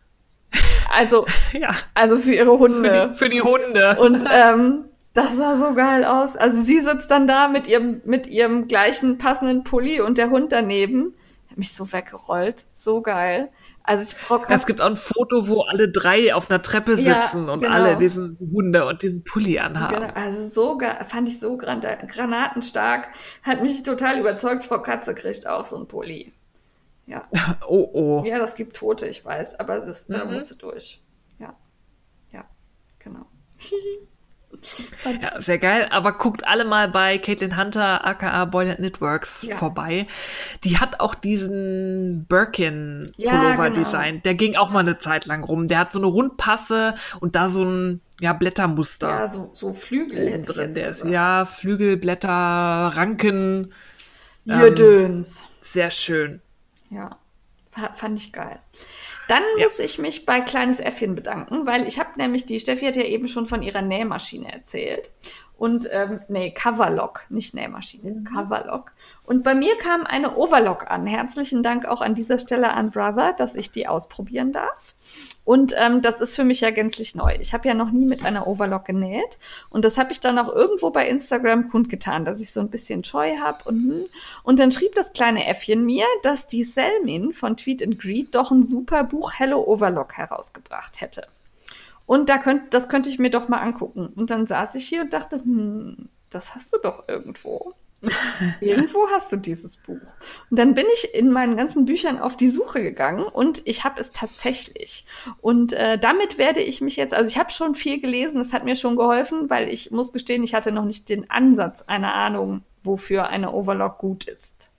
Also, Ja, also für ihre für Hunde. die, für die Hunde. Und ähm, das sah so geil aus. Also sie sitzt dann da mit ihrem, mit ihrem gleichen passenden Pulli und der Hund daneben. Hat mich so weggerollt. So geil. Also ich Frau es gibt auch ein Foto, wo alle drei auf einer Treppe Ja, sitzen und genau. alle diesen Hunde und diesen Pulli anhaben. Genau, also so fand ich so gran granatenstark. Hat mich total überzeugt. Frau Katze kriegt auch so einen Pulli. Ja, Oh, oh. ja, das gibt Tote, ich weiß, aber das, da Mhm. musste durch. Ja, ja, genau. Ja, sehr geil. Aber guckt alle mal bei Caitlin Hunter, aka Boyland Networks, Ja. vorbei. Die hat auch diesen Birkin-Pullover-Design. genau. Der ging auch mal eine Zeit lang rum. Der hat so eine Rundpasse und da so ein ja, Blättermuster Ja, so, so Flügel drin. Der ist, ja, Flügel, Blätter, Ranken. Ihr ähm, Döns. Sehr schön. Ja, fa- fand ich geil. Dann Ja. muss ich mich bei Kleines Äffchen bedanken, weil ich habe nämlich, die Steffi hat ja eben schon von ihrer Nähmaschine erzählt. Und, ähm, nee, Coverlock, nicht Nähmaschine, Coverlock. Und bei mir kam eine Overlock an. Herzlichen Dank auch an dieser Stelle an Brother, dass ich die ausprobieren darf. Und ähm, das ist für mich ja gänzlich neu. Ich habe ja noch nie mit einer Overlock genäht. Und das habe ich dann auch irgendwo bei Instagram kundgetan, dass ich so ein bisschen Scheu habe. Und, hm. und dann schrieb das kleine Äffchen mir, dass die Selmin von Tweet and Greed doch ein super Buch Hello Overlock herausgebracht hätte. Und da könnt, das könnte ich mir doch mal angucken. Und dann saß ich hier und dachte, hm, das hast du doch irgendwo. Irgendwo hast du dieses Buch. Und dann bin ich in meinen ganzen Büchern auf die Suche gegangen und ich habe es tatsächlich. Und äh, damit werde ich mich jetzt, also ich habe schon viel gelesen, es hat mir schon geholfen, weil ich muss gestehen, ich hatte noch nicht den Ansatz einer Ahnung, wofür eine Overlock gut ist.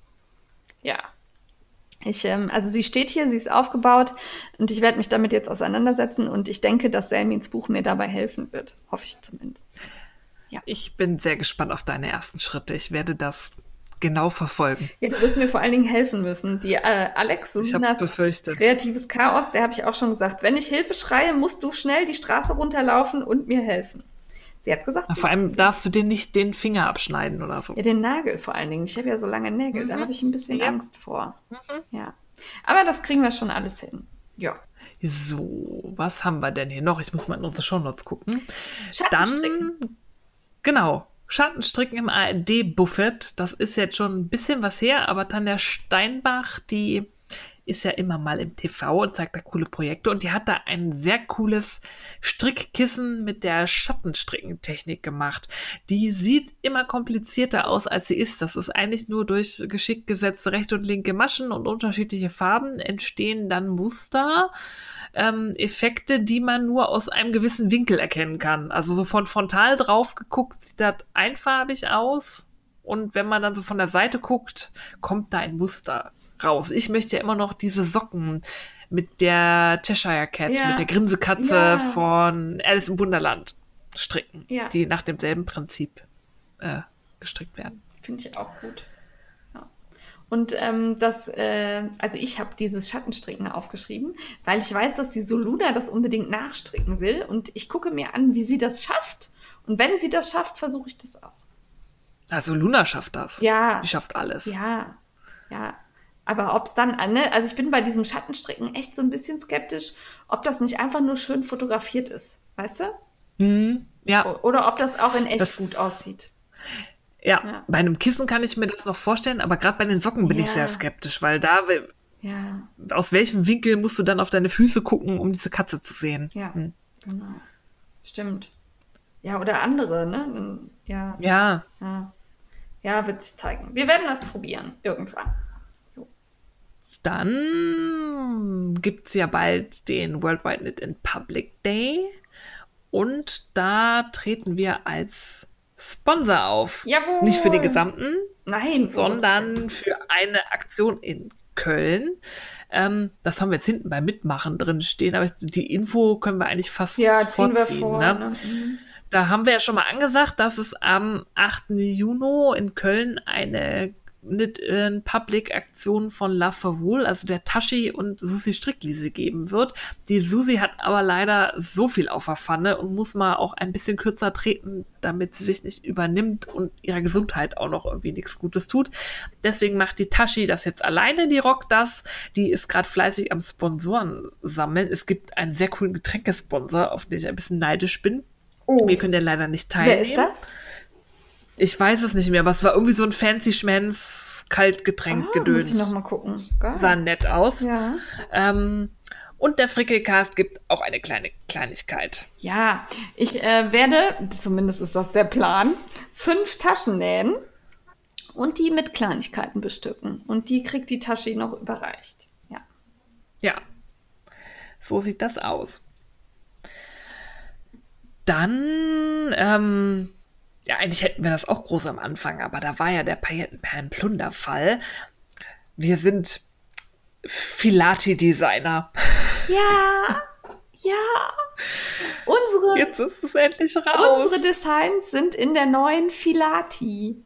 Ja. Ich, ähm, also sie steht hier, sie ist aufgebaut und ich werde mich damit jetzt auseinandersetzen und ich denke, dass Selmins Buch mir dabei helfen wird. Hoffe ich zumindest. Ich bin sehr gespannt auf deine ersten Schritte. Ich werde das genau verfolgen. Ja, du wirst mir vor allen Dingen helfen müssen. Die äh, Alex Ich habe Solinas es befürchtet. kreatives Chaos, der habe ich auch schon gesagt. Wenn ich Hilfe schreie, musst du schnell die Straße runterlaufen und mir helfen. Sie hat gesagt, Vor allem darfst du dir nicht den Finger abschneiden oder so. ja, den Nagel vor allen Dingen. Ich habe ja so lange Nägel, da Mhm. habe ich ein bisschen Ja. Angst vor. Ja, aber das kriegen wir schon alles hin. Ja. So, was haben wir denn hier noch? Ich muss mal in unsere Shownotes gucken. Dann, genau, Schattenstricken im ARD-Buffet. Das ist jetzt schon ein bisschen was her, aber Tanja Steinbach, die ist ja immer mal im TV und zeigt da coole Projekte. Und die hat da ein sehr cooles Strickkissen mit der Schattenstrickentechnik gemacht. Die sieht immer komplizierter aus, als sie ist. Das ist eigentlich nur durch geschickt gesetzte rechte und linke Maschen und unterschiedliche Farben entstehen dann Muster ähm, Effekte, die man nur aus einem gewissen Winkel erkennen kann. Also so von frontal drauf geguckt sieht das einfarbig aus. Und wenn man dann so von der Seite guckt, kommt da ein Muster raus. Ich möchte ja immer noch diese Socken mit der Cheshire Cat, Ja. mit der Grinsekatze Ja. von Alice im Wunderland stricken, Ja. die nach demselben Prinzip äh, gestrickt werden. Finde ich auch gut. Und ähm, das, äh, also ich habe dieses Schattenstricken aufgeschrieben, weil ich weiß, dass die Soluna das unbedingt nachstricken will. Und ich gucke mir an, wie sie das schafft. Und wenn sie das schafft, versuche ich das auch. Also Luna schafft das. Ja. Die schafft alles. Ja, ja. Aber ob es dann, ne, also ich bin bei diesem Schattenstricken echt so ein bisschen skeptisch, ob das nicht einfach nur schön fotografiert ist, weißt du? Mhm. Ja. Oder ob das auch in echt Das- gut aussieht. Ja, Ja. bei einem Kissen kann ich mir das noch vorstellen, aber gerade bei den Socken bin ich Ja. sehr skeptisch, weil da, Ja, aus welchem Winkel musst du dann auf deine Füße gucken, um diese Katze zu sehen? ja, Hm. genau. Stimmt. Ja, oder andere, ne? Ja, Ja, ja. Ja, wird sich zeigen. Wir werden das probieren, irgendwann. dann gibt's ja bald den Worldwide Knit in Public Day und da treten wir als Sponsor auf. Jawohl. Nicht für den gesamten, Nein, sondern für eine Aktion in Köln. Ähm, das haben wir jetzt hinten beim Mitmachen drin stehen, aber die Info können wir eigentlich fast Ja, ziehen wir vorziehen. vor. ne? Ne? Mhm. Da haben wir ja schon mal angesagt, dass es am 8. Juni in Köln eine Knit in Public Aktion von Love for Wool, also der Tashi und Susi Strickliese geben wird. Die Susi hat aber leider so viel auf der Pfanne und muss mal auch ein bisschen kürzer treten, damit sie sich nicht übernimmt und ihrer Gesundheit auch noch irgendwie nichts Gutes tut. Deswegen macht die Tashi das jetzt alleine, die rockt das. Die ist gerade fleißig am Sponsoren sammeln. Es gibt einen sehr coolen Getränkesponsor, auf den ich ein bisschen neidisch bin. Oh, Wir können ja leider nicht teilnehmen. wer ist das? Ich weiß es nicht mehr, aber es war irgendwie so ein fancy Schmanz Kaltgetränk Ah, muss ich noch mal gucken. Geil. Sah nett aus. Ja. Ähm, und der Frickelcast gibt auch eine kleine Kleinigkeit. Ja, ich äh, werde, zumindest ist das der Plan, fünf Taschen nähen und die mit Kleinigkeiten bestücken. Und die kriegt die Tasche noch überreicht. Ja. Ja, so sieht das aus. Dann, ähm, ja, eigentlich hätten wir das auch groß am Anfang, aber da war ja der Paillettenperlen-Plunder-Fall. Wir sind Filati-Designer. Ja, ja. Unsere, Jetzt ist es endlich raus. unsere Designs sind in der neuen Filati.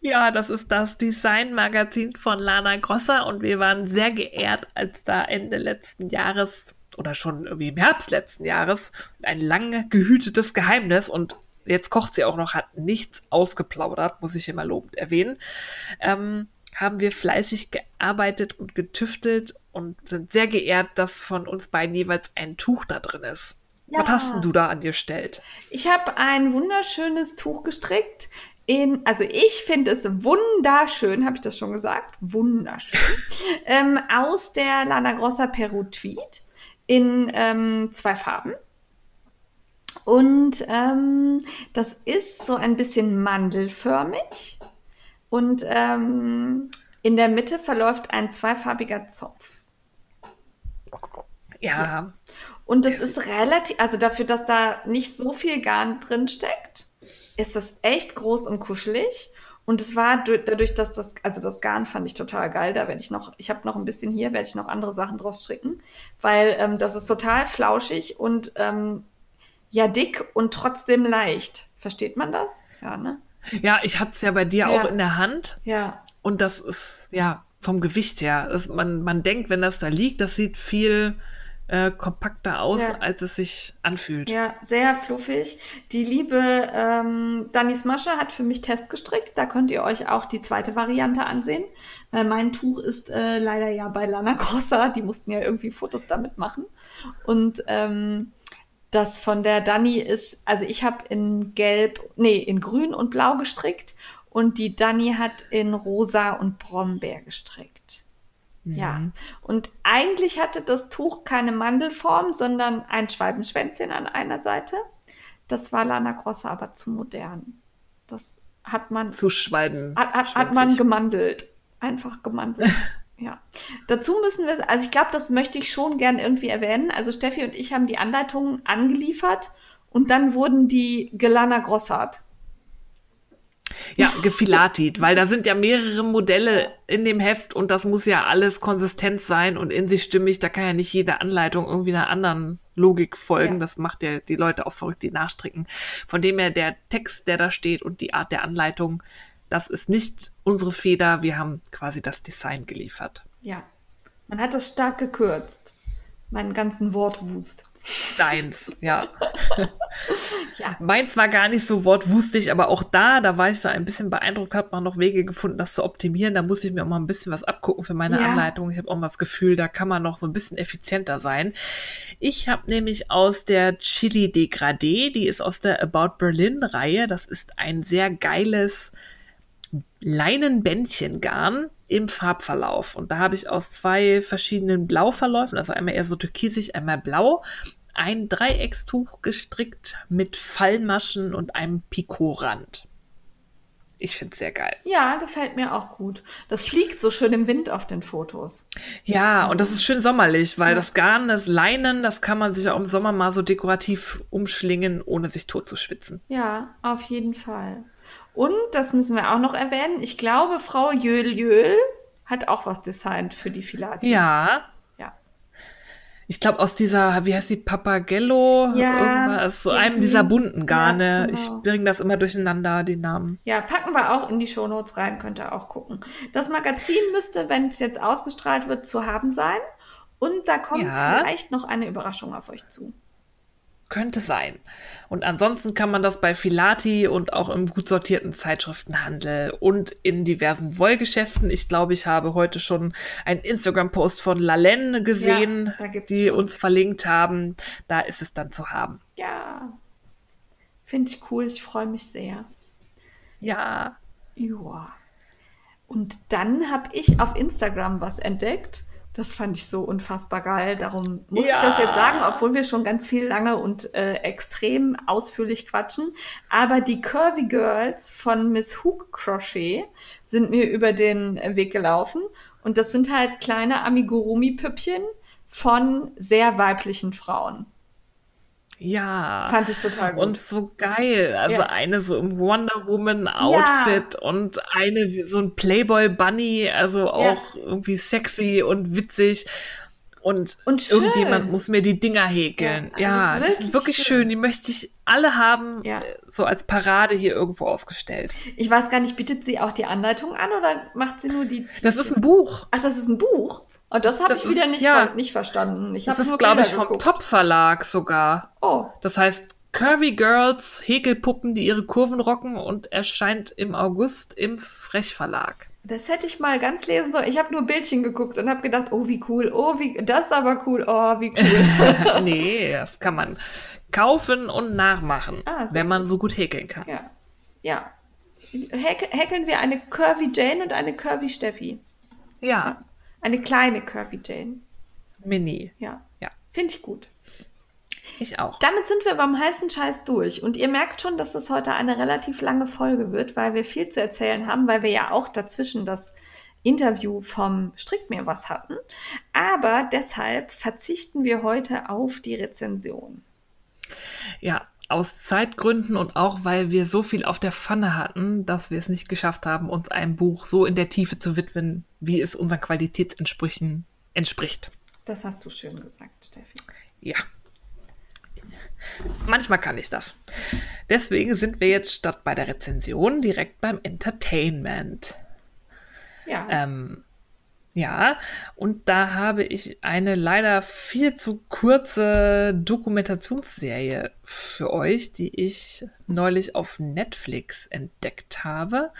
Ja, das ist das Designmagazin von Lana Grosser und wir waren sehr geehrt, als da Ende letzten Jahres oder schon irgendwie im Herbst letzten Jahres ein lange gehütetes Geheimnis und jetzt kocht sie auch noch, hat nichts ausgeplaudert, muss ich immer lobend erwähnen. Ähm, haben wir fleißig gearbeitet und getüftelt und sind sehr geehrt, dass von uns beiden jeweils ein Tuch da drin ist. Ja. Was hast denn du da angestellt? Ich habe ein wunderschönes Tuch gestrickt. In, also ich finde es wunderschön, habe ich das schon gesagt? Wunderschön. ähm, aus der Lana Grossa Peru Tweed in ähm, zwei Farben. Und ähm, das ist so ein bisschen mandelförmig. Und ähm, in der Mitte verläuft ein zweifarbiger Zopf. Ja, Und es ist relativ, also dafür, dass da nicht so viel Garn drin steckt, ist das echt groß und kuschelig. Und es war du- dadurch, dass das, also das Garn fand ich total geil. Da werde ich noch, ich habe noch ein bisschen hier, werde ich noch andere Sachen draus stricken, weil ähm, das ist total flauschig und ähm, ja dick und trotzdem leicht. Versteht man das? Ja, ne? ja, ich hatte es ja bei dir Ja. auch in der Hand. Ja. Und das ist, ja, vom Gewicht her. Das, man, man denkt, wenn das da liegt, das sieht viel äh, kompakter aus, Ja. als es sich anfühlt. Ja, sehr fluffig. Die liebe ähm, Danis Masche hat für mich Test gestrickt. Da könnt ihr euch auch die zweite Variante ansehen. Äh, mein Tuch ist äh, leider ja bei Lana Grossa. Die mussten ja irgendwie Fotos damit machen. Und ähm, das von der Dani ist, also ich habe in Gelb, nee, in Grün und Blau gestrickt. Und die Dani hat in Rosa und Brombeer gestrickt. Ja, und eigentlich hatte das Tuch keine Mandelform, sondern ein Schwalbenschwänzchen an einer Seite. Das war Lana Grossa aber zu modern. Das hat man, Zu Schwalben. hat, hat, hat man gemandelt. Einfach gemandelt. ja. Dazu müssen wir, also ich glaube, das möchte ich schon gern irgendwie erwähnen. Also Steffi und ich haben die Anleitungen angeliefert und dann wurden die gelana grossart. Ja, gefilatit, weil da sind ja mehrere Modelle in dem Heft und das muss ja alles konsistent sein und in sich stimmig. Da kann ja nicht jede Anleitung irgendwie einer anderen Logik folgen. Ja. Das macht ja die Leute auch verrückt, die nachstricken. Von dem her der Text, der da steht und die Art der Anleitung, das ist nicht unsere Feder, wir haben quasi das Design geliefert. Ja. Man hat das stark gekürzt. Meinen ganzen Wortwust. Deins, ja. Ja. Meins war gar nicht so wortwustig, aber auch da, da war ich so ein bisschen beeindruckt, hat man noch Wege gefunden, das zu optimieren. Da muss ich mir auch mal ein bisschen was abgucken für meine Ja. Anleitung. Ich habe auch mal das Gefühl, da kann man noch so ein bisschen effizienter sein. Ich habe nämlich aus der Chili Degradé, die ist aus der About Berlin Reihe. Das ist ein sehr geiles Leinenbändchengarn im Farbverlauf. Und da habe ich aus zwei verschiedenen Blauverläufen, also einmal eher so türkisig, einmal blau, ein Dreieckstuch gestrickt mit Fallmaschen und einem Picotrand. Ich finde es sehr geil. Ja, gefällt mir auch gut. Das fliegt so schön im Wind auf den Fotos. Ja, und das ist schön sommerlich, weil das Garn, das Leinen, das kann man sich auch im Sommer mal so dekorativ umschlingen, ohne sich tot zu schwitzen. Ja, auf jeden Fall. Und, das müssen wir auch noch erwähnen, ich glaube, Frau Jöl hat auch was designt für die Filati. Ja, Ja. ich glaube aus dieser, wie heißt die, Papagello? Ja, irgendwas, so einem dieser bunten Garne. Ja, genau. Ich bringe das immer durcheinander, die Namen. Ja, packen wir auch in die Shownotes rein, könnt ihr auch gucken. Das Magazin müsste, wenn es jetzt ausgestrahlt wird, zu haben sein. Und da kommt Ja. vielleicht noch eine Überraschung auf euch zu. Könnte sein. Und ansonsten kann man das bei Filati und auch im gut sortierten Zeitschriftenhandel und in diversen Wollgeschäften. Ich glaube, ich habe heute schon einen Instagram-Post von Lalen gesehen, Ja, die schon. uns verlinkt haben. Da ist es dann zu haben. Ja, finde ich cool. Ich freue mich sehr. Ja. Ja. Und dann habe ich auf Instagram was entdeckt. Das fand ich so unfassbar geil. Darum muss ich das Ja. jetzt sagen, obwohl wir schon ganz viel lange und äh, extrem ausführlich quatschen. Aber die Curvy Girls von Miss Hook Crochet sind mir über den Weg gelaufen. Und das sind halt kleine Amigurumi-Püppchen von sehr weiblichen Frauen. Ja. Fand ich total gut. Und so geil. Also Ja. eine so im Wonder Woman Outfit und eine wie so ein Playboy Bunny, also auch irgendwie sexy und witzig. Und, Und schön. irgendjemand muss mir die Dinger häkeln. Ja, Ja, also die wirklich wirklich schön. schön. Die möchte ich alle haben, Ja. äh, so als Parade hier irgendwo ausgestellt. ich weiß gar nicht, bietet sie auch die Anleitung an oder macht sie nur die? Das ist ein Buch. Ach, das ist ein Buch. Und das habe ich wieder ist- nicht, ja. ver nicht verstanden. Ich Das ist, glaube ich, vom geguckt. Top Verlag sogar. Oh, Das heißt Curvy Girls, Häkelpuppen, die ihre Kurven rocken und erscheint im August im Frech Verlag. das hätte ich mal ganz lesen sollen. Ich habe nur Bildchen geguckt und habe gedacht, oh, wie cool. Oh, wie das ist aber cool. Oh, wie cool. nee, das kann man kaufen und nachmachen, Ah, wenn man so gut häkeln kann. ja. Ja. Häk häkeln wir eine Curvy Jane und eine Curvy Steffi. Ja, Eine kleine Curvy Jane. Mini. Ja. Ja. Finde ich gut. Ich auch. Damit sind wir beim heißen Scheiß durch. Und ihr merkt schon, dass es heute eine relativ lange Folge wird, weil wir viel zu erzählen haben, weil wir ja auch dazwischen das Interview vom Strick mir was hatten. Aber deshalb verzichten wir heute auf die Rezension. Ja, aus Zeitgründen und auch weil wir so viel auf der Pfanne hatten, dass wir es nicht geschafft haben, uns einem Buch so in der Tiefe zu widmen, wie es unseren Qualitätsansprüchen entspricht. Das hast du schön gesagt, Steffi. Ja. Manchmal kann ich das. Deswegen sind wir jetzt statt bei der Rezension direkt beim Entertainment. Ja. Ähm, ja, und da habe ich eine leider viel zu kurze Dokumentationsserie für euch, die ich neulich auf Netflix entdeckt habe.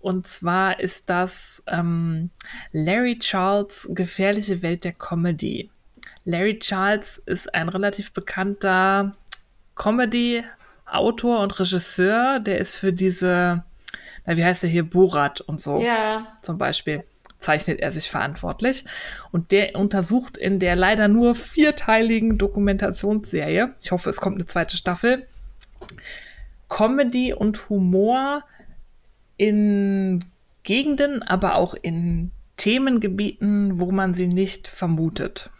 Und zwar ist das ähm, Larry Charles Gefährliche Welt der Comedy. Larry Charles ist ein relativ bekannter Comedy-Autor und Regisseur. Der ist für diese, na, wie heißt der hier, Borat und so ja. zum Beispiel zeichnet er sich verantwortlich. Und der untersucht in der leider nur vierteiligen Dokumentationsserie, ich hoffe, es kommt eine zweite Staffel, Comedy und Humor in Gegenden, aber auch in Themengebieten, wo man sie nicht vermutet.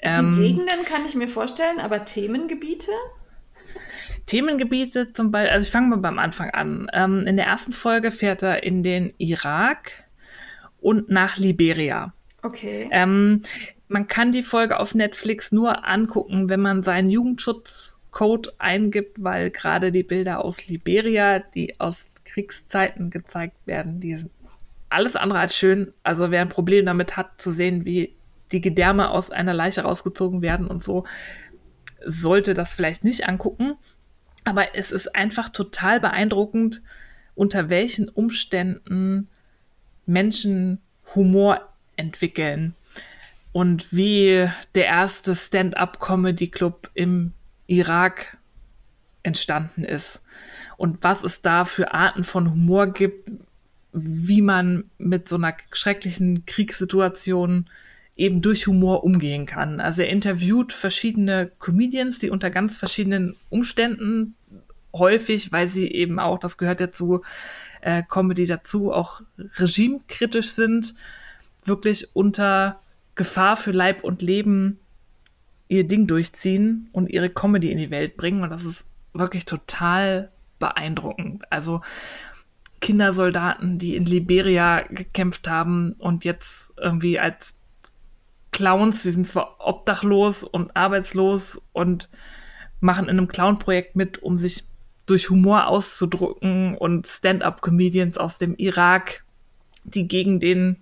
Die Ähm, Gegenden kann ich mir vorstellen, aber Themengebiete? Themengebiete zum Beispiel, also ich fange mal beim Anfang an. Ähm, in der ersten Folge fährt er in den Irak und nach Liberia. Okay. Ähm, man kann die Folge auf Netflix nur angucken, wenn man seinen Jugendschutzcode eingibt, weil gerade die Bilder aus Liberia, die aus Kriegszeiten gezeigt werden, die sind alles andere als schön. Also wer ein Problem damit hat, zu sehen, wie die Gedärme aus einer Leiche rausgezogen werden und so, sollte das vielleicht nicht angucken. Aber es ist einfach total beeindruckend, unter welchen Umständen Menschen Humor entwickeln und wie der erste Stand-up-Comedy-Club im Irak entstanden ist und was es da für Arten von Humor gibt, wie man mit so einer schrecklichen Kriegssituation eben durch Humor umgehen kann. Also er interviewt verschiedene Comedians, die unter ganz verschiedenen Umständen häufig, weil sie eben auch, das gehört dazu, äh, Comedy dazu, auch regimekritisch sind, wirklich unter Gefahr für Leib und Leben ihr Ding durchziehen und ihre Comedy in die Welt bringen. Und das ist wirklich total beeindruckend. Also Kindersoldaten, die in Liberia gekämpft haben und jetzt irgendwie als Clowns, sie sind zwar obdachlos und arbeitslos und machen in einem Clown-Projekt mit, um sich durch Humor auszudrücken und Stand-up-Comedians aus dem Irak, die gegen den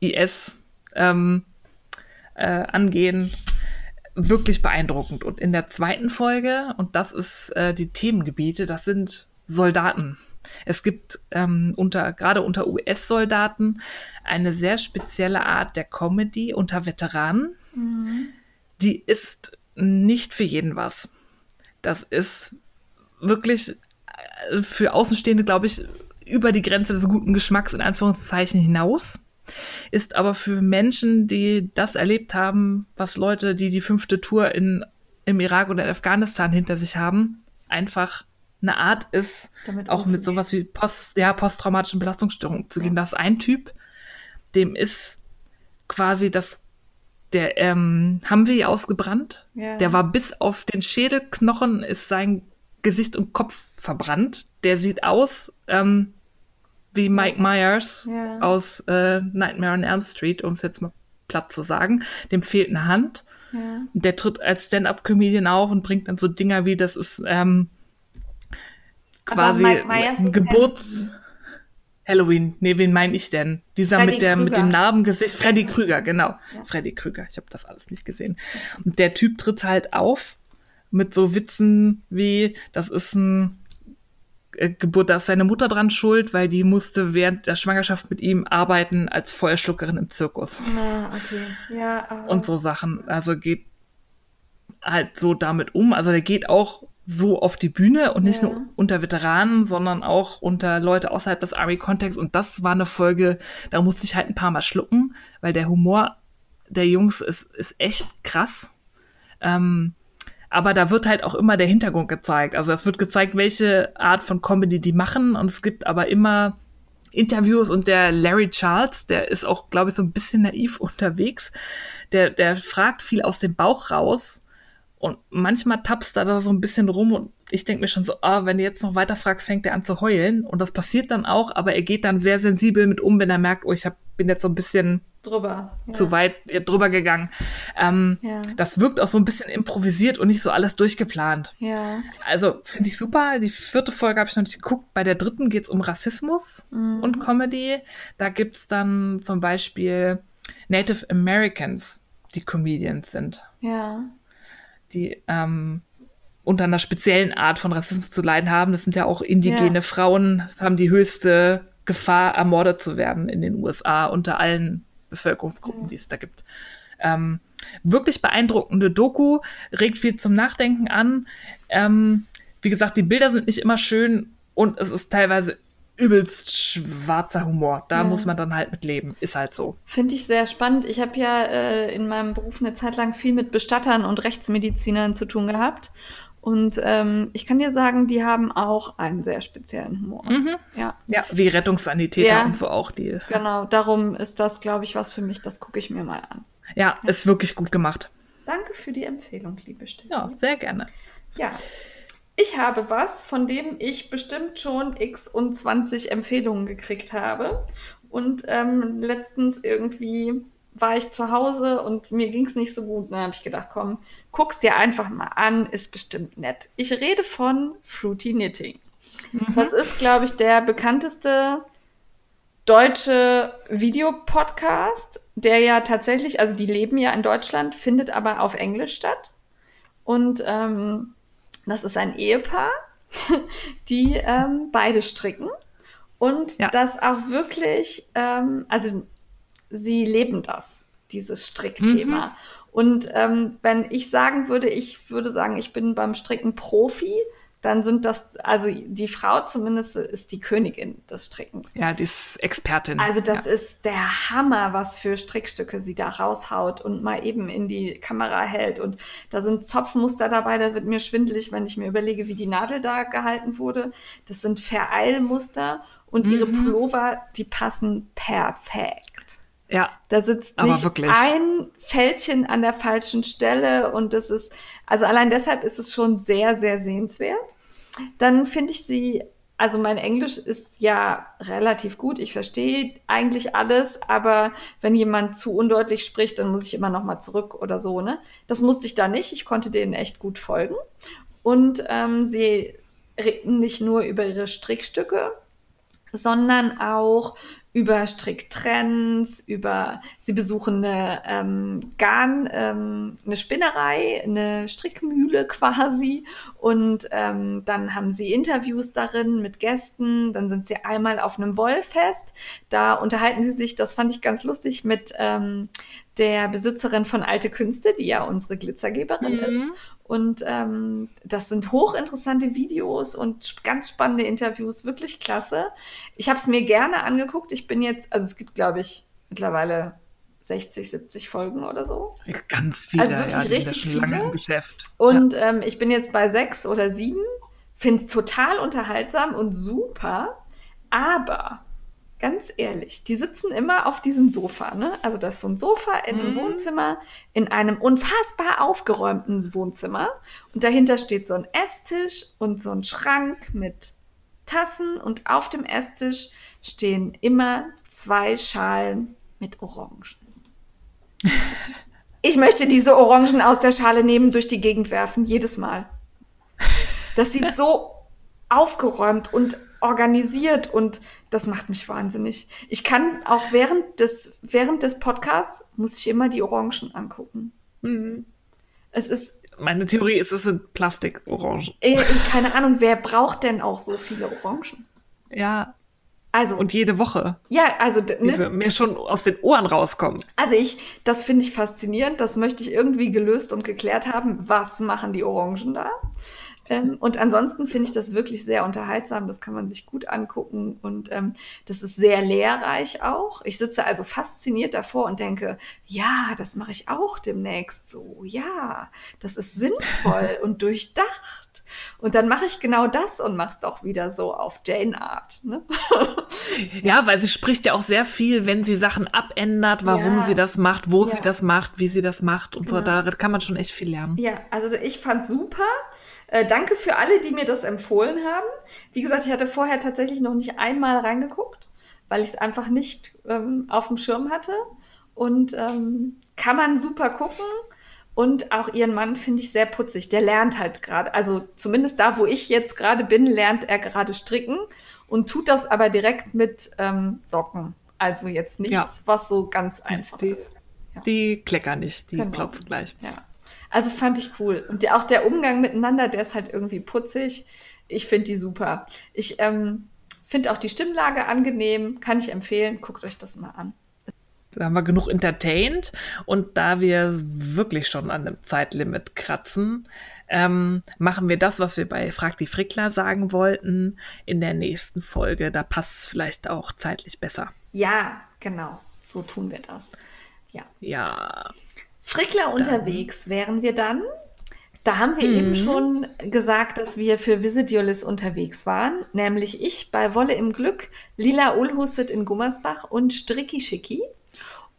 IS ähm, äh, angehen, wirklich beeindruckend. Und in der zweiten Folge, und das ist äh, die Themengebiete, das sind Soldaten. Es gibt ähm, unter, gerade unter US-Soldaten eine sehr spezielle Art der Comedy unter Veteranen. Mhm. Die ist nicht für jeden was. Das ist wirklich äh, für Außenstehende, glaube ich, über die Grenze des guten Geschmacks in Anführungszeichen hinaus. Ist aber für Menschen, die das erlebt haben, was Leute, die die fünfte Tour in, im Irak oder in Afghanistan hinter sich haben, einfach eine Art ist, Damit auch mit sowas wie Post, ja, posttraumatischen Belastungsstörungen zu gehen. Ja. Das ist ein Typ, dem ist quasi das, der ähm, haben wir ausgebrannt. Ja. Der war bis auf den Schädelknochen, ist sein Gesicht und Kopf verbrannt. Der sieht aus ähm, wie Mike Myers ja. aus äh, Nightmare on Elm Street, um es jetzt mal platt zu sagen. Dem fehlt eine Hand. Ja. Der tritt als Stand-up-Comedian auf und bringt dann so Dinger wie, das ist ähm, quasi ein Geburts... Halloween, nee, wen meine ich denn? Dieser Freddy mit der Krüger. mit dem Narbengesicht, Freddy Krüger, genau. Ja. Freddy Krüger, ich habe das alles nicht gesehen. Und der Typ tritt halt auf mit so Witzen wie, das ist ein äh, Geburt, da ist seine Mutter dran schuld, weil die musste während der Schwangerschaft mit ihm arbeiten als Feuerschluckerin im Zirkus. Ah, okay. Ja, aber Und so Sachen. Also geht halt so damit um. Also der geht auch so auf die Bühne und nicht ja. nur unter Veteranen, sondern auch unter Leute außerhalb des Army-Kontexts. Und das war eine Folge, da musste ich halt ein paar Mal schlucken, weil der Humor der Jungs ist, ist echt krass. Ähm, aber da wird halt auch immer der Hintergrund gezeigt. Also es wird gezeigt, welche Art von Comedy die machen und es gibt aber immer Interviews und der Larry Charles, der ist auch, glaube ich, so ein bisschen naiv unterwegs. Der, der fragt viel aus dem Bauch raus und manchmal tappst er da so ein bisschen rum und ich denke mir schon so, ah, wenn du jetzt noch weiter fragst, fängt er an zu heulen. Und das passiert dann auch, aber er geht dann sehr sensibel mit um, wenn er merkt, oh, ich hab, bin jetzt so ein bisschen drüber. Ja. Zu weit ja, drüber gegangen. Ähm, ja. Das wirkt auch so ein bisschen improvisiert und nicht so alles durchgeplant. Ja. Also finde ich super. Die vierte Folge habe ich noch nicht geguckt. Bei der dritten geht es um Rassismus mhm. und Comedy. Da gibt es dann zum Beispiel Native Americans, die Comedians sind. Ja die ähm, unter einer speziellen Art von Rassismus zu leiden haben. Das sind ja auch indigene. Frauen, haben die höchste Gefahr, ermordet zu werden in den USA unter allen Bevölkerungsgruppen, die es da gibt. Ähm, wirklich beeindruckende Doku, regt viel zum Nachdenken an. Ähm, wie gesagt, die Bilder sind nicht immer schön und es ist teilweise übelst schwarzer Humor. Da ja. muss man dann halt mit leben. Ist halt so. Finde ich sehr spannend. Ich habe ja äh, in meinem Beruf eine Zeit lang viel mit Bestattern und Rechtsmedizinern zu tun gehabt. Und ähm, ich kann dir sagen, die haben auch einen sehr speziellen Humor. Mhm. Ja. ja, wie Rettungssanitäter ja. und so auch die. Genau, darum ist das, glaube ich, was für mich. Das gucke ich mir mal an. Ja, ja, ist wirklich gut gemacht. Danke für die Empfehlung, liebe Steffi. Ja, sehr gerne. Ja, ich habe was, von dem ich bestimmt schon x und 20 Empfehlungen gekriegt habe. Und ähm, letztens irgendwie war ich zu Hause und mir ging es nicht so gut. Dann habe ich gedacht, komm, guck's dir einfach mal an, ist bestimmt nett. Ich rede von Fruity Knitting. Mhm. Das ist, glaube ich, der bekannteste deutsche Videopodcast, der ja tatsächlich, also die leben ja in Deutschland, findet aber auf Englisch statt. Und ähm, das ist ein Ehepaar, die ähm, beide stricken. Und Ja. das auch wirklich, ähm, also sie leben das, dieses Strickthema. Mhm. Und ähm, wenn ich sagen würde, ich würde sagen, ich bin beim Stricken Profi, dann sind das, also die Frau zumindest ist die Königin des Strickens. Ja, die ist Expertin. Also das ja. ist der Hammer, was für Strickstücke sie da raushaut und mal eben in die Kamera hält. Und da sind Zopfmuster dabei, da wird mir schwindelig, wenn ich mir überlege, wie die Nadel da gehalten wurde. Das sind Vereilmuster und ihre Mhm. Pullover, die passen perfekt. Ja, Da sitzt Aber nicht wirklich. ein Fältchen an der falschen Stelle und das ist, also allein deshalb ist es schon sehr, sehr sehenswert. Dann finde ich sie, also mein Englisch ist ja relativ gut, ich verstehe eigentlich alles, aber wenn jemand zu undeutlich spricht, dann muss ich immer noch mal zurück oder so, ne? Das musste ich da nicht, ich konnte denen echt gut folgen. Und ähm, sie reden nicht nur über ihre Strickstücke, sondern auch über Stricktrends, über sie besuchen eine ähm, Garn, ähm, eine Spinnerei, eine Strickmühle quasi. Und ähm, dann haben sie Interviews darin mit Gästen, dann sind sie einmal auf einem Wollfest, da unterhalten sie sich, das fand ich ganz lustig, mit ähm, der Besitzerin von Alte Künste, die ja unsere Glitzergeberin Mhm. ist. Und ähm, das sind hochinteressante Videos und ganz spannende Interviews, wirklich klasse. Ich habe es mir gerne angeguckt. Ich bin jetzt, also es gibt, glaube ich, mittlerweile 60, 70 Folgen oder so. ganz viele. Also wirklich ja, richtig ja schon lange viele. im Geschäft. Und ähm, ich bin jetzt bei sechs oder sieben, finde es total unterhaltsam und super. Aber ganz ehrlich, die sitzen immer auf diesem Sofa, ne? Also das ist so ein Sofa in einem Mhm. Wohnzimmer, in einem unfassbar aufgeräumten Wohnzimmer. Und dahinter steht so ein Esstisch und so ein Schrank mit Tassen. Und auf dem Esstisch stehen immer zwei Schalen mit Orangen. Ich möchte diese Orangen aus der Schale nehmen, durch die Gegend werfen, jedes Mal. Das sieht so aufgeräumt und organisiert und das macht mich wahnsinnig. Ich kann auch während des, während des Podcasts muss ich immer die Orangen angucken. Mhm. Es ist, Meine Theorie ist, es sind Plastikorangen. äh, keine Ahnung, wer braucht denn auch so viele Orangen? Ja, Also, und jede Woche. ja, also, ne? mir schon aus den Ohren rauskommen. also ich, das finde ich faszinierend. Das möchte ich irgendwie gelöst und geklärt haben. Was machen die Orangen da? Ähm, und ansonsten finde ich das wirklich sehr unterhaltsam. Das kann man sich gut angucken und ähm, das ist sehr lehrreich auch. Ich sitze also fasziniert davor und denke, ja, das mache ich auch demnächst so. Ja, das ist sinnvoll und durchdacht. Und dann mache ich genau das und mache es doch wieder so auf Jane Art. Ne? Ja, weil sie spricht ja auch sehr viel, wenn sie Sachen abändert, warum Ja. sie das macht, wo Ja. sie das macht, wie sie das macht und so. Genau. Da kann man schon echt viel lernen. Ja, also ich fand super. Äh, danke für alle, die mir das empfohlen haben. Wie gesagt, ich hatte vorher tatsächlich noch nicht einmal reingeguckt, weil ich es einfach nicht ähm, auf dem Schirm hatte. Und ähm, kann man super gucken. Und auch ihren Mann finde ich sehr putzig. Der lernt halt gerade, also zumindest da, wo ich jetzt gerade bin, lernt er gerade stricken und tut das aber direkt mit ähm, Socken. Also jetzt nichts, Ja. was so ganz einfach die- ist. Die kleckern nicht, die Genau. klotzen gleich. Ja. Also fand ich cool. Und der, auch der Umgang miteinander, der ist halt irgendwie putzig. Ich finde die super. Ich ähm, finde auch die Stimmlage angenehm, kann ich empfehlen. Guckt euch das mal an. Da haben wir genug entertained und da wir wirklich schon an einem Zeitlimit kratzen, ähm, machen wir das, was wir bei Frag die Frickler sagen wollten, in der nächsten Folge. Da passt es vielleicht auch zeitlich besser. Ja, genau. So tun wir das. Ja. Ja, Frickler unterwegs wären wir dann. Da haben wir eben schon gesagt, dass wir für Visit Liz unterwegs waren. Nämlich ich bei Wolle im Glück, Lila Ulhusset in Gummersbach und Stricki Schicki.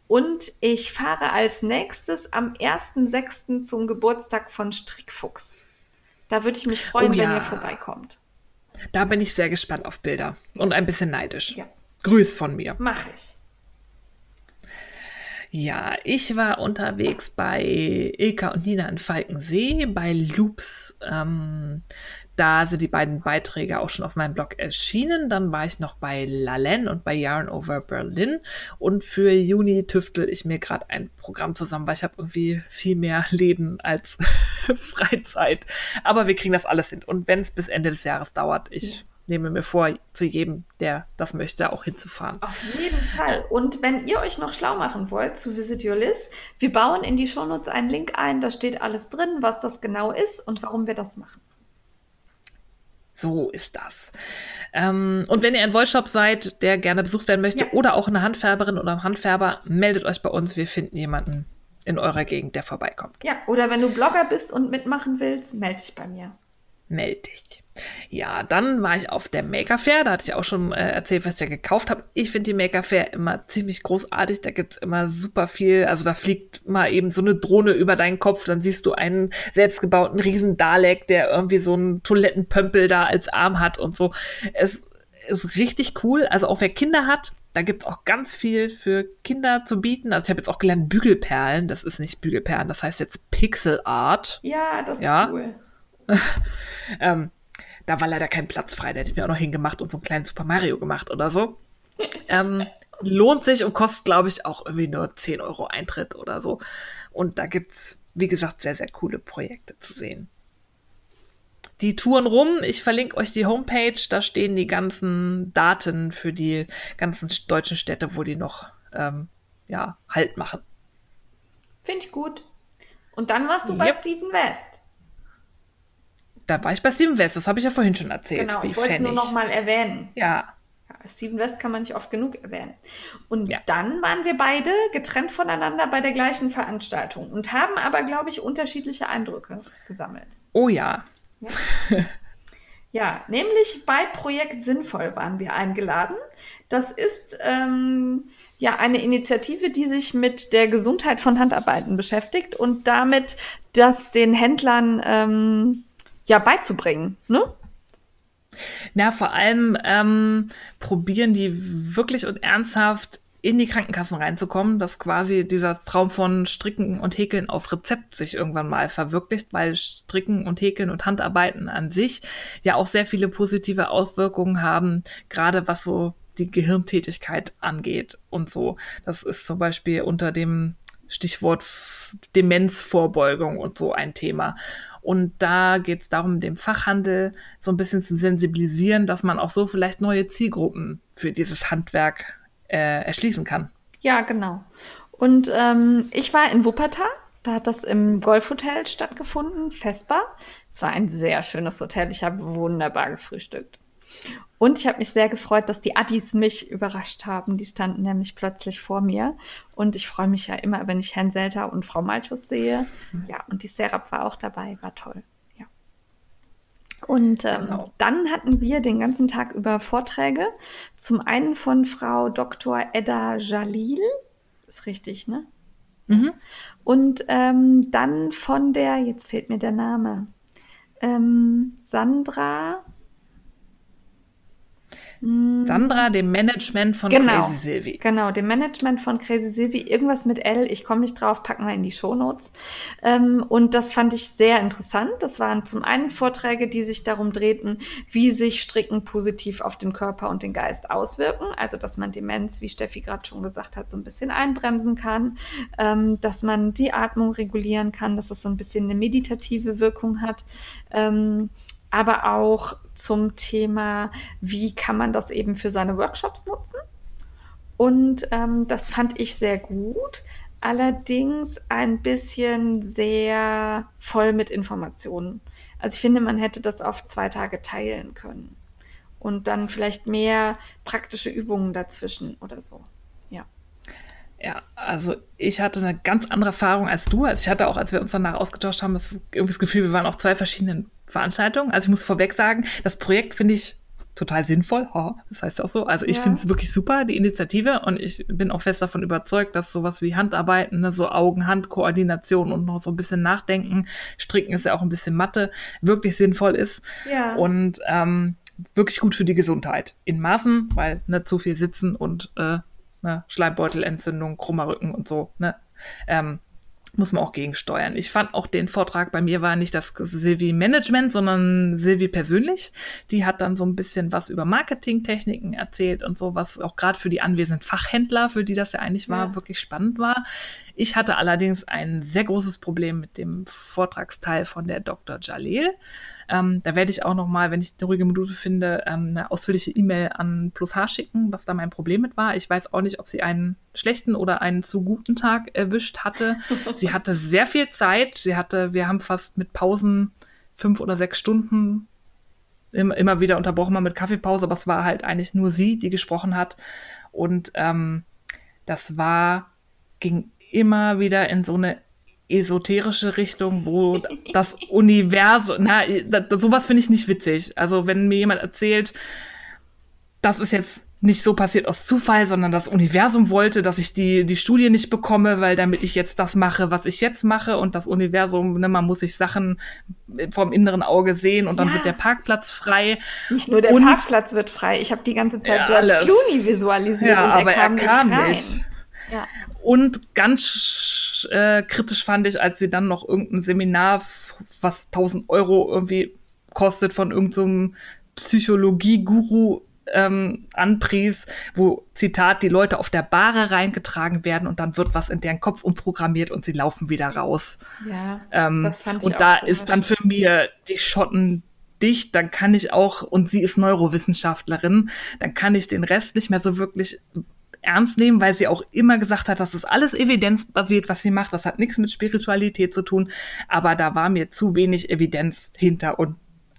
Und ich fahre als nächstes am 1.6. zum Geburtstag von Strickfuchs. Da würde ich mich freuen, Oh wenn ja. ihr vorbeikommt. da bin ich sehr gespannt auf Bilder und ein bisschen neidisch. Ja. Grüß von mir. Mache ich. Ja, ich war unterwegs bei Ilka und Nina in Falkensee, bei Loops. Ähm, Da sind die beiden Beiträge auch schon auf meinem Blog erschienen. Dann war ich noch bei Lalen und bei Yarn Over Berlin. Und für Juni tüftel ich mir gerade ein Programm zusammen, weil ich habe irgendwie viel mehr Läden als Freizeit. Aber wir kriegen das alles hin. Und wenn es bis Ende des Jahres dauert, ich. Nehme mir vor, zu jedem, der das möchte, auch hinzufahren. Auf jeden Fall. Und wenn ihr euch noch schlau machen wollt zu Visit Your List, wir bauen in die Shownotes einen Link ein. Da steht alles drin, was das genau ist und warum wir das machen. So ist das. Ähm, und wenn ihr ein Wollshop seid, der gerne besucht werden möchte, ja. oder auch eine Handfärberin oder ein Handfärber, meldet euch bei uns. Wir finden jemanden in eurer Gegend, der vorbeikommt. Ja, oder wenn du Blogger bist und mitmachen willst, melde dich bei mir. Melde dich. Ja, dann war ich auf der Maker Fair. Da hatte ich auch schon äh, erzählt, was ich ja gekauft habe. Ich finde die Maker Fair immer ziemlich großartig. Da gibt es immer super viel. Also da fliegt mal eben so eine Drohne über deinen Kopf. Dann siehst du einen selbstgebauten riesen Dalek, der irgendwie so einen Toilettenpömpel da als Arm hat und so. Es ist richtig cool. Also auch wer Kinder hat, da gibt es auch ganz viel für Kinder zu bieten. Also ich habe jetzt auch gelernt Bügelperlen. Das ist nicht Bügelperlen, das heißt jetzt Pixel Art. Ja, das ist ja. cool. ähm, da war leider kein Platz frei. Da hätte ich mir auch noch hingemacht und so einen kleinen Super Mario gemacht oder so. ähm, lohnt sich und kostet, glaube ich, auch irgendwie nur 10 Euro Eintritt oder so. Und da gibt es, wie gesagt, sehr, sehr coole Projekte zu sehen. Die Touren rum, ich verlinke euch die Homepage, da stehen die ganzen Daten für die ganzen deutschen Städte, wo die noch ähm, ja, Halt machen. Finde ich gut. Und dann warst du yep. bei Steven West da war ich bei Steven West, das habe ich ja vorhin schon erzählt. Genau, ich wollte es nur noch mal erwähnen. Ja. ja. Steven West kann man nicht oft genug erwähnen. Und ja. dann waren wir beide getrennt voneinander bei der gleichen Veranstaltung und haben aber, glaube ich, unterschiedliche Eindrücke gesammelt. Oh ja. Ja, ja nämlich bei Projekt Sinnvoll waren wir eingeladen. Das ist ähm, ja eine Initiative, die sich mit der Gesundheit von Handarbeiten beschäftigt und damit, dass den Händlern ähm, ja beizubringen, ne? Na, vor allem ähm, probieren die wirklich und ernsthaft in die Krankenkassen reinzukommen, dass quasi dieser Traum von Stricken und Häkeln auf Rezept sich irgendwann mal verwirklicht, weil Stricken und Häkeln und Handarbeiten an sich ja auch sehr viele positive Auswirkungen haben, gerade was so die Gehirntätigkeit angeht und so. Das ist zum Beispiel unter dem Stichwort Demenzvorbeugung und so ein Thema. Und da geht es darum, dem Fachhandel so ein bisschen zu sensibilisieren, dass man auch so vielleicht neue Zielgruppen für dieses Handwerk äh, erschließen kann. Ja, genau. Und ähm, ich war in Wuppertal. Da hat das im Golfhotel stattgefunden, Vespa. Es war ein sehr schönes Hotel. Ich habe wunderbar gefrühstückt. Und ich habe mich sehr gefreut, dass die Addis mich überrascht haben. Die standen nämlich plötzlich vor mir. Und ich freue mich ja immer, wenn ich Herrn Selter und Frau Malchus sehe. Ja, und die Serap war auch dabei, war toll. Ja. Und ähm, genau. dann hatten wir den ganzen Tag über Vorträge. Zum einen von Frau Dr. Edda Jalil. Ist richtig, ne? Mhm. Und ähm, dann von der, jetzt fehlt mir der Name, ähm, Sandra. Sandra, dem Management von genau, Crazy Sylvie. Genau, dem Management von Crazy Sylvie. Irgendwas mit L, ich komme nicht drauf, packen wir in die Shownotes. Ähm, und das fand ich sehr interessant. Das waren zum einen Vorträge, die sich darum drehten, wie sich Stricken positiv auf den Körper und den Geist auswirken. Also, dass man Demenz, wie Steffi gerade schon gesagt hat, so ein bisschen einbremsen kann, ähm, dass man die Atmung regulieren kann, dass es so ein bisschen eine meditative Wirkung hat. Ähm, aber auch zum Thema, wie kann man das eben für seine Workshops nutzen. Und ähm, das fand ich sehr gut, allerdings ein bisschen sehr voll mit Informationen. Also ich finde, man hätte das auf zwei Tage teilen können und dann vielleicht mehr praktische Übungen dazwischen oder so. Ja. Also ich hatte eine ganz andere Erfahrung als du. Also ich hatte auch, als wir uns danach ausgetauscht haben, das, irgendwie das Gefühl, wir waren auf zwei verschiedenen Veranstaltung. Also ich muss vorweg sagen, das Projekt finde ich total sinnvoll. das heißt auch so. Also ich ja. finde es wirklich super, die Initiative. Und ich bin auch fest davon überzeugt, dass sowas wie Handarbeiten, ne, so Augen-Hand-Koordination und noch so ein bisschen Nachdenken, Stricken ist ja auch ein bisschen Mathe, wirklich sinnvoll ist. Ja. Und ähm, wirklich gut für die Gesundheit. In Maßen, weil nicht ne, zu viel sitzen und äh, ne, Schleimbeutelentzündung, krummer Rücken und so. Ne? Ähm, muss man auch gegensteuern. Ich fand auch den Vortrag, bei mir war nicht das Silvi Management, sondern Silvi persönlich. Die hat dann so ein bisschen was über Marketingtechniken erzählt und so, was auch gerade für die anwesenden Fachhändler, für die das ja eigentlich war, ja. wirklich spannend war. Ich hatte allerdings ein sehr großes Problem mit dem Vortragsteil von der Dr. Jalil. Ähm, da werde ich auch noch mal, wenn ich eine ruhige Minute finde, ähm, eine ausführliche E-Mail an Plus H schicken, was da mein Problem mit war. Ich weiß auch nicht, ob sie einen schlechten oder einen zu guten Tag erwischt hatte. sie hatte sehr viel Zeit. Sie hatte, wir haben fast mit Pausen fünf oder sechs Stunden immer, immer wieder unterbrochen, mal mit Kaffeepause, aber es war halt eigentlich nur sie, die gesprochen hat. Und ähm, das war, ging immer wieder in so eine esoterische Richtung, wo das Universum, na, da, sowas finde ich nicht witzig. Also wenn mir jemand erzählt, das ist jetzt nicht so passiert aus Zufall, sondern das Universum wollte, dass ich die, die Studie nicht bekomme, weil damit ich jetzt das mache, was ich jetzt mache und das Universum, ne, man muss sich Sachen vom inneren Auge sehen und dann ja. wird der Parkplatz frei. Nicht nur der und, Parkplatz wird frei, ich habe die ganze Zeit ja, George Clooney visualisiert ja, und er aber kam, er kam nicht, nicht. Ja. Und ganz äh, kritisch fand ich, als sie dann noch irgendein Seminar, was 1000 Euro irgendwie kostet, von irgendeinem so Psychologie-Guru ähm, anpries, wo, Zitat, die Leute auf der Bahre reingetragen werden und dann wird was in deren Kopf umprogrammiert und sie laufen wieder raus. Ja, ähm, das fand ich Und da ist dann für mir die Schotten dicht, dann kann ich auch, und sie ist Neurowissenschaftlerin, dann kann ich den Rest nicht mehr so wirklich ernst nehmen, weil sie auch immer gesagt hat, das ist alles evidenzbasiert, was sie macht. Das hat nichts mit Spiritualität zu tun. Aber da war mir zu wenig Evidenz hinter. Und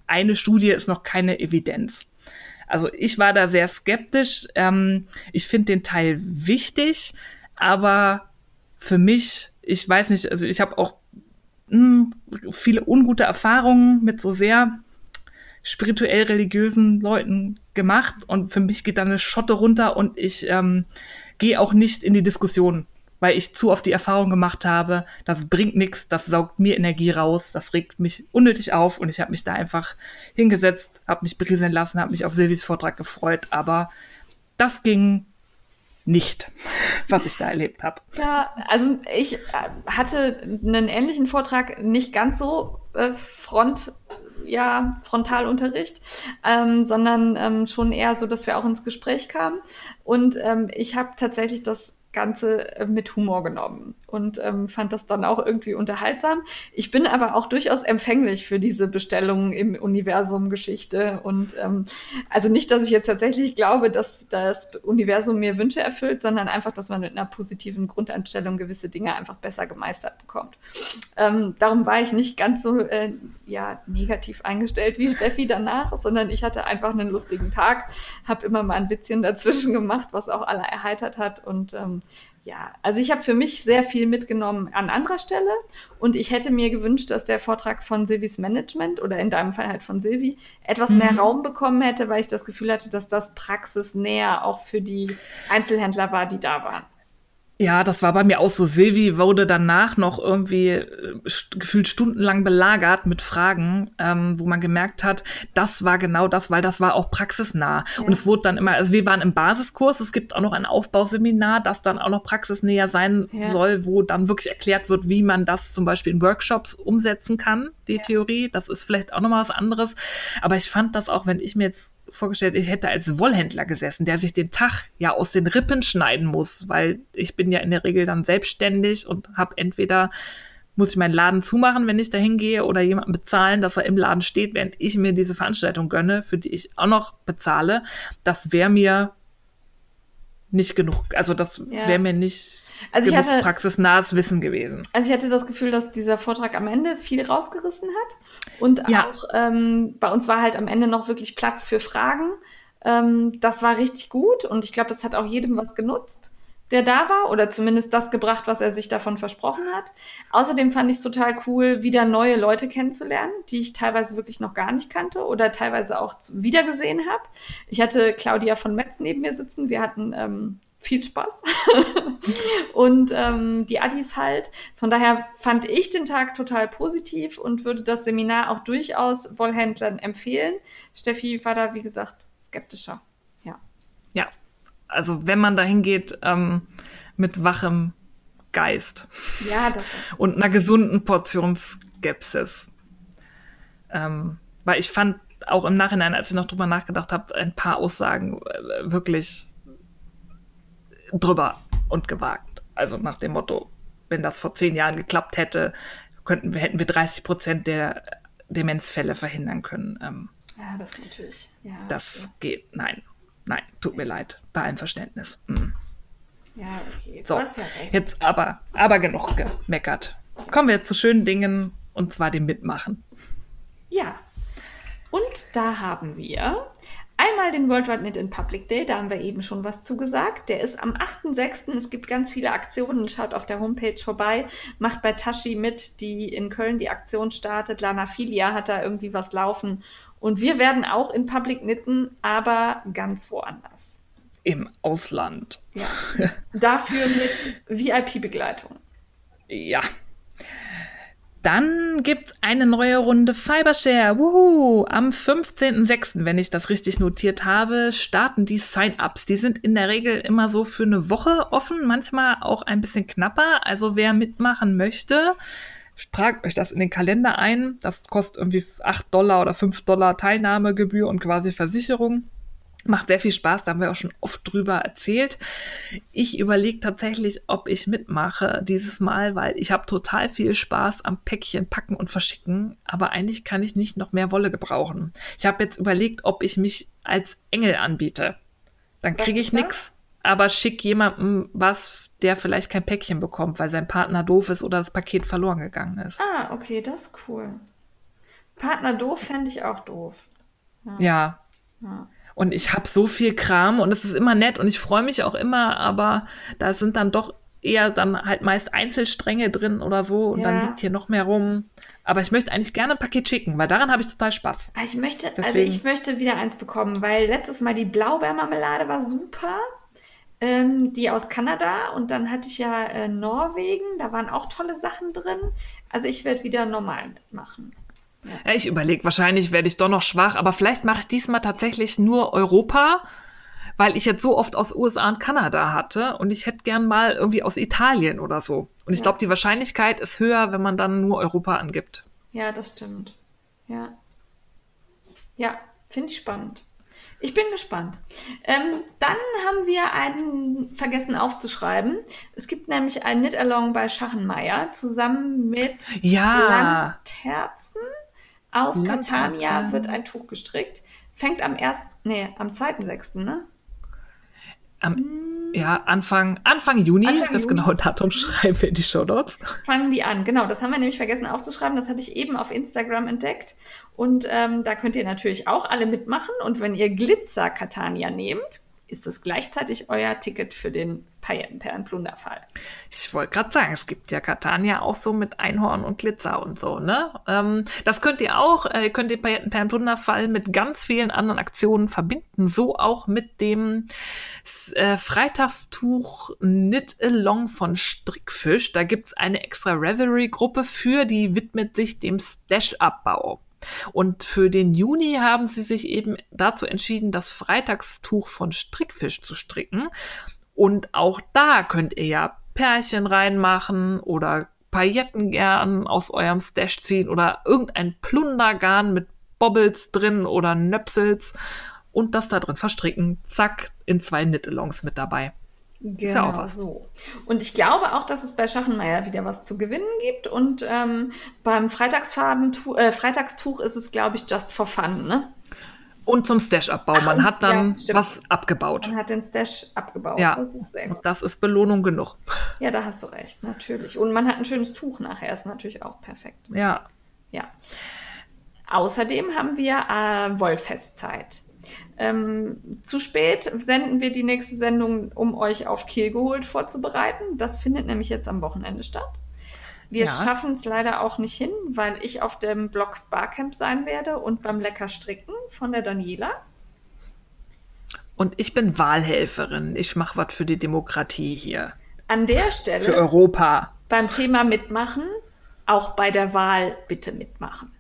eine Studie ist noch keine Evidenz. Also ich war da sehr skeptisch. Ähm, ich finde den Teil wichtig, aber für mich, ich weiß nicht, also ich habe auch mh, hm, viele ungute Erfahrungen mit so sehr spirituell religiösen Leuten gemacht und für mich geht da eine Schotte runter und ich ähm, gehe auch nicht in die Diskussion, weil ich zu oft die Erfahrung gemacht habe, das bringt nichts, das saugt mir Energie raus, das regt mich unnötig auf und ich habe mich da einfach hingesetzt, habe mich berieseln lassen, habe mich auf Silvis Vortrag gefreut, aber das ging nicht, was ich da erlebt habe. Ja, also ich äh, hatte einen ähnlichen Vortrag, nicht ganz so äh, front ja, Frontalunterricht, ähm, sondern ähm, schon eher so, dass wir auch ins Gespräch kamen. Und ähm, ich habe tatsächlich das Ganze äh, mit Humor genommen und ähm, fand das dann auch irgendwie unterhaltsam. Ich bin aber auch durchaus empfänglich für diese Bestellungen im Universum Geschichte und ähm, also nicht, dass ich jetzt tatsächlich glaube, dass das Universum mir Wünsche erfüllt, sondern einfach, dass man mit einer positiven Grundeinstellung gewisse Dinge einfach besser gemeistert bekommt. Ähm, darum war ich nicht ganz so äh, ja negativ eingestellt wie Steffi danach, sondern ich hatte einfach einen lustigen Tag, habe immer mal ein Witzchen dazwischen gemacht, was auch alle erheitert hat und ähm, ja, also ich habe für mich sehr viel mitgenommen an anderer Stelle und ich hätte mir gewünscht, dass der Vortrag von Silvis Management oder in deinem Fall halt von Silvi etwas mhm. mehr Raum bekommen hätte, weil ich das Gefühl hatte, dass das praxisnäher auch für die Einzelhändler war, die da waren. Ja, das war bei mir auch so. Silvi wurde danach noch irgendwie äh, gefühlt stundenlang belagert mit Fragen, ähm, wo man gemerkt hat, das war genau das, weil das war auch praxisnah. Ja. Und es wurde dann immer, also wir waren im Basiskurs, es gibt auch noch ein Aufbauseminar, das dann auch noch praxisnäher sein ja. soll, wo dann wirklich erklärt wird, wie man das zum Beispiel in Workshops umsetzen kann, die ja. Theorie. Das ist vielleicht auch nochmal was anderes. Aber ich fand das auch, wenn ich mir jetzt vorgestellt, ich hätte als Wollhändler gesessen, der sich den Tag ja aus den Rippen schneiden muss, weil ich bin ja in der Regel dann selbstständig und habe entweder muss ich meinen Laden zumachen, wenn ich da hingehe, oder jemanden bezahlen, dass er im Laden steht, während ich mir diese Veranstaltung gönne, für die ich auch noch bezahle. Das wäre mir nicht genug. Also das ja. wäre mir nicht also ich hatte, praxisnahes Wissen gewesen. Also ich hatte das Gefühl, dass dieser Vortrag am Ende viel rausgerissen hat. Und ja. auch ähm, bei uns war halt am Ende noch wirklich Platz für Fragen. Ähm, das war richtig gut und ich glaube, das hat auch jedem was genutzt, der da war oder zumindest das gebracht, was er sich davon versprochen hat. Außerdem fand ich es total cool, wieder neue Leute kennenzulernen, die ich teilweise wirklich noch gar nicht kannte oder teilweise auch wiedergesehen habe. Ich hatte Claudia von Metz neben mir sitzen. Wir hatten ähm, viel Spaß. und ähm, die Addis halt. Von daher fand ich den Tag total positiv und würde das Seminar auch durchaus Wollhändlern empfehlen. Steffi war da, wie gesagt, skeptischer. Ja. Ja. Also wenn man dahin geht ähm, mit wachem Geist. Ja, das Und einer gesunden Portion Skepsis. Ähm, weil ich fand auch im Nachhinein, als ich noch drüber nachgedacht habe, ein paar Aussagen äh, wirklich drüber und gewagt. Also nach dem Motto, wenn das vor zehn Jahren geklappt hätte, könnten wir, hätten wir 30 Prozent der Demenzfälle verhindern können. Ähm, Ja, das natürlich. Ja, das okay. geht, nein, nein, tut mir leid, bei allem Verständnis. Mm. Ja, okay. Du So, hast ja recht. jetzt aber, aber genug gemeckert. Kommen wir zu schönen Dingen und zwar dem Mitmachen. Ja. Und da haben wir einmal den Worldwide Knit in Public Day, da haben wir eben schon was zugesagt. Der ist am 8.6. Es gibt ganz viele Aktionen. Schaut auf der Homepage vorbei. Macht bei Tashi mit, die in Köln die Aktion startet. Lana Filia hat da irgendwie was laufen. Und wir werden auch in Public knitten, aber ganz woanders. Im Ausland. Ja. Dafür mit VIP-Begleitung. Ja. Dann gibt's eine neue Runde Fibershare. Wuhu! Am 15.06., wenn ich das richtig notiert habe, starten die Sign-ups. Die sind in der Regel immer so für eine Woche offen, manchmal auch ein bisschen knapper. Also wer mitmachen möchte, tragt euch das in den Kalender ein. Das kostet irgendwie 8 Dollar oder 5 Dollar Teilnahmegebühr und quasi Versicherung. Macht sehr viel Spaß, da haben wir auch schon oft drüber erzählt. Ich überlege tatsächlich, ob ich mitmache dieses Mal, weil ich habe total viel Spaß am Päckchen packen und verschicken, aber eigentlich kann ich nicht noch mehr Wolle gebrauchen. Ich habe jetzt überlegt, ob ich mich als Engel anbiete. Dann kriege ich nichts, aber schick jemandem was, der vielleicht kein Päckchen bekommt, weil sein Partner doof ist oder das Paket verloren gegangen ist. Ah, okay, das ist cool. Partner doof fände ich auch doof. Ja. Ja. Und ich habe so viel Kram und es ist immer nett und ich freue mich auch immer, aber da sind dann doch eher dann halt meist Einzelstränge drin oder so und dann Ja. liegt hier noch mehr rum. Aber ich möchte eigentlich gerne ein Paket schicken, weil daran habe ich total Spaß. Ah, Ich möchte, also ich möchte wieder eins bekommen, weil letztes Mal die Blaubeermarmelade war super. Ähm, die aus Kanada und dann hatte ich ja äh, Norwegen, da waren auch tolle Sachen drin. Also ich werde wieder normal mitmachen. Ja, ich überlege, wahrscheinlich werde ich doch noch schwach, aber vielleicht mache ich diesmal tatsächlich nur Europa, weil ich jetzt so oft aus USA und Kanada hatte und ich hätte gern mal irgendwie aus Italien oder so. Und ich Ja. glaube, die Wahrscheinlichkeit ist höher, wenn man dann nur Europa angibt. Ja, das stimmt. Ja. Ja, finde ich spannend. Ich bin gespannt. Ähm, dann haben wir einen vergessen aufzuschreiben. Es gibt nämlich ein Knit-Along bei Schachenmeier zusammen mit Ja. Landherzen. Aus Landherzen. Catania wird ein Tuch gestrickt. Fängt am 1., nee, am 2.6., ne? Am, ja, Anfang, Anfang Juni, Anfang das Juni. genaue Datum schreiben wir in die Show Notes. Fangen die an. Genau, das haben wir nämlich vergessen aufzuschreiben. Das habe ich eben auf Instagram entdeckt. Und ähm, da könnt ihr natürlich auch alle mitmachen. Und wenn ihr Glitzer Catania nehmt, ist es gleichzeitig euer Ticket für den Paillettenperlen-Plunderfall. Ich wollte gerade sagen, es gibt ja Catania auch so mit Einhorn und Glitzer und so, ne? Ähm, das könnt ihr auch, äh, ihr könnt den Paillettenperlenplunderfall mit ganz vielen anderen Aktionen verbinden, so auch mit dem äh, Freitagstuch Knit Along von Strickfisch. Da gibt's eine extra Revelry-Gruppe für, die widmet sich dem Stash-Abbau. Und für den Juni haben sie sich eben dazu entschieden, das Freitagstuch von Strickfisch zu stricken. Und auch da könnt ihr ja Pärchen reinmachen oder Pailletten gern aus eurem Stash ziehen oder irgendein Plundergarn mit Bobbles drin oder Nöpsels und das da drin verstricken. Zack, in zwei Knit-Alongs mit dabei. Genau ja auch was. so. Und ich glaube auch, dass es bei Schachenmeier wieder was zu gewinnen gibt. Und ähm, beim Freitagsfarbentuch, äh, Freitagstuch ist es, glaube ich, just for fun, ne? Und zum Stash-Abbau. Man hat dann ja, was abgebaut. Man hat den Stash abgebaut. Ja, Das ist sehr gut. und das ist Belohnung genug. Ja, da hast du recht, natürlich. Und man hat ein schönes Tuch nachher, ist natürlich auch perfekt. Ja, Ja. Außerdem haben wir äh, Wollfestzeit. Ähm, zu spät senden wir die nächste Sendung, um euch auf Kiel geholt vorzubereiten. Das findet nämlich jetzt am Wochenende statt. Wir Ja. schaffen es leider auch nicht hin, weil ich auf dem Blogs Barcamp sein werde und beim Lecker Stricken von der Daniela. und ich bin Wahlhelferin. Ich mache was für die Demokratie hier. An der Für Stelle Europa. beim Thema Mitmachen, auch bei der Wahl bitte mitmachen.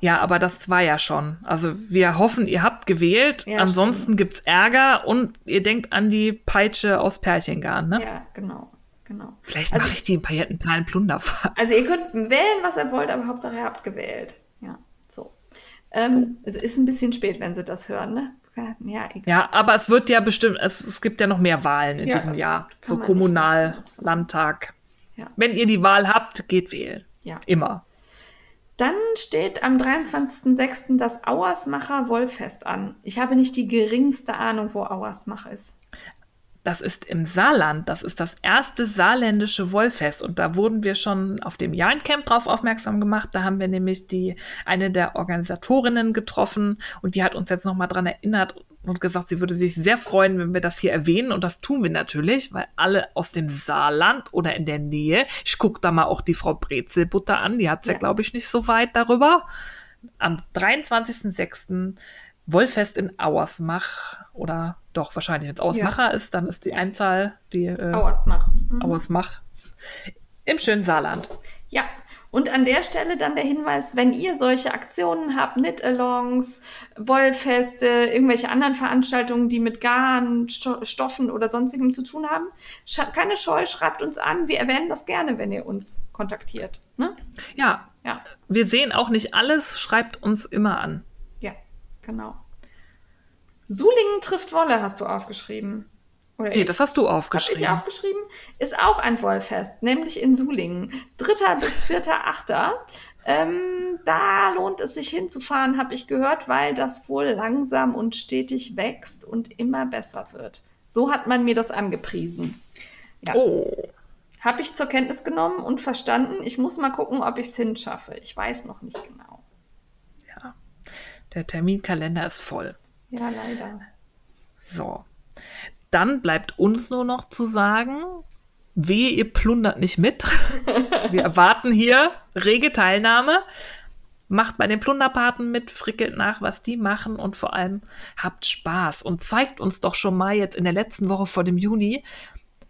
Ja, aber das war ja schon. Also wir hoffen, ihr habt gewählt. Ja, Ansonsten gibt's Ärger und ihr denkt an die Peitsche aus Pärchengarn, ne? Ja, genau. genau. Vielleicht Also- mache ich die in Paillettenplan Plunderfahrt. Also ihr könnt wählen, was ihr wollt, aber Hauptsache ihr habt gewählt. Ja, so. Ähm, Es ist ein bisschen spät, wenn sie das hören, ne? Ja, egal. Ja, aber es wird ja bestimmt, es, es gibt ja noch mehr Wahlen in Ja, diesem Jahr. So Kommunal. Landtag. Ja. Wenn ihr die Wahl habt, geht wählen. Ja. Immer. Dann steht am 23.06. das Auersmacher Wollfest an. Ich habe nicht die geringste Ahnung, wo Auersmach ist. Das ist im Saarland. Das ist das erste saarländische Wollfest. Und da wurden wir schon auf dem Jahrencamp drauf aufmerksam gemacht. Da haben wir nämlich die, eine der Organisatorinnen getroffen und die hat uns jetzt nochmal dran erinnert und gesagt, sie würde sich sehr freuen, wenn wir das hier erwähnen. Und das tun wir natürlich, weil alle aus dem Saarland oder in der Nähe, ich gucke da mal auch die Frau Brezelbutter an, die hat es ja, Ja. glaube ich, nicht so weit darüber. Am 23.06. Wollfest in Auersmach oder doch wahrscheinlich, wenn es Auersmacher ist, dann ist die Einzahl die äh, Auersmach. Mhm. Auersmach im schönen Saarland. Ja, und an der Stelle dann der Hinweis, wenn ihr solche Aktionen habt, Knit-Alongs, Wollfeste, irgendwelche anderen Veranstaltungen, die mit Garn, Sto Stoffen oder sonstigem zu tun haben, keine Scheu, schreibt uns an. Wir erwähnen das gerne, wenn ihr uns kontaktiert. Ne? Ja, Ja, wir sehen auch nicht alles, schreibt uns immer an. ja, genau. Sulingen trifft Wolle, hast du aufgeschrieben. Oder Nee, das hast du Hab aufgeschrieben. ich aufgeschrieben, ist auch ein Wollfest, nämlich in Sulingen. 3. bis 4.8. Ähm, da lohnt es sich hinzufahren, habe ich gehört, weil das wohl langsam und stetig wächst und immer besser wird. So hat man mir das angepriesen. Ja. Oh, Habe ich zur Kenntnis genommen und verstanden. Ich muss mal gucken, ob ich es hinschaffe. Ich weiß noch nicht genau. ja. Der Terminkalender ist voll. Ja, leider. So. Dann bleibt uns nur noch zu sagen, wehe, ihr plundert nicht mit. Wir erwarten hier rege Teilnahme. Macht bei den Plunderpaten mit, frickelt nach, was die machen und vor allem habt Spaß und zeigt uns doch schon mal jetzt in der letzten Woche vor dem Juni,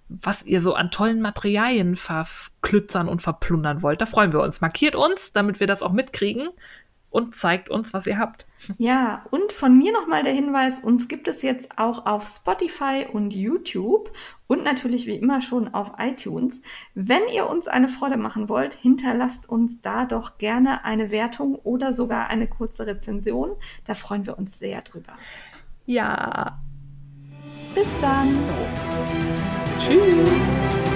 was ihr so an tollen Materialien verklützern und verplundern wollt. Da freuen wir uns. Markiert uns, damit wir das auch mitkriegen und zeigt uns, was ihr habt. Ja, und von mir nochmal der Hinweis, uns gibt es jetzt auch auf Spotify und YouTube und natürlich wie immer schon auf iTunes. Wenn ihr uns eine Freude machen wollt, hinterlasst uns da doch gerne eine Wertung oder sogar eine kurze Rezension. Da freuen wir uns sehr drüber. Ja, Bis dann. Tschüss.